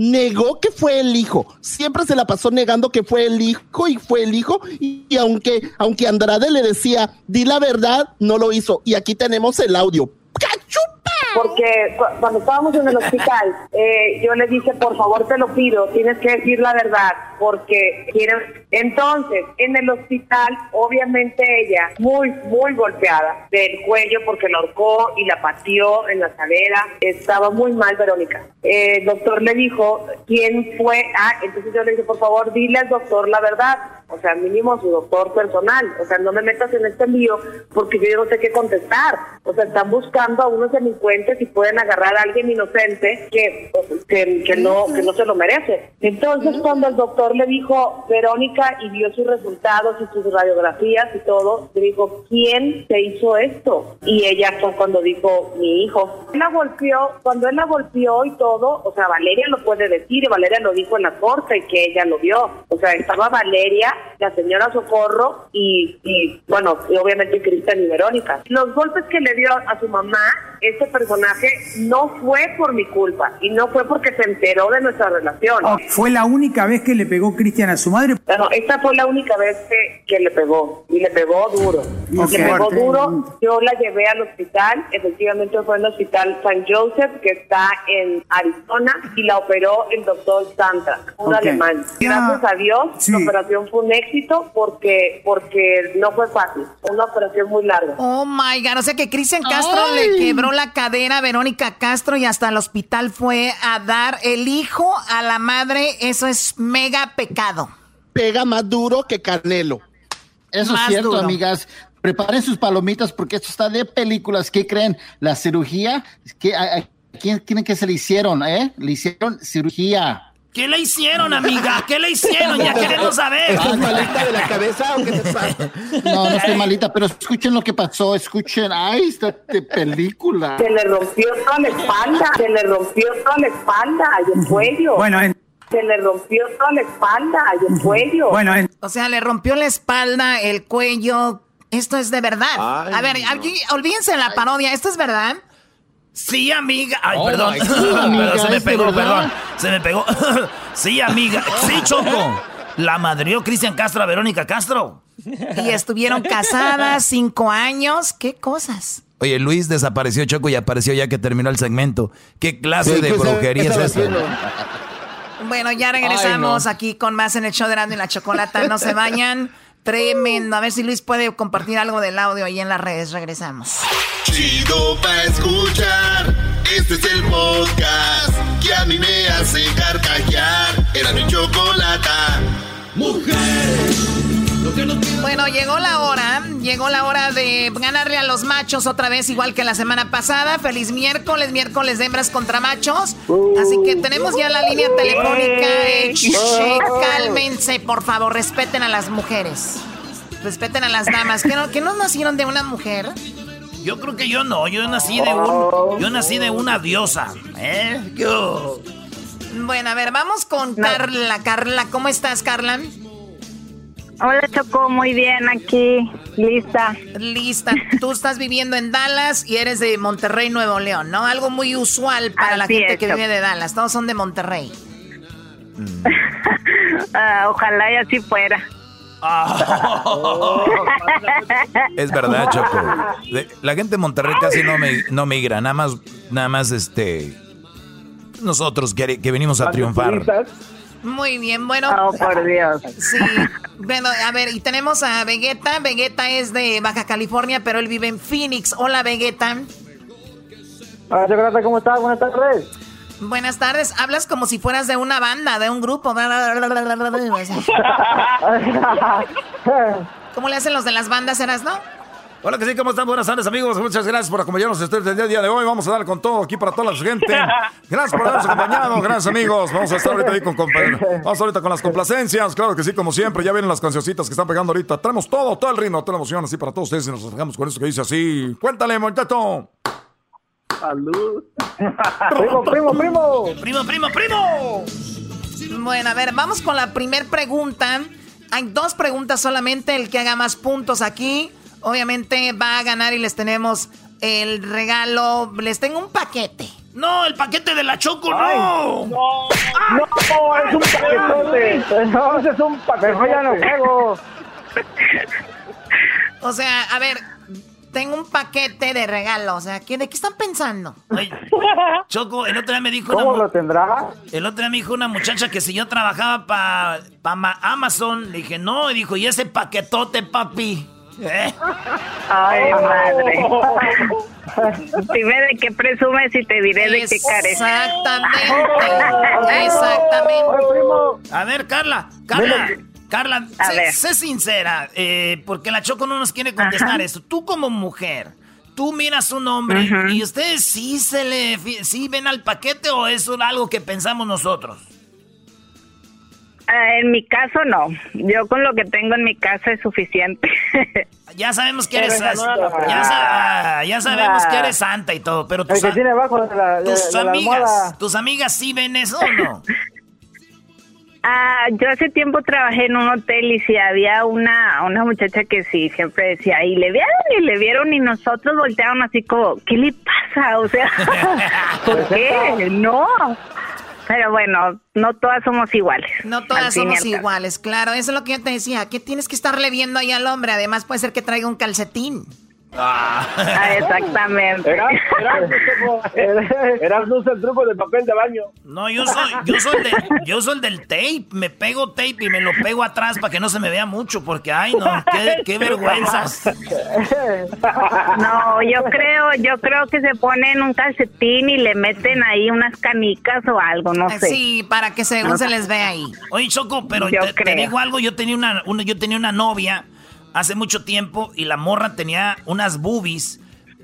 Negó que fue el hijo. Siempre se la pasó negando que fue el hijo y fue el hijo. Y, aunque, aunque Andrade le decía, di la verdad, no lo hizo. Y aquí tenemos el audio. ¡Cachupa! Porque cu- cuando estábamos en el hospital, eh, yo le dije, por favor te lo pido, tienes que decir la verdad, porque quieren... Entonces, en el hospital, obviamente ella, muy, muy golpeada del cuello porque la ahorcó y la pateó en la cadera, estaba muy mal Verónica. Eh, el doctor le dijo, ¿quién fue? Ah, entonces yo le dije, por favor, dile al doctor la verdad. O sea, mínimo su doctor personal. O sea, no me metas en este lío porque yo no sé qué contestar. O sea, están buscando a unos delincuentes y pueden agarrar a alguien inocente que, que, que no, que no se lo merece. Entonces, cuando el doctor le dijo, Verónica, y vio sus resultados y sus radiografías y todo, le dijo, ¿quién te hizo esto? Y ella fue cuando dijo, mi hijo. Él la golpeó, cuando él la golpeó y todo, o sea, Valeria lo puede decir, y Valeria lo dijo en la corte y que ella lo vio. O sea, estaba Valeria, la señora Socorro y, y bueno, y obviamente Cristian y Verónica. Los golpes que le dio a su mamá, este personaje, no fue por mi culpa y no fue porque se enteró de nuestra relación. Oh, ¿Fue la única vez que le pegó Cristian a su madre? Bueno, esta fue la única vez que, que le pegó y le pegó duro. Ok. Le pegó duro. Yo la llevé al hospital. Efectivamente fue en el hospital San Joseph que está en Arizona y la operó el doctor Santa, un alemán. Gracias a Dios, Sí. la operación fue un éxito porque porque no fue fácil. Fue una operación muy larga. Oh my God. O sea que Cristian Castro le quebró la cadera a Verónica Castro y hasta el hospital fue a dar el hijo a la madre. Eso es mega pecado. Pega más duro que Canelo. Eso Más es cierto, duro. amigas. Preparen sus palomitas porque esto está de películas. ¿Qué creen? La cirugía, ¿qué, a, a quién creen que se le hicieron? ¿Eh? Le hicieron cirugía. ¿Qué le hicieron, amiga? ¿Qué le hicieron? Ya queremos saber. ¿Estás malita de la cabeza o qué te pasa? No, no estoy malita, pero escuchen lo que pasó. Escuchen. Ay, esta de película. Se le rompió toda la espalda, se le rompió toda la espalda y el cuello. Bueno, en- Se le rompió toda la espalda y el cuello. Bueno, en- O sea, le rompió la espalda, el cuello. Esto es de verdad. Ay, a ver, aquí, olvídense de la parodia. ¿Esto es verdad? Sí, amiga. Ay, Oh, perdón. se me ¿es de pegó, perdón. Se me pegó. sí, amiga. Sí, Choco. La madrió Cristian Castro a Verónica Castro. Y estuvieron casadas cinco años. ¿Qué cosas? Oye, Luis desapareció Choco y apareció ya que terminó el segmento. ¿Qué clase Sí, de ¿qué sabe- brujería es esta? Bueno, ya regresamos aquí con más en el show de Erasmo y la Chocolata. No se vayan. Tremendo. A ver si Luis puede compartir algo del audio ahí en las redes. Regresamos. Chido pa' escuchar. Este es el podcast que a mí me hace carcajear. Era mi chocolata. Mujer. Bueno, llegó la hora, llegó la hora de ganarle a los machos otra vez, igual que la semana pasada. Feliz miércoles, miércoles de hembras contra machos. Así que tenemos ya la línea telefónica. Eh, che, cálmense, por favor, respeten a las mujeres. Respeten a las damas. ¿Que no, que no nacieron de una mujer? Yo creo que yo no. Yo nací de un. Yo nací de una diosa. ¿Eh? Yo. Bueno, a ver, vamos con Carla. Carla, ¿cómo estás, Carla? Hola Choco, muy bien aquí, lista. Lista. Tú estás viviendo en Dallas y eres de Monterrey, Nuevo León, ¿no? Algo muy usual para la gente es, que Choco. vive de Dallas. Todos son de Monterrey. Ah, ojalá y así fuera. Es verdad, Choco. La gente de Monterrey casi no, me, no migra, nada más, nada más este. Nosotros que, que venimos a triunfar. Muy bien, bueno. Oh, por Dios. Sí. Bueno, a ver, y tenemos a Vegeta. Vegeta es de Baja California, pero él vive en Phoenix. Hola, Vegeta. Hola, ¿cómo estás? Buenas tardes. Buenas tardes. Hablas como si fueras de una banda, de un grupo. ¿Cómo le hacen los de las bandas, eras, no? Hola, que sí, ¿cómo están? Buenas tardes, amigos. Muchas gracias por acompañarnos este el día de hoy. Vamos a dar con todo aquí para toda la gente. Gracias por habernos acompañado. Gracias, amigos. Vamos a estar ahorita ahí con, con- vamos ahorita con las complacencias. Claro que sí, como siempre. Ya vienen las cancioncitas que están pegando ahorita. Traemos todo, todo el ritmo, toda la emoción así para todos ustedes y nos dejamos con eso que dice así. Cuéntale, muchacho. Salud. primo, primo, primo. Primo, primo, primo. Bueno, a ver, vamos con la primer pregunta. Hay dos preguntas solamente. El que haga más puntos aquí, obviamente va a ganar y les tenemos el regalo. Les tengo un paquete. No, el paquete de la Choco, Ay, no. No, es un paquetote. No, es un paquetote. Mejor ya no juego. O sea, a ver, tengo un paquete de regalo. O sea, ¿qué, ¿de qué están pensando? Choco, el otro día me dijo ¿Cómo una, lo tendrá? el otro día me dijo una muchacha que si yo trabajaba para Amazon, le dije, no, y dijo, ¿y ese paquetote, papi? ¿Eh? Ay, madre. Dime de qué presumes y te diré de qué careces. Exactamente. Exactamente. A ver, Carla, Carla. Carla, sé, sincera, eh, porque la Choco no nos quiere contestar Ajá. esto. Tú como mujer, tú miras un hombre y ustedes sí se le, sí ven al paquete o es algo que pensamos nosotros. Ah, en mi caso, no. Yo con lo que tengo en mi casa es suficiente. Ya sabemos que eres, no ya, sa- Ah. ya sabemos que eres santa y todo, pero tus, que a- tiene abajo de la, de- tus de la amigas, tus amigas sí ven eso o no? Ah, yo hace tiempo trabajé en un hotel y si había una, una muchacha que sí siempre decía, y le vieron y le vieron y nosotros voltearon así como, ¿qué le pasa? O sea, ¿por qué? No. Pero bueno, no todas somos iguales. No todas somos iguales, claro. Eso es lo que yo te decía. ¿Qué tienes que estarle viendo ahí al hombre? Además, puede ser que traiga un calcetín. Ah, exactamente. Era, Eras usa el truco del papel de baño. No, yo soy, yo soy el de, yo soy el del tape, me pego tape y me lo pego atrás para que no se me vea mucho, porque ay no, qué, qué vergüenzas. No, yo creo, yo creo que se ponen un calcetín y le meten ahí unas canicas o algo, no sé. Sí, para que según se les vea ahí. Oye, Choco, pero Yo te, te digo algo, yo tenía una, una- yo tenía una novia hace mucho tiempo y la morra tenía unas boobies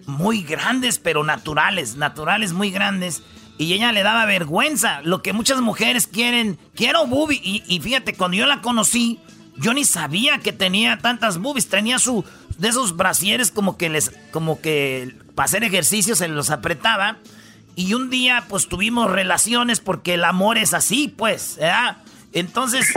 muy grandes, pero naturales, naturales muy grandes. Y ella le daba vergüenza, lo que muchas mujeres quieren, quiero boobie. Y, y fíjate, cuando yo la conocí, yo ni sabía que tenía tantas boobies, tenía su, de esos brasieres como que les, como que para hacer ejercicio se los apretaba. Y un día, pues tuvimos relaciones porque el amor es así, pues, ¿verdad? Entonces,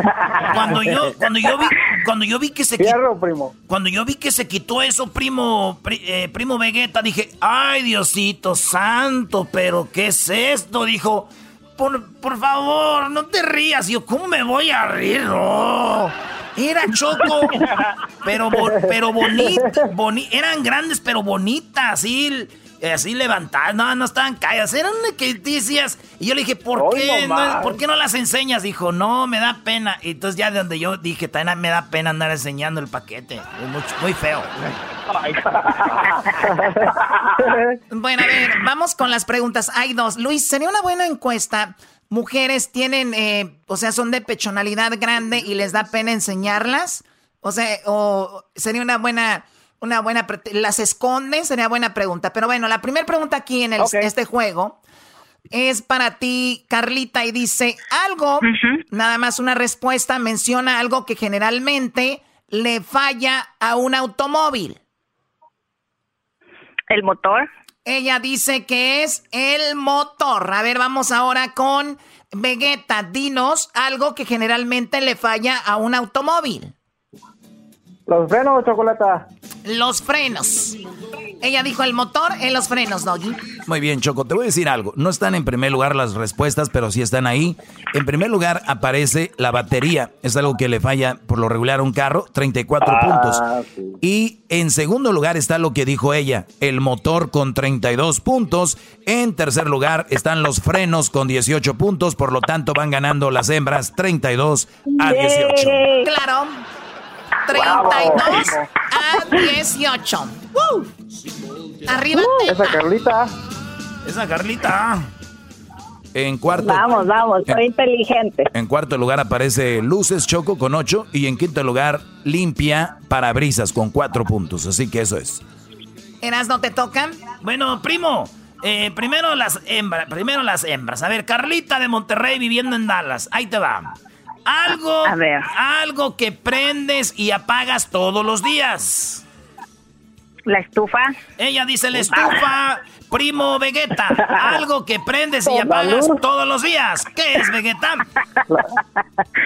cuando yo, cuando yo vi, cuando yo vi que se Fierro, primo. cuando yo vi que se quitó eso, primo, pri- eh, primo Vegeta, dije, ay Diosito santo, pero ¿qué es esto? Dijo, por, por favor, no te rías. Y yo, ¿cómo me voy a reír? No. Era choco, pero, pero bonita, boni eran grandes, pero bonitas, eh, así levantadas, no, no estaban calladas, eran decías, y yo le dije, ¿por qué, no. ¿por qué no las enseñas? Dijo, no, me da pena. Y entonces ya de donde yo dije, también me da pena andar enseñando el paquete, es mucho- muy feo. Bueno, a ver, vamos con las preguntas. Hay dos. Luis, sería una buena encuesta. Mujeres tienen, eh, o sea, son de pechonalidad grande y les da pena enseñarlas. O sea, o sería una buena, una buena, pre- las esconden, sería buena pregunta. Pero bueno, la primera pregunta aquí en el- este juego es para ti, Carlita, y dice algo, nada más una respuesta, menciona algo que generalmente le falla a un automóvil. El motor. Ella dice que es el motor. A ver, vamos ahora con Vegeta. Dinos algo que generalmente le falla a un automóvil. Los frenos, chocolata. Los frenos. Ella dijo el motor en los frenos, Doggy. Muy bien, Choco, te voy a decir algo. No están en primer lugar las respuestas, pero sí están ahí. En primer lugar aparece la batería. Es algo que le falla por lo regular a un carro, 34 Ah, puntos. Y en segundo lugar está lo que dijo ella, el motor con 32 puntos. En tercer lugar están los frenos con 18 puntos, por lo tanto van ganando las hembras 32 a 18. Claro. 32 a 18. ¡Woo! Arriba. Esa Carlita. Esa Carlita. En cuarto, Vamos, vamos, soy inteligente. En cuarto lugar aparece Luces Choco con 8 y en quinto lugar Limpia Parabrisas con 4 puntos. Así que eso es. Eras no te tocan. Bueno, primo, eh, primero las hembras, primero las hembras. A ver, Carlita de Monterrey viviendo en Dallas. Ahí te va. Algo, A ver. algo que prendes y apagas todos los días. La estufa. Ella dice la estufa, primo Vegeta. Algo que prendes y La apagas luz. todos los días. ¿Qué es Vegeta?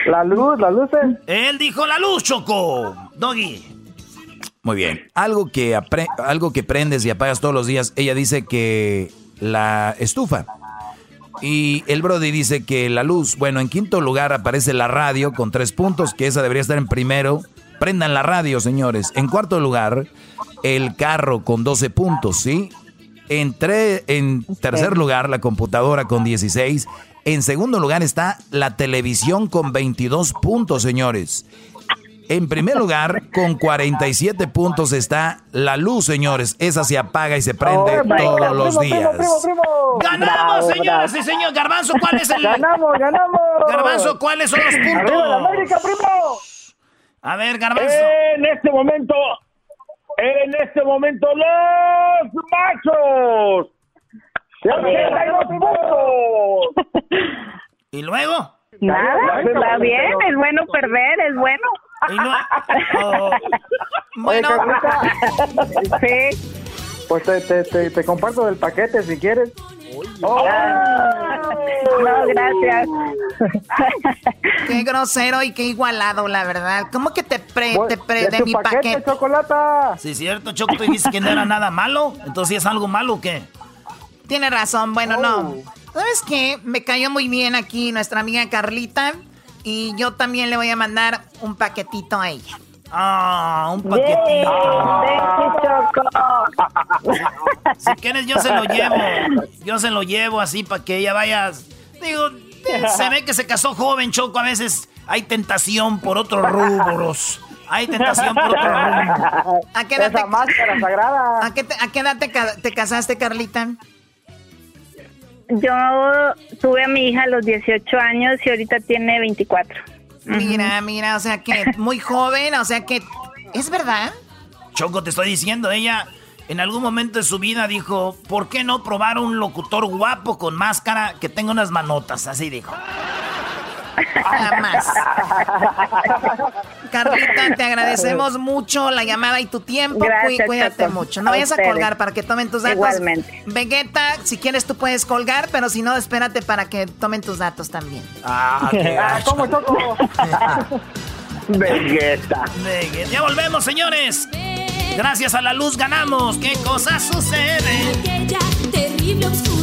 La luz, las luces. Él dijo la luz, Choco. Doggy. Muy bien. Algo que, apre- algo que prendes y apagas todos los días. Ella dice que la estufa. Y el Brody dice que la luz. Bueno, en quinto lugar aparece la radio con tres puntos, que esa debería estar en primero. Prendan la radio, señores. En cuarto lugar el carro con 12 puntos, ¿sí? Entré en tercer lugar la computadora con 16. En segundo lugar está la televisión con 22 puntos, señores. En primer lugar, con 47 puntos está la luz, señores. Esa se apaga y se prende Oh, todos God. los Primo, días. primo, primo, primo. ¡Ganamos, Bravo, señoras bravo. y señores! Garbanzo, ¿cuál es el...? ¡Ganamos, ganamos! Garbanzo, ¿cuáles son los puntos? ¡Arriba la América, primo! A ver, Garbanzo. En este momento, en este momento, los machos. ¡62 puntos! ¿Y luego? Nada, está bien, es bueno perder, es bueno. Y no- Oh. Bueno, sí. Pues te, te, te, te comparto del paquete si quieres. Oh. No, gracias. Qué grosero y qué igualado, la verdad. ¿Cómo que te pre, te pre de, mi paquete, paquete? chocolata. Sí, cierto, Choco, tú dijiste que no era nada malo. Entonces, ¿sí ¿es algo malo o qué? Tiene razón, bueno, no. ¿Sabes qué? Me cayó muy bien aquí nuestra amiga Carlita y yo también le voy a mandar un paquetito a ella. Ah, un paquetito. Si quieres, yo se lo llevo. Yo se lo llevo así para que ella vaya. Digo, se ve que se casó joven, Choco. A veces hay tentación por otros rubros. Hay tentación por otros rubros. ¿A qué edad te. ¿a qué, te- a qué edad te, te casaste, Carlita? Yo tuve a mi hija a los 18 años y ahorita tiene 24. Mira, mira, o sea que muy joven, o sea que... ¿Es verdad? Choco, te estoy diciendo, ella en algún momento de su vida dijo, ¿por qué no probar un locutor guapo con máscara que tenga unas manotas? Así dijo. Jamás. Carlita, te agradecemos mucho la llamada y tu tiempo. Gracias, Cuídate Choco. mucho. No A vayas a colgar para que tomen tus datos. Igualmente. Vegeta, si quieres tú puedes colgar, pero si no, espérate para que tomen tus datos también. Ah, qué Ah, gacho. ¿Cómo, Choco? Vegeta. Venga, Ya volvemos, señores. Gracias a la luz ganamos. ¿Qué cosas suceden? aquella terrible oscuridad.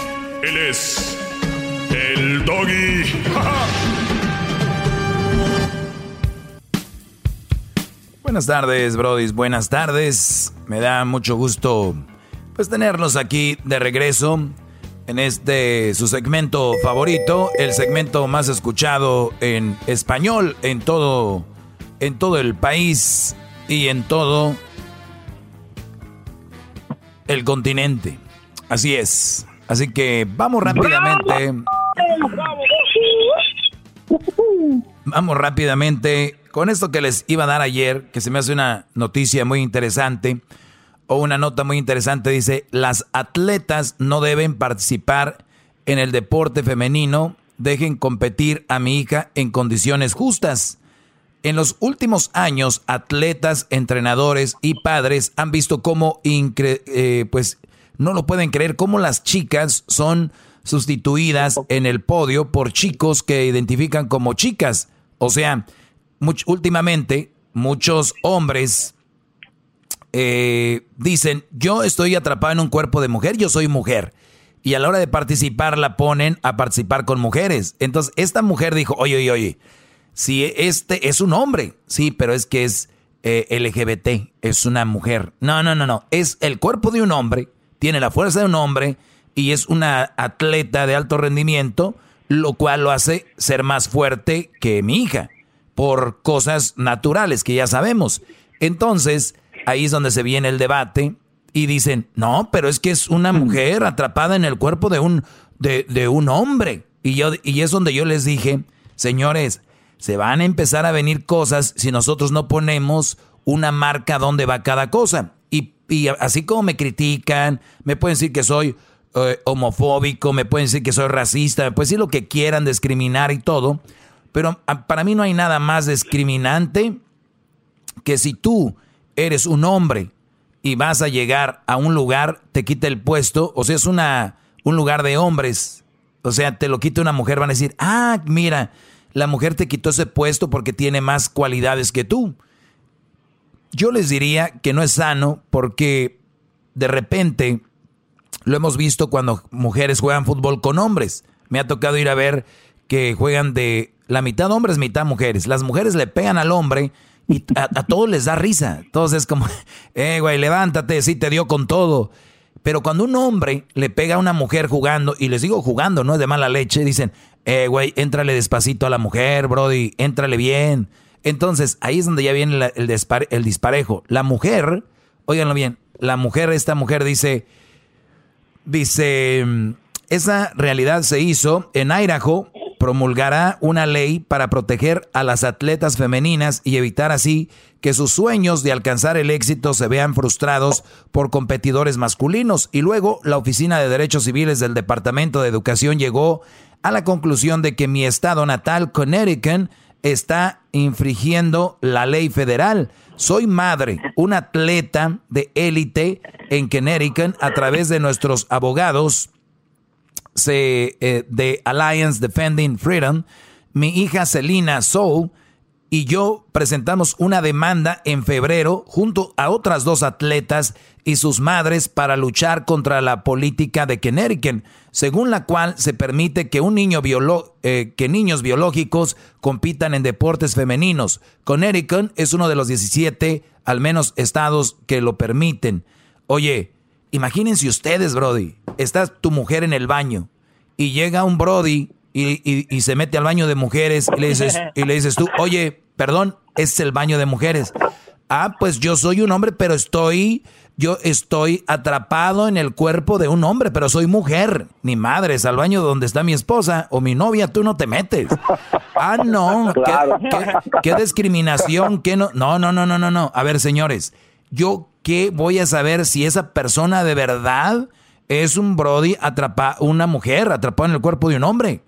Él es el doggy. Buenas tardes, brodis. Buenas tardes. Me da mucho gusto pues tenerlos aquí de regreso en este su segmento favorito, el segmento más escuchado en español en todo en todo el país y en todo el continente. Así es. Así que vamos rápidamente. Vamos rápidamente con esto que les iba a dar ayer, que se me hace una noticia muy interesante o una nota muy interesante. Dice, las atletas no deben participar en el deporte femenino, dejen competir a mi hija en condiciones justas. En los últimos años, atletas, entrenadores y padres han visto cómo, eh, pues, no lo pueden creer, cómo las chicas son sustituidas en el podio por chicos que identifican como chicas. O sea, much- últimamente muchos hombres eh, dicen, yo estoy atrapado en un cuerpo de mujer, yo soy mujer. Y a la hora de participar la ponen a participar con mujeres. Entonces, esta mujer dijo, oye, oye, oye, si este es un hombre, sí, pero es que es eh, LGBT, es una mujer. No, no, no, no, es el cuerpo de un hombre, tiene la fuerza de un hombre y es una atleta de alto rendimiento, lo cual lo hace ser más fuerte que mi hija, por cosas naturales que ya sabemos. Entonces, ahí es donde se viene el debate y dicen, no, pero es que es una mujer atrapada en el cuerpo de un, de, de un hombre. Y, yo, y es donde yo les dije, señores, se van a empezar a venir cosas si nosotros no ponemos una marca donde va cada cosa. Y, así como me critican, me pueden decir que soy eh, homofóbico, me pueden decir que soy racista, me pueden decir lo que quieran, discriminar y todo. Pero para mí no hay nada más discriminante que si tú eres un hombre y vas a llegar a un lugar, te quita el puesto, o sea, es una, un lugar de hombres, o sea, te lo quita una mujer, van a decir, ah, mira, la mujer te quitó ese puesto porque tiene más cualidades que tú. Yo les diría que no es sano porque de repente lo hemos visto cuando mujeres juegan fútbol con hombres. Me ha tocado ir a ver que juegan de la mitad hombres, mitad mujeres. Las mujeres le pegan al hombre y a, todos les da risa. Todos es como, eh, güey, levántate, sí te dio con todo. Pero cuando un hombre le pega a una mujer jugando, y les digo jugando, no es de mala leche, dicen, eh, güey, éntrale despacito a la mujer, Brody, éntrale bien. Entonces, ahí es donde ya viene el, el disparejo. La mujer, óiganlo bien, la mujer, esta mujer dice, dice, esa realidad se hizo en Idaho, promulgará una ley para proteger a las atletas femeninas y evitar así que sus sueños de alcanzar el éxito se vean frustrados por competidores masculinos. Y luego la Oficina de Derechos Civiles del Departamento de Educación llegó a la conclusión de que mi estado natal, Connecticut, está infringiendo la ley federal. Soy madre, un atleta de élite en Connecticut a través de nuestros abogados eh, de Alliance Defending Freedom. Mi hija Selina Soul y yo presentamos una demanda en febrero junto a otras dos atletas y sus madres para luchar contra la política de Connecticut, según la cual se permite que un niño eh, que niños biológicos compitan en deportes femeninos. Connecticut es uno de los 17 al menos estados que lo permiten. Oye, imagínense ustedes, Brody, estás tu mujer en el baño y llega un Brody y, se mete al baño de mujeres y le dices, y le dices tú, oye, perdón, es el baño de mujeres. Ah, pues yo soy un hombre, pero estoy, yo estoy atrapado en el cuerpo de un hombre, pero soy mujer. Ni madre, es al baño donde está mi esposa o mi novia, tú no te metes. Ah, no, ¿Qué, discriminación, qué no. No, no, no, no, no, no. A ver, señores, yo qué voy a saber si esa persona de verdad es un Brody atrapa una mujer atrapada en el cuerpo de un hombre.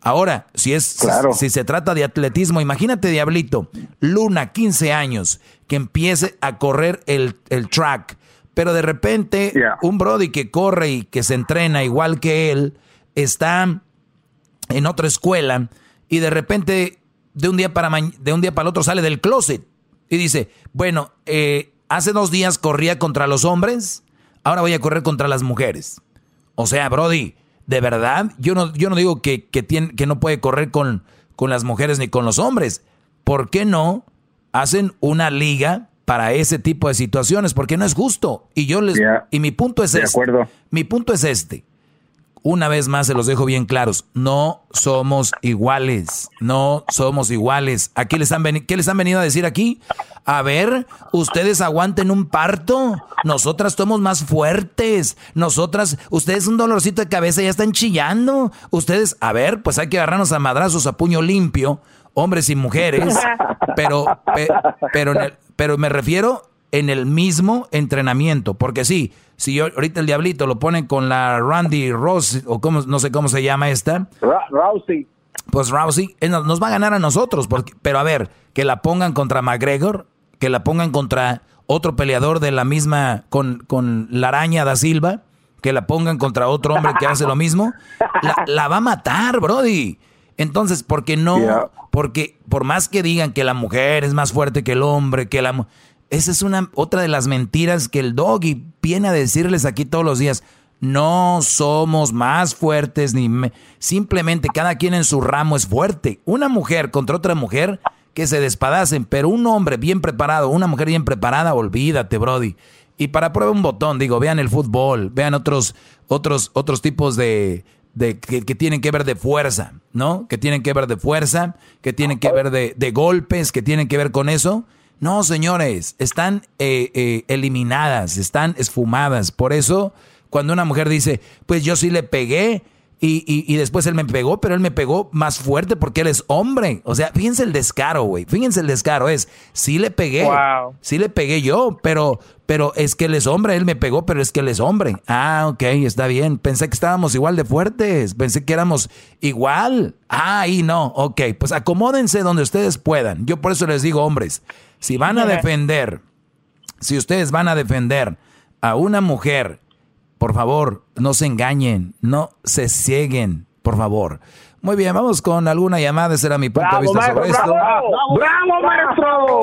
Ahora, si es si, se trata de atletismo, imagínate, Diablito, Luna, 15 años, que empiece a correr el, track, pero de repente un Brody que corre y que se entrena igual que él, está en otra escuela y de repente de un día para, de un día para el otro sale del closet y dice, bueno, eh, hace dos días corría contra los hombres, ahora voy a correr contra las mujeres. O sea, Brody, de verdad, yo no, yo no digo que, que, tiene, que no puede correr con, con las mujeres ni con los hombres. ¿Por qué no hacen una liga para ese tipo de situaciones? Porque no es justo. Y yo les y mi punto es este. Mi punto es este una vez más se los dejo bien claros, no somos iguales, no somos iguales. Aquí les han ¿Qué les han venido a decir aquí? A ver, ustedes aguanten un parto, nosotras somos más fuertes, nosotras, ustedes un dolorcito de cabeza ya están chillando, ustedes, a ver, pues hay que agarrarnos a madrazos a puño limpio, hombres y mujeres, pero, pero, pero me refiero en el mismo entrenamiento. Porque sí, si yo, ahorita el diablito lo ponen con la Randy Ross, o como, no sé cómo se llama esta. Rousey. Pues Rousey nos va a ganar a nosotros. Porque, pero a ver, que la pongan contra McGregor, que la pongan contra otro peleador de la misma, con, con la araña da Silva, que la pongan contra otro hombre que hace lo mismo, la, va a matar, Brody. Entonces, ¿por qué no? Porque por más que digan que la mujer es más fuerte que el hombre, que la esa es una otra de las mentiras que el doggy viene a decirles aquí todos los días. No somos más fuertes ni simplemente cada quien en su ramo es fuerte. Una mujer contra otra mujer que se despadacen, pero un hombre bien preparado, una mujer bien preparada, olvídate, brody. Y para prueba un botón, digo, vean el fútbol, vean otros otros otros tipos de, que, tienen que ver de fuerza, ¿no? Que tienen que ver de fuerza, que tienen que ver de golpes, que tienen que ver con eso. No, señores, están eh, eh, eliminadas, están esfumadas. Por eso, cuando una mujer dice, pues yo sí le pegué, Y, y, y, después él me pegó, pero él me pegó más fuerte porque él es hombre. O sea, fíjense el descaro, güey. Fíjense el descaro. Es, sí le pegué. Wow. Sí le pegué yo, pero, pero es que él es hombre. Él me pegó, pero es que él es hombre. Ah, ok, está bien. Pensé que estábamos igual de fuertes. Pensé que éramos igual. Ah, ahí no. Ok, pues acomódense donde ustedes puedan. Yo por eso les digo, hombres, si van a defender, si ustedes van a defender a una mujer por favor, no se engañen, no se cieguen, por favor. Muy bien, vamos con alguna llamada. Ese era mi punto de vista sobre esto. ¡Bravo, maestro!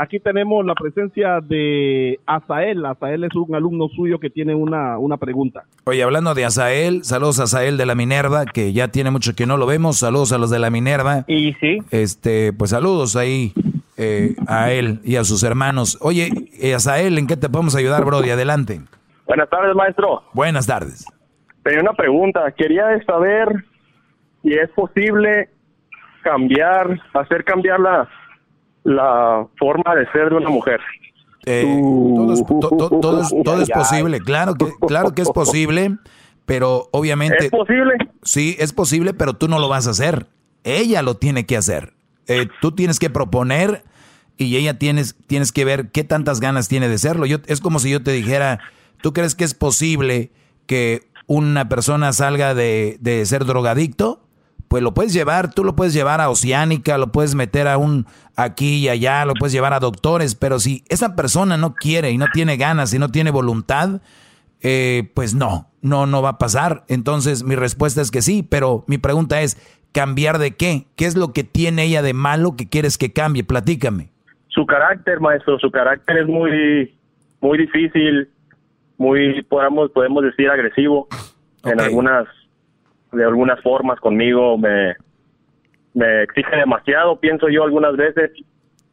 Aquí tenemos la presencia de Azael. Azael es un alumno suyo que tiene una, una pregunta. Oye, hablando de Azael, saludos a Azael de la Minerva, que ya tiene mucho que no lo vemos. Saludos a los de la Minerva. Y sí. Este, pues saludos ahí eh, a él y a sus hermanos. Oye, eh, Azael, ¿en qué te podemos ayudar, Brody? Adelante. Buenas tardes, maestro. Buenas tardes. Tenía una pregunta. Quería saber si es posible cambiar, hacer cambiar la, la forma de ser de una mujer. Eh, todo, es, to- to- todo es- todo es posible, claro que, claro que es posible, pero obviamente... ¿Es posible? Sí, es posible, pero tú no lo vas a hacer. Ella lo tiene que hacer. Eh, tú tienes que proponer y ella tienes, tienes que ver qué tantas ganas tiene de hacerlo. Yo, es como si yo te dijera, ¿tú crees que es posible que una persona salga de, de ser drogadicto? Pues lo puedes llevar, tú lo puedes llevar a Oceánica, lo puedes meter a un aquí y allá, lo puedes llevar a doctores, pero si esa persona no quiere y no tiene ganas y no tiene voluntad, eh, pues no, no, no va a pasar. Entonces mi respuesta es que sí, pero mi pregunta es, ¿cambiar de qué? ¿Qué es lo que tiene ella de malo que quieres que cambie? Platícame. Su carácter, maestro, su carácter es muy, muy difícil, muy, podemos, podemos decir, agresivo en algunas, de algunas formas conmigo. Me, me exige demasiado, pienso yo algunas veces.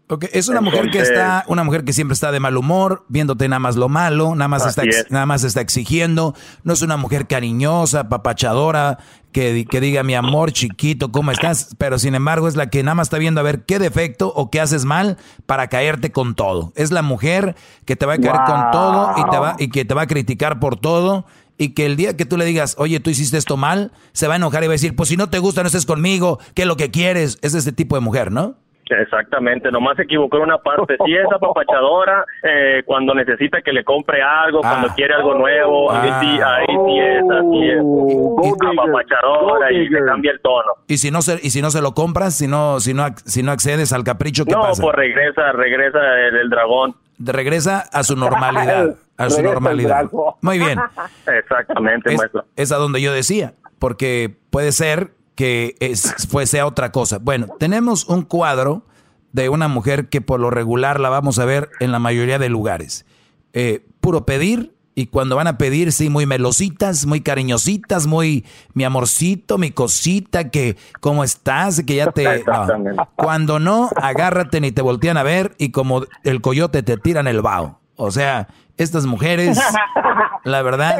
Ok, es una mujer que está, una mujer que siempre está de mal humor, viéndote nada más lo malo, nada más está, es. nada más está exigiendo. No es una mujer cariñosa, papachadora, que, que diga mi amor chiquito, ¿cómo estás? Pero sin embargo es la que nada más está viendo a ver qué defecto o qué haces mal para caerte con todo. Es la mujer que te va a caer con todo y te va y que te va a criticar por todo. Y que el día que tú le digas, oye, tú hiciste esto mal, se va a enojar y va a decir, pues si no te gusta, no estés conmigo, ¿qué es lo que quieres? Es este tipo de mujer, ¿no? Exactamente, nomás se equivocó en una parte. Sí es apapachadora eh, cuando necesita que le compre algo, cuando quiere algo nuevo, ahí sí, ahí sí es, así es. apapachadora y le cambia el tono. Y si no se, y si no se lo compras, si no, si no, ac- si no accedes al capricho, ¿qué No, pasa? pues regresa, regresa el, el dragón. Regresa a su normalidad, a su normalidad. Muy bien. Exactamente, Es, maestro. es a donde yo decía, porque puede ser que es, fue, sea otra cosa. Bueno, tenemos un cuadro de una mujer que por lo regular la vamos a ver en la mayoría de lugares. Eh, puro pedir, y cuando van a pedir, sí, muy melositas, muy cariñositas, muy mi amorcito, mi cosita, que cómo estás, que ya te... no. Cuando no, agárrate ni te voltean a ver y como el coyote te tiran el vaho. O sea, estas mujeres, la verdad...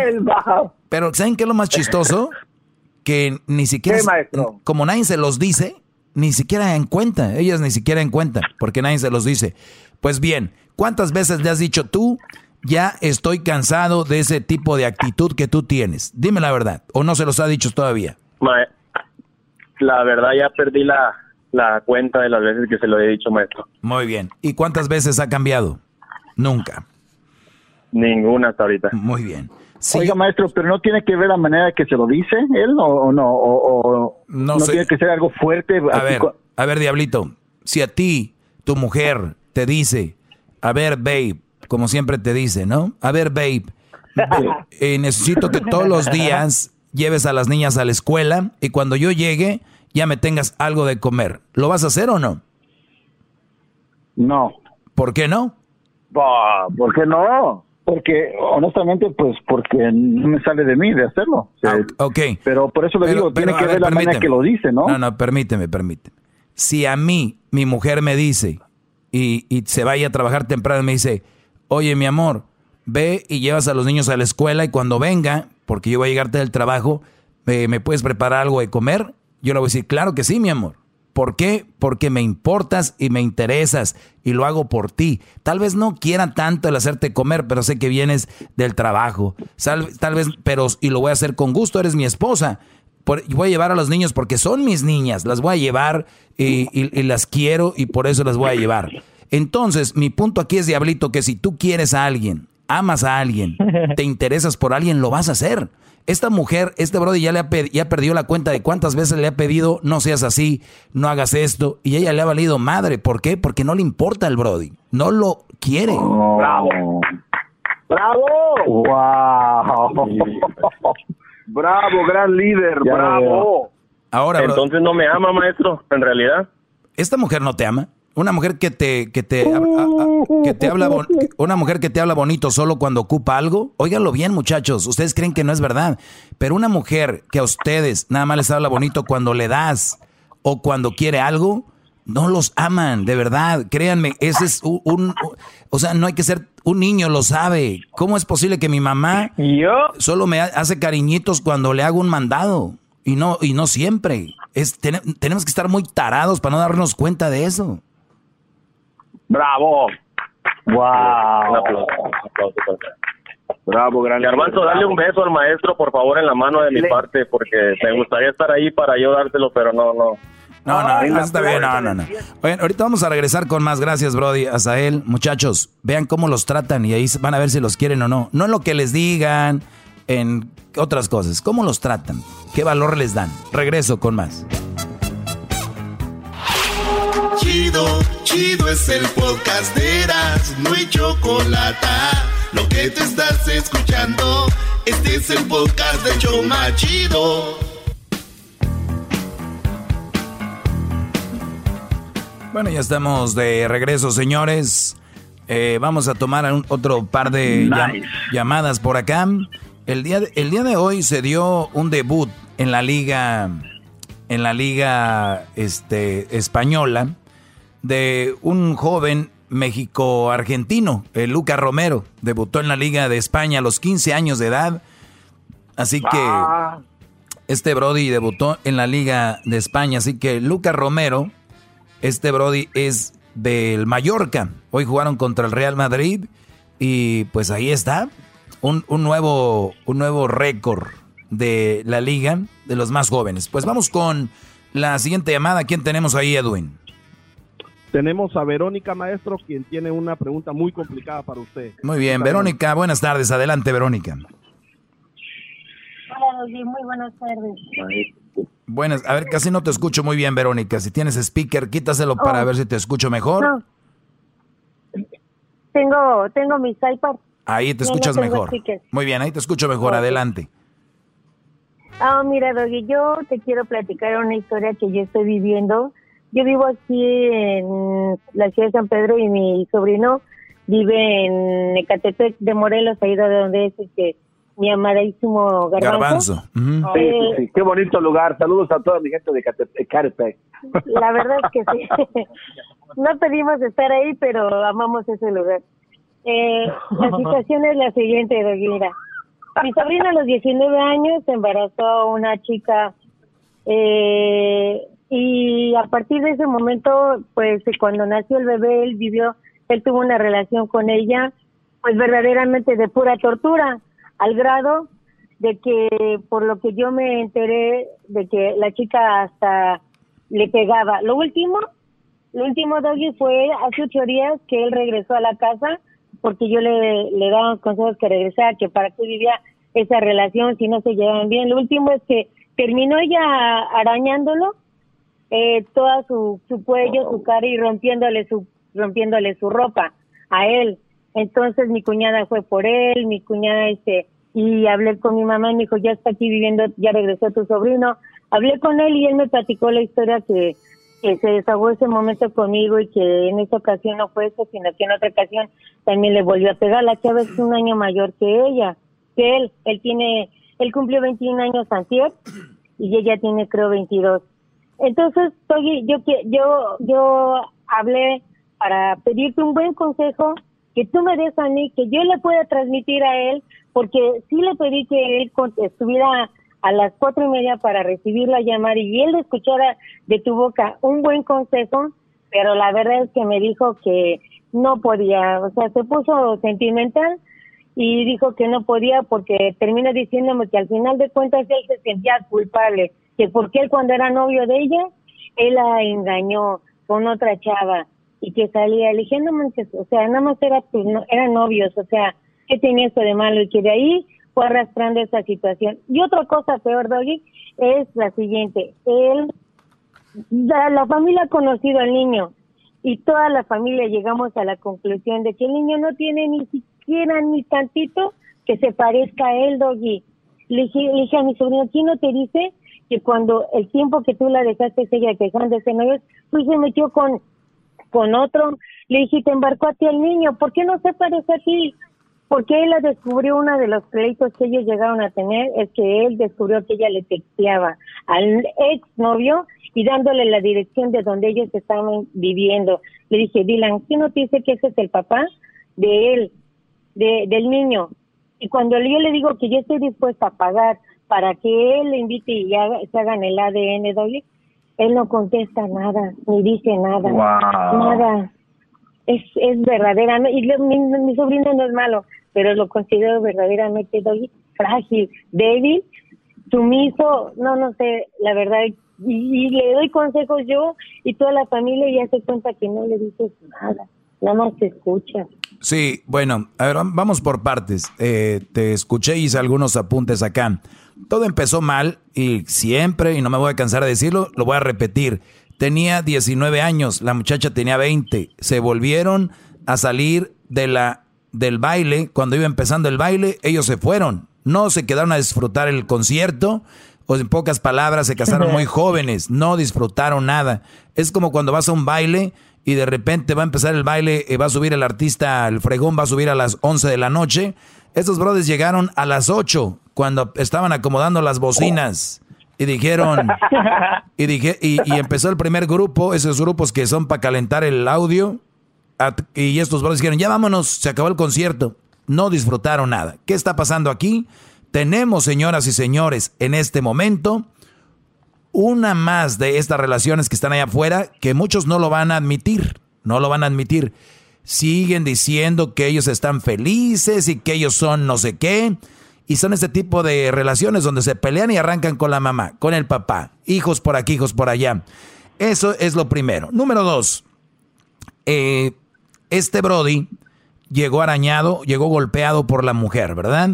Pero ¿saben qué es lo más chistoso? Que ni siquiera, como nadie se los dice, ni siquiera en cuenta, ellas ni siquiera en cuenta, porque nadie se los dice. Pues bien, ¿cuántas veces le has dicho tú, ya estoy cansado de ese tipo de actitud que tú tienes? Dime la verdad, o no se los ha dicho todavía. La verdad ya perdí la, la cuenta de las veces que se lo he dicho, maestro. Muy bien. ¿Y cuántas veces ha cambiado? Nunca. Ninguna hasta ahorita. Muy bien. Oiga, maestro, pero no tiene que ver la manera que se lo dice él o, o no, o, o No no, sé. tiene que ser algo fuerte. A ver, cu- a ver, Diablito, si a ti, tu mujer, te dice, a ver, babe, como siempre te dice, ¿no? A ver, babe, eh, necesito que todos los días lleves a las niñas a la escuela y cuando yo llegue ya me tengas algo de comer. ¿Lo vas a hacer o no? No. ¿Por qué no? ¿Por qué no? Porque, honestamente, pues porque no me sale de mí de hacerlo. O sea, Ok. Pero por eso le Pero- digo, tiene pero, que a ver, la manera que lo dice, ¿no? No, no, permíteme, permíteme. Si a mí, mi mujer me dice, y, y se vaya a trabajar temprano, me dice, oye, mi amor, ve y llevas a los niños a la escuela y cuando venga, porque yo voy a llegarte del trabajo, eh, ¿me puedes preparar algo de comer? Yo le voy a decir, claro que sí, mi amor. ¿Por qué? Porque me importas y me interesas y lo hago por ti. Tal vez no quiera tanto el hacerte comer, pero sé que vienes del trabajo. tal vez, pero y lo voy a hacer con gusto, eres mi esposa. voy a llevar a los niños porque son mis niñas, las voy a llevar y las quiero y por eso las voy a llevar. Entonces, mi punto aquí es, Diablito, que si tú quieres a alguien, amas a alguien, te interesas por alguien, lo vas a hacer. Esta mujer, este brody ya le ha, ya perdió la cuenta de cuántas veces le ha pedido, no seas así, no hagas esto, y ella le ha valido madre. ¿Por qué? Porque no le importa el brody, no lo quiere. bravo. Bravo. Wow. bravo, gran líder, bravo. Ahora, entonces no me ama, maestro, en realidad. Esta mujer no te ama. Una mujer que te, que te, que te habla, una mujer que te habla bonito solo cuando ocupa algo, óiganlo bien muchachos, ustedes creen que no es verdad, pero una mujer que a ustedes nada más les habla bonito cuando le das o cuando quiere algo, no los aman, de verdad, créanme, ese es un, o sea, no hay que ser, un niño lo sabe, ¿cómo es posible que mi mamá solo me hace cariñitos cuando le hago un mandado? Y no, y no siempre. Es, tenemos que estar muy tarados para no darnos cuenta de eso. Bravo. Wow. Un aplauso, Bravo, gran Armando, dale un beso al maestro, por favor, en la mano de mi parte, porque me gustaría estar ahí para yo dártelo, pero no, no. No, no, está bien, no, no, no. Ahorita vamos a regresar con más. Gracias, Brody. él, Muchachos, vean cómo los tratan y ahí van a ver si los quieren o no. No en lo que les digan, en otras cosas. ¿Cómo los tratan? ¿Qué valor les dan? Regreso con más. Chido, chido es el podcast de Eras, no hay chocolate. Lo que te estás escuchando, este es el podcast de Choma Chido. Bueno, ya estamos de regreso, señores. Eh, vamos a tomar otro par de llamadas por acá. El día, de, el día de hoy se dio un debut en la liga, en la liga este, española de un joven México-argentino, el Luca Romero. Debutó en la Liga de España a los 15 años de edad. Así que ah. este Brody debutó en la Liga de España. Así que Luca Romero, este Brody es del Mallorca. Hoy jugaron contra el Real Madrid y pues ahí está. Un, un nuevo, un nuevo récord de la liga de los más jóvenes. Pues vamos con la siguiente llamada. ¿Quién tenemos ahí, Edwin? Tenemos a Verónica Maestro, quien tiene una pregunta muy complicada para usted. Muy bien, Verónica, buenas tardes. Adelante, Verónica. Hola, muy buenas tardes. Buenas, a ver, casi no te escucho muy bien, Verónica. Si tienes speaker, quítaselo para oh. ver si te escucho mejor. Tengo, tengo mis iPads. Ahí te escuchas mejor. Muy bien, ahí te escucho mejor. Adelante. Ah, mira, Doggy, yo te quiero platicar una historia que yo estoy viviendo yo vivo aquí en la ciudad de San Pedro y mi sobrino vive en Ecatepec de Morelos, ahí de donde es que mi amadísimo Garbanzo. Garbanzo. sí, qué bonito lugar. Saludos a toda mi gente de Ecatepec. La verdad es que sí. no pedimos estar ahí, pero amamos ese lugar. Eh, la situación es la siguiente, Mira, mi sobrino a los 19 años embarazó a una chica eh, y a partir de ese momento, pues cuando nació el bebé, él vivió, él tuvo una relación con ella, pues verdaderamente de pura tortura, al grado de que por lo que yo me enteré de que la chica hasta le pegaba. Lo último, lo último Doggy fue hace ocho días que él regresó a la casa porque yo le, le daba consejos que regresara, que para qué vivía esa relación si no se llevaban bien. Lo último es que terminó ella arañándolo eh, toda su, su cuello, su cara y rompiéndole su, rompiéndole su ropa a él. Entonces mi cuñada fue por él, mi cuñada este, y hablé con mi mamá y me dijo, ya está aquí viviendo, ya regresó tu sobrino. Hablé con él y él me platicó la historia que, que se desahogó ese momento conmigo y que en esa ocasión no fue eso, sino que en otra ocasión también le volvió a pegar. La chava es un año mayor que ella, que él. Él tiene, él cumplió 21 años antes y ella tiene creo 22. Entonces, Togi, yo, yo, yo hablé para pedirte un buen consejo que tú me des a mí, que yo le pueda transmitir a él, porque sí le pedí que él estuviera a las cuatro y media para recibirla, llamar y él escuchara de tu boca un buen consejo, pero la verdad es que me dijo que no podía, o sea, se puso sentimental y dijo que no podía porque termina diciéndome que al final de cuentas él se sentía culpable, que porque él cuando era novio de ella, él la engañó con otra chava y que salía, le dije, no manches, o sea, nada más era tu, no, eran novios, o sea, ¿qué tenía esto de malo? Y que de ahí fue arrastrando esa situación. Y otra cosa peor, Doggy, es la siguiente, él, la, la familia ha conocido al niño y toda la familia llegamos a la conclusión de que el niño no tiene ni siquiera ni tantito que se parezca a él, Doggy. Le dije, le dije a mi sobrino, ¿quién no te dice que cuando el tiempo que tú la dejaste ella quejándose novios, pues se metió con con otro, le dije, te embarcó a ti el niño, ¿por qué no se parece a ti? Porque él la descubrió uno de los pleitos que ellos llegaron a tener, es que él descubrió que ella le texteaba al ex novio y dándole la dirección de donde ellos estaban viviendo. Le dije, Dylan, ¿quién no te dice que ese es el papá de él, de, del niño? Y cuando yo le digo que yo estoy dispuesta a pagar para que él le invite y haga, se hagan el ADN doble, él no contesta nada, ni dice nada, nada. Es, es verdaderamente, y mi, mi, sobrino no es malo, pero lo considero verdaderamente doy, frágil, débil, sumiso, no, no sé, la verdad, y, y, le doy consejos yo y toda la familia ya se cuenta que no le dices nada, nada más te escucha. Sí, bueno, a ver, vamos por partes. Eh, te escuché y hice algunos apuntes acá. Todo empezó mal y siempre, y no me voy a cansar de decirlo, lo voy a repetir. Tenía 19 años, la muchacha tenía 20. Se volvieron a salir de la, del baile. Cuando iba empezando el baile, ellos se fueron. No se quedaron a disfrutar el concierto. O en pocas palabras, se casaron muy jóvenes. No disfrutaron nada. Es como cuando vas a un baile y de repente va a empezar el baile, eh, va a subir el artista, el fregón va a subir a las 11 de la noche. Estos brothers llegaron a las 8 cuando estaban acomodando las bocinas y dijeron y dije y, empezó el primer grupo, esos grupos que son para calentar el audio y estos brothers dijeron, "Ya vámonos, se acabó el concierto." No disfrutaron nada. ¿Qué está pasando aquí? Tenemos, señoras y señores, en este momento una más de estas relaciones que están allá afuera que muchos no lo van a admitir, no lo van a admitir. Siguen diciendo que ellos están felices y que ellos son no sé qué. Y son este tipo de relaciones donde se pelean y arrancan con la mamá, con el papá, hijos por aquí, hijos por allá. Eso es lo primero. Número dos, eh, este Brody llegó arañado, llegó golpeado por la mujer, ¿verdad?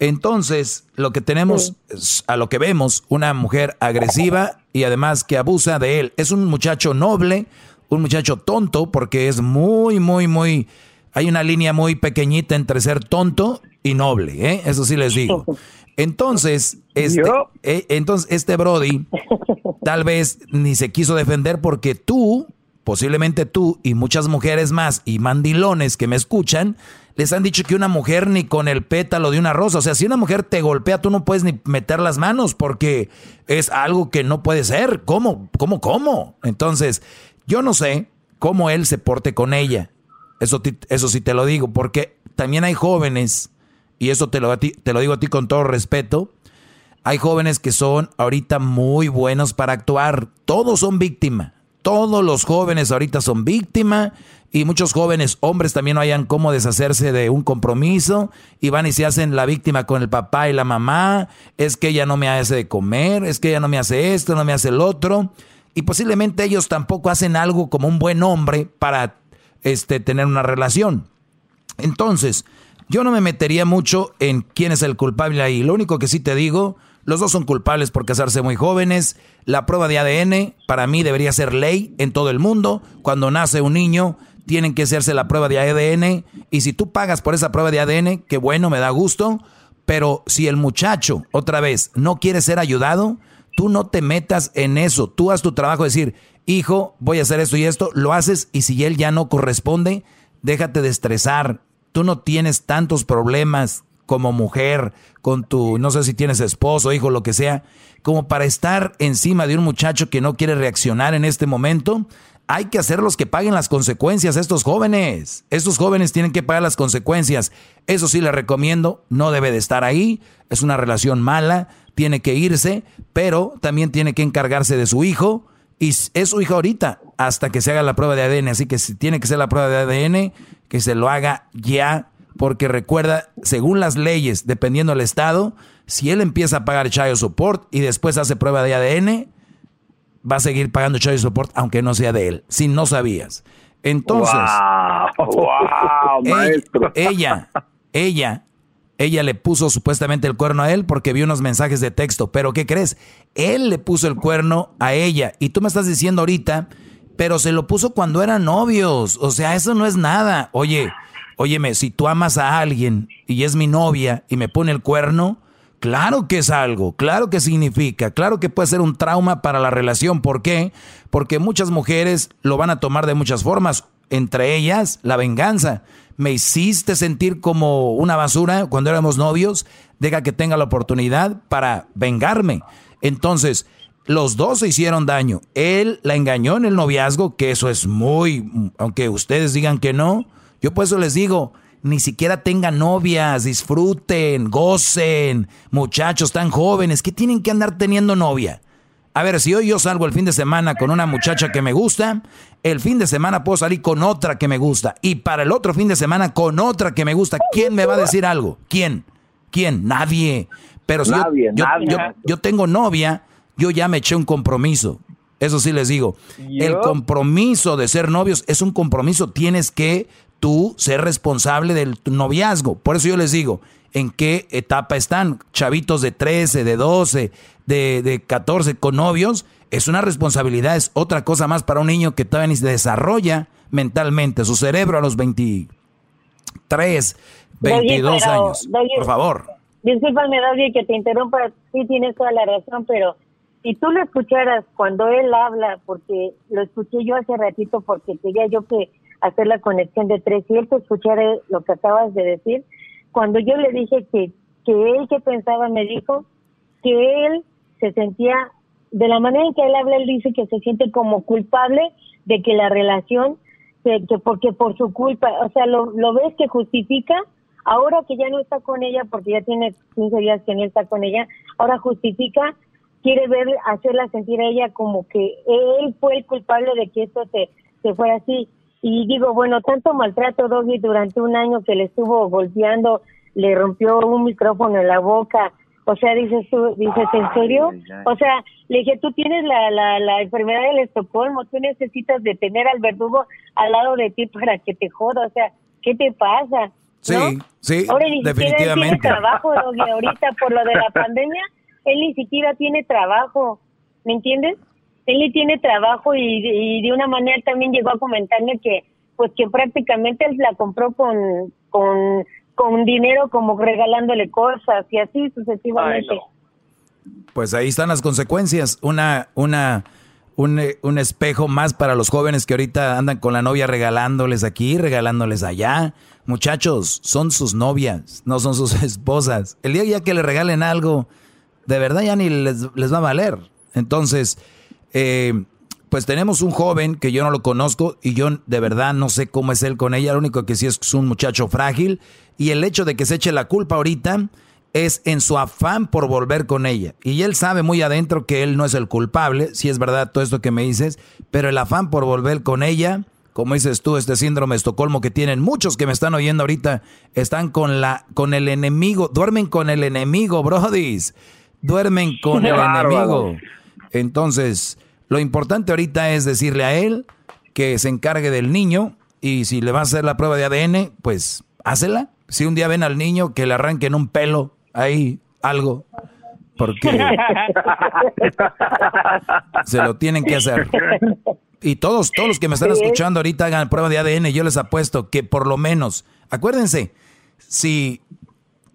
Entonces, lo que tenemos, a lo que vemos, una mujer agresiva y además que abusa de él. Es un muchacho noble, un muchacho tonto, porque es muy, muy, muy... Hay una línea muy pequeñita entre ser tonto y noble, ¿eh? Eso sí les digo. Entonces, este, eh, entonces, este Brody tal vez ni se quiso defender porque tú, posiblemente tú y muchas mujeres más y mandilones que me escuchan, les han dicho que una mujer ni con el pétalo de una rosa, o sea, si una mujer te golpea, tú no puedes ni meter las manos porque es algo que no puede ser. ¿Cómo? ¿Cómo? ¿Cómo? Entonces, yo no sé cómo él se porte con ella. Eso, eso sí te lo digo, porque también hay jóvenes, y eso te lo, te lo digo a ti con todo respeto, hay jóvenes que son ahorita muy buenos para actuar. Todos son víctimas. Todos los jóvenes ahorita son víctimas y muchos jóvenes hombres también no hayan cómo deshacerse de un compromiso y van y se hacen la víctima con el papá y la mamá. Es que ella no me hace de comer, es que ella no me hace esto, no me hace el otro. Y posiblemente ellos tampoco hacen algo como un buen hombre para este, tener una relación. Entonces, yo no me metería mucho en quién es el culpable ahí. Lo único que sí te digo los dos son culpables por casarse muy jóvenes. La prueba de ADN para mí debería ser ley en todo el mundo. Cuando nace un niño, tienen que hacerse la prueba de ADN. Y si tú pagas por esa prueba de ADN, qué bueno, me da gusto. Pero si el muchacho, otra vez, no quiere ser ayudado, tú no te metas en eso. Tú haz tu trabajo, decir, hijo, voy a hacer esto y esto, lo haces y si él ya no corresponde, déjate de estresar. Tú no tienes tantos problemas como mujer, con tu, no sé si tienes esposo, hijo, lo que sea, como para estar encima de un muchacho que no quiere reaccionar en este momento. hay que hacerlos que paguen las consecuencias estos jóvenes. Estos jóvenes tienen que pagar las consecuencias. Eso sí le recomiendo, no debe de estar ahí, es una relación mala, tiene que irse, pero también tiene que encargarse de su hijo y es su hijo ahorita hasta que se haga la prueba de ADN, así que si tiene que ser la prueba de ADN, que se lo haga ya, porque recuerda, según las leyes, dependiendo del estado, si él empieza a pagar child support y después hace prueba de ADN, va a seguir pagando child support aunque no sea de él, si no sabías. Entonces, ella, ella, ella le puso supuestamente el cuerno a él porque vio unos mensajes de texto, pero ¿qué crees? Él le puso el cuerno a ella y tú me estás diciendo ahorita, pero se lo puso cuando eran novios, o sea, eso no es nada. Oye, óyeme, si tú amas a alguien y es mi novia y me pone el cuerno, Claro que es algo, claro que significa, claro que puede ser un trauma para la relación. ¿Por qué? Porque muchas mujeres lo van a tomar de muchas formas, entre ellas la venganza. Me hiciste sentir como una basura cuando éramos novios, deja que tenga la oportunidad para vengarme. Entonces, los dos se hicieron daño. Él la engañó en el noviazgo, que eso es muy, aunque ustedes digan que no, yo por eso les digo, ni siquiera tengan novias, disfruten, gocen, muchachos tan jóvenes, que tienen que andar teniendo novia. A ver, si hoy yo salgo el fin de semana con una muchacha que me gusta, el fin de semana puedo salir con otra que me gusta. Y para el otro fin de semana con otra que me gusta. ¿Quién me va a decir algo? ¿Quién? ¿Quién? Nadie. Pero si yo, yo, tengo novia, yo ya me eché un compromiso. Eso sí les digo. El compromiso de ser novios es un compromiso. Tienes que tú ser responsable del noviazgo. Por eso yo les digo, ¿en qué etapa están? Chavitos de 13, de 12, de, de 14 con novios. Es una responsabilidad, es otra cosa más para un niño que todavía ni se desarrolla mentalmente. Su cerebro a los 23, 22 años. Por favor. Discúlpame, David, que te interrumpa. Sí, tienes toda la razón, pero si tú lo escucharas cuando él habla, porque lo escuché yo hace ratito, porque quería yo que hacer la conexión de tres y él te escuchara lo que acabas de decir. Cuando yo le dije que, que él que pensaba me dijo que él se sentía, de la manera en que él habla, él dice que se siente como culpable de que la relación, que, que porque por su culpa, o sea, lo, lo ves que justifica, ahora que ya no está con ella, porque ya tiene 15 días que no está con ella, ahora justifica, quiere ver, hacerla sentir a ella como que él fue el culpable de que esto se, se fuera así. Y digo, bueno, tanto maltrato Doggy durante un año que le estuvo golpeando, le rompió un micrófono en la boca. O sea, dices tú, dices, ¿en serio? O sea, le dije, tú tienes la, la, la enfermedad del Estocolmo, tú necesitas de tener al verdugo al lado de ti para que te joda. O sea, ¿qué te pasa? Sí, sí, Ahora, definitivamente. Él tiene trabajo, Doggy, ahorita por lo de la pandemia, él ni siquiera tiene trabajo, ¿me entiendes? él tiene trabajo y, de una manera también llegó a comentarme que pues que prácticamente él la compró con con con dinero como regalándole cosas y así sucesivamente. Pues ahí están las consecuencias, una una un, un, espejo más para los jóvenes que ahorita andan con la novia regalándoles aquí, regalándoles allá. Muchachos, son sus novias, no son sus esposas. El día ya que le regalen algo, de verdad ya ni les, les va a valer. Entonces, eh, pues tenemos un joven que yo no lo conozco y yo de verdad no sé cómo es él con ella. Lo único que sí es que es un muchacho frágil y el hecho de que se eche la culpa ahorita es en su afán por volver con ella. Y él sabe muy adentro que él no es el culpable, si es verdad todo esto que me dices, pero el afán por volver con ella, como dices tú, este síndrome de Estocolmo que tienen muchos que me están oyendo ahorita, están con la con el enemigo, duermen con el enemigo, brodis. Duermen con el enemigo. Entonces, lo importante ahorita es decirle a él que se encargue del niño y si le va a hacer la prueba de ADN, pues hácela. Si un día ven al niño que le arranquen un pelo ahí, algo, porque se lo tienen que hacer. Y todos, todos los que me están escuchando ahorita hagan prueba de ADN, yo les apuesto que por lo menos, acuérdense, si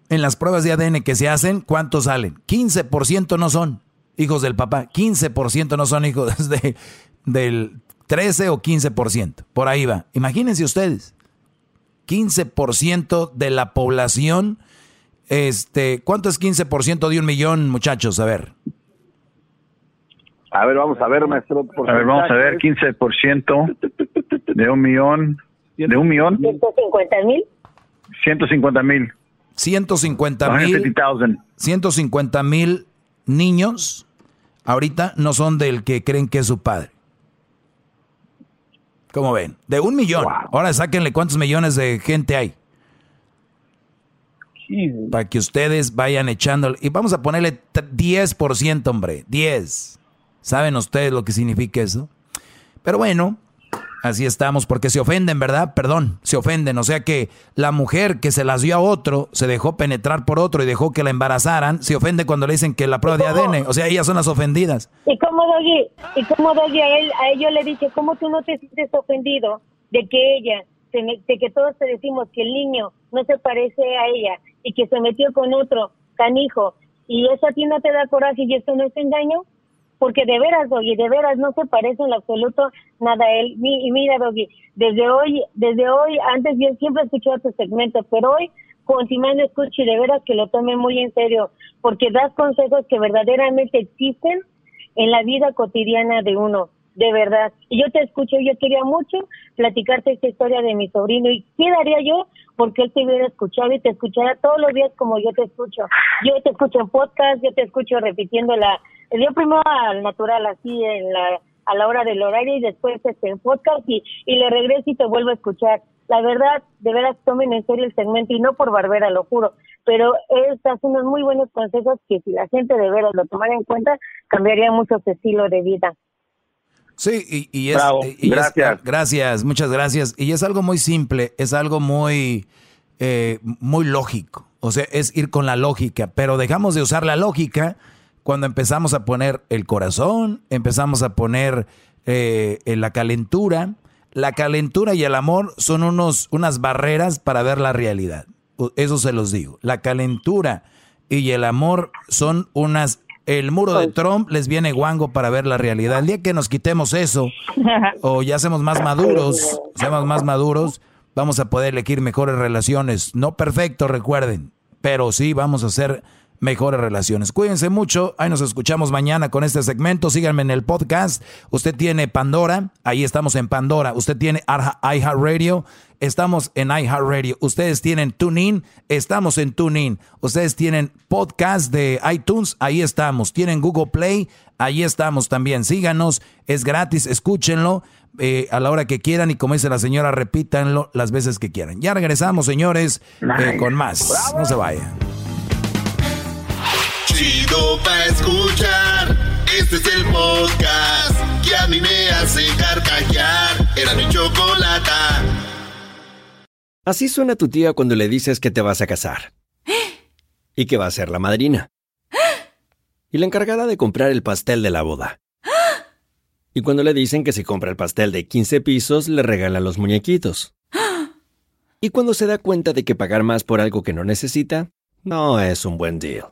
en las pruebas de ADN que se hacen, ¿cuántos salen? 15% no son hijos del papá. 15% no son hijos de, del 13 o 15%. Por ahí va. Imagínense ustedes. 15% de la población. Este, ¿Cuánto es 15% de un millón, muchachos? A ver. A ver, vamos a ver, maestro. A ver, vamos a ver, 15% de un millón, de un millón, 150 mil. 150 mil. 150 mil 150 mil niños ahorita no son del que creen que es su padre. ¿Cómo ven? De un millón. Ahora sáquenle cuántos millones de gente hay. Para que ustedes vayan echándole. Y vamos a ponerle 10%, hombre. 10. ¿Saben ustedes lo que significa eso? Pero bueno, así estamos, porque se ofenden, ¿verdad? Perdón, se ofenden. O sea que la mujer que se las dio a otro, se dejó penetrar por otro y dejó que la embarazaran, se ofende cuando le dicen que la prueba de ADN. O sea, ellas son las ofendidas. Y como Doggy, y como Doggy, a él, a ellos le dice, ¿cómo tú no te sientes ofendido de que ella, de que todos te decimos que el niño no se parece a ella y que se metió con otro canijo y eso a ti no te da coraje y esto no es engaño? Porque de veras, Doggy, de veras no se parece en absoluto nada a él. Y mira, Doggy, desde hoy, desde hoy, antes yo siempre he escuchado tu segmento, pero hoy continuando escucho y de veras que lo tome muy en serio, porque das consejos que verdaderamente existen en la vida cotidiana de uno, de verdad. Y yo te escucho, yo quería mucho platicarte esta historia de mi sobrino y qué daría yo porque él te hubiera escuchado y te escuchara todos los días como yo te escucho. Yo te escucho en podcast, yo te escucho repitiendo la yo primero al natural, así en la, a la hora del horario y después este, en podcast y, y le regreso y te vuelvo a escuchar. La verdad, de veras tomen en serio el segmento y no por barbera, lo juro, pero estas unos muy buenos consejos que si la gente de veras lo tomara en cuenta, cambiaría mucho su estilo de vida. Sí, y, y es... gracias. gracias, muchas gracias. Y es algo muy simple, es algo muy, eh, muy lógico. O sea, es ir con la lógica, pero dejamos de usar la lógica cuando empezamos a poner el corazón, empezamos a poner eh, la calentura. La calentura y el amor son unos, unas barreras para ver la realidad. Eso se los digo. La calentura y el amor son unas... El muro de Trump les viene guango para ver la realidad. El día que nos quitemos eso, o ya seamos más maduros, seamos más maduros, vamos a poder elegir mejores relaciones. No perfecto, recuerden, pero sí vamos a ser mejores relaciones. Cuídense mucho. Ahí nos escuchamos mañana con este segmento. Síganme en el podcast. Usted tiene Pandora. Ahí estamos en Pandora. Usted tiene iHeartRadio. Estamos en iHeartRadio. Ustedes tienen TuneIn. Estamos en TuneIn. Ustedes tienen podcast de iTunes. Ahí estamos. Tienen Google Play. Ahí estamos también. Síganos. Es gratis. Escúchenlo. Eh, a la hora que quieran y como dice la señora, repítanlo las veces que quieran. Ya regresamos, señores, eh, con más. No se vayan. Escuchar. Este es el podcast que a mí me hace carcajear. Era mi. Así suena tu tía cuando le dices que te vas a casar. Y que va a ser la madrina. Y la encargada de comprar el pastel de la boda. Y cuando le dicen que si compra el pastel de 15 pisos, le regalan los muñequitos. Y cuando se da cuenta de que pagar más por algo que no necesita, no es un buen deal.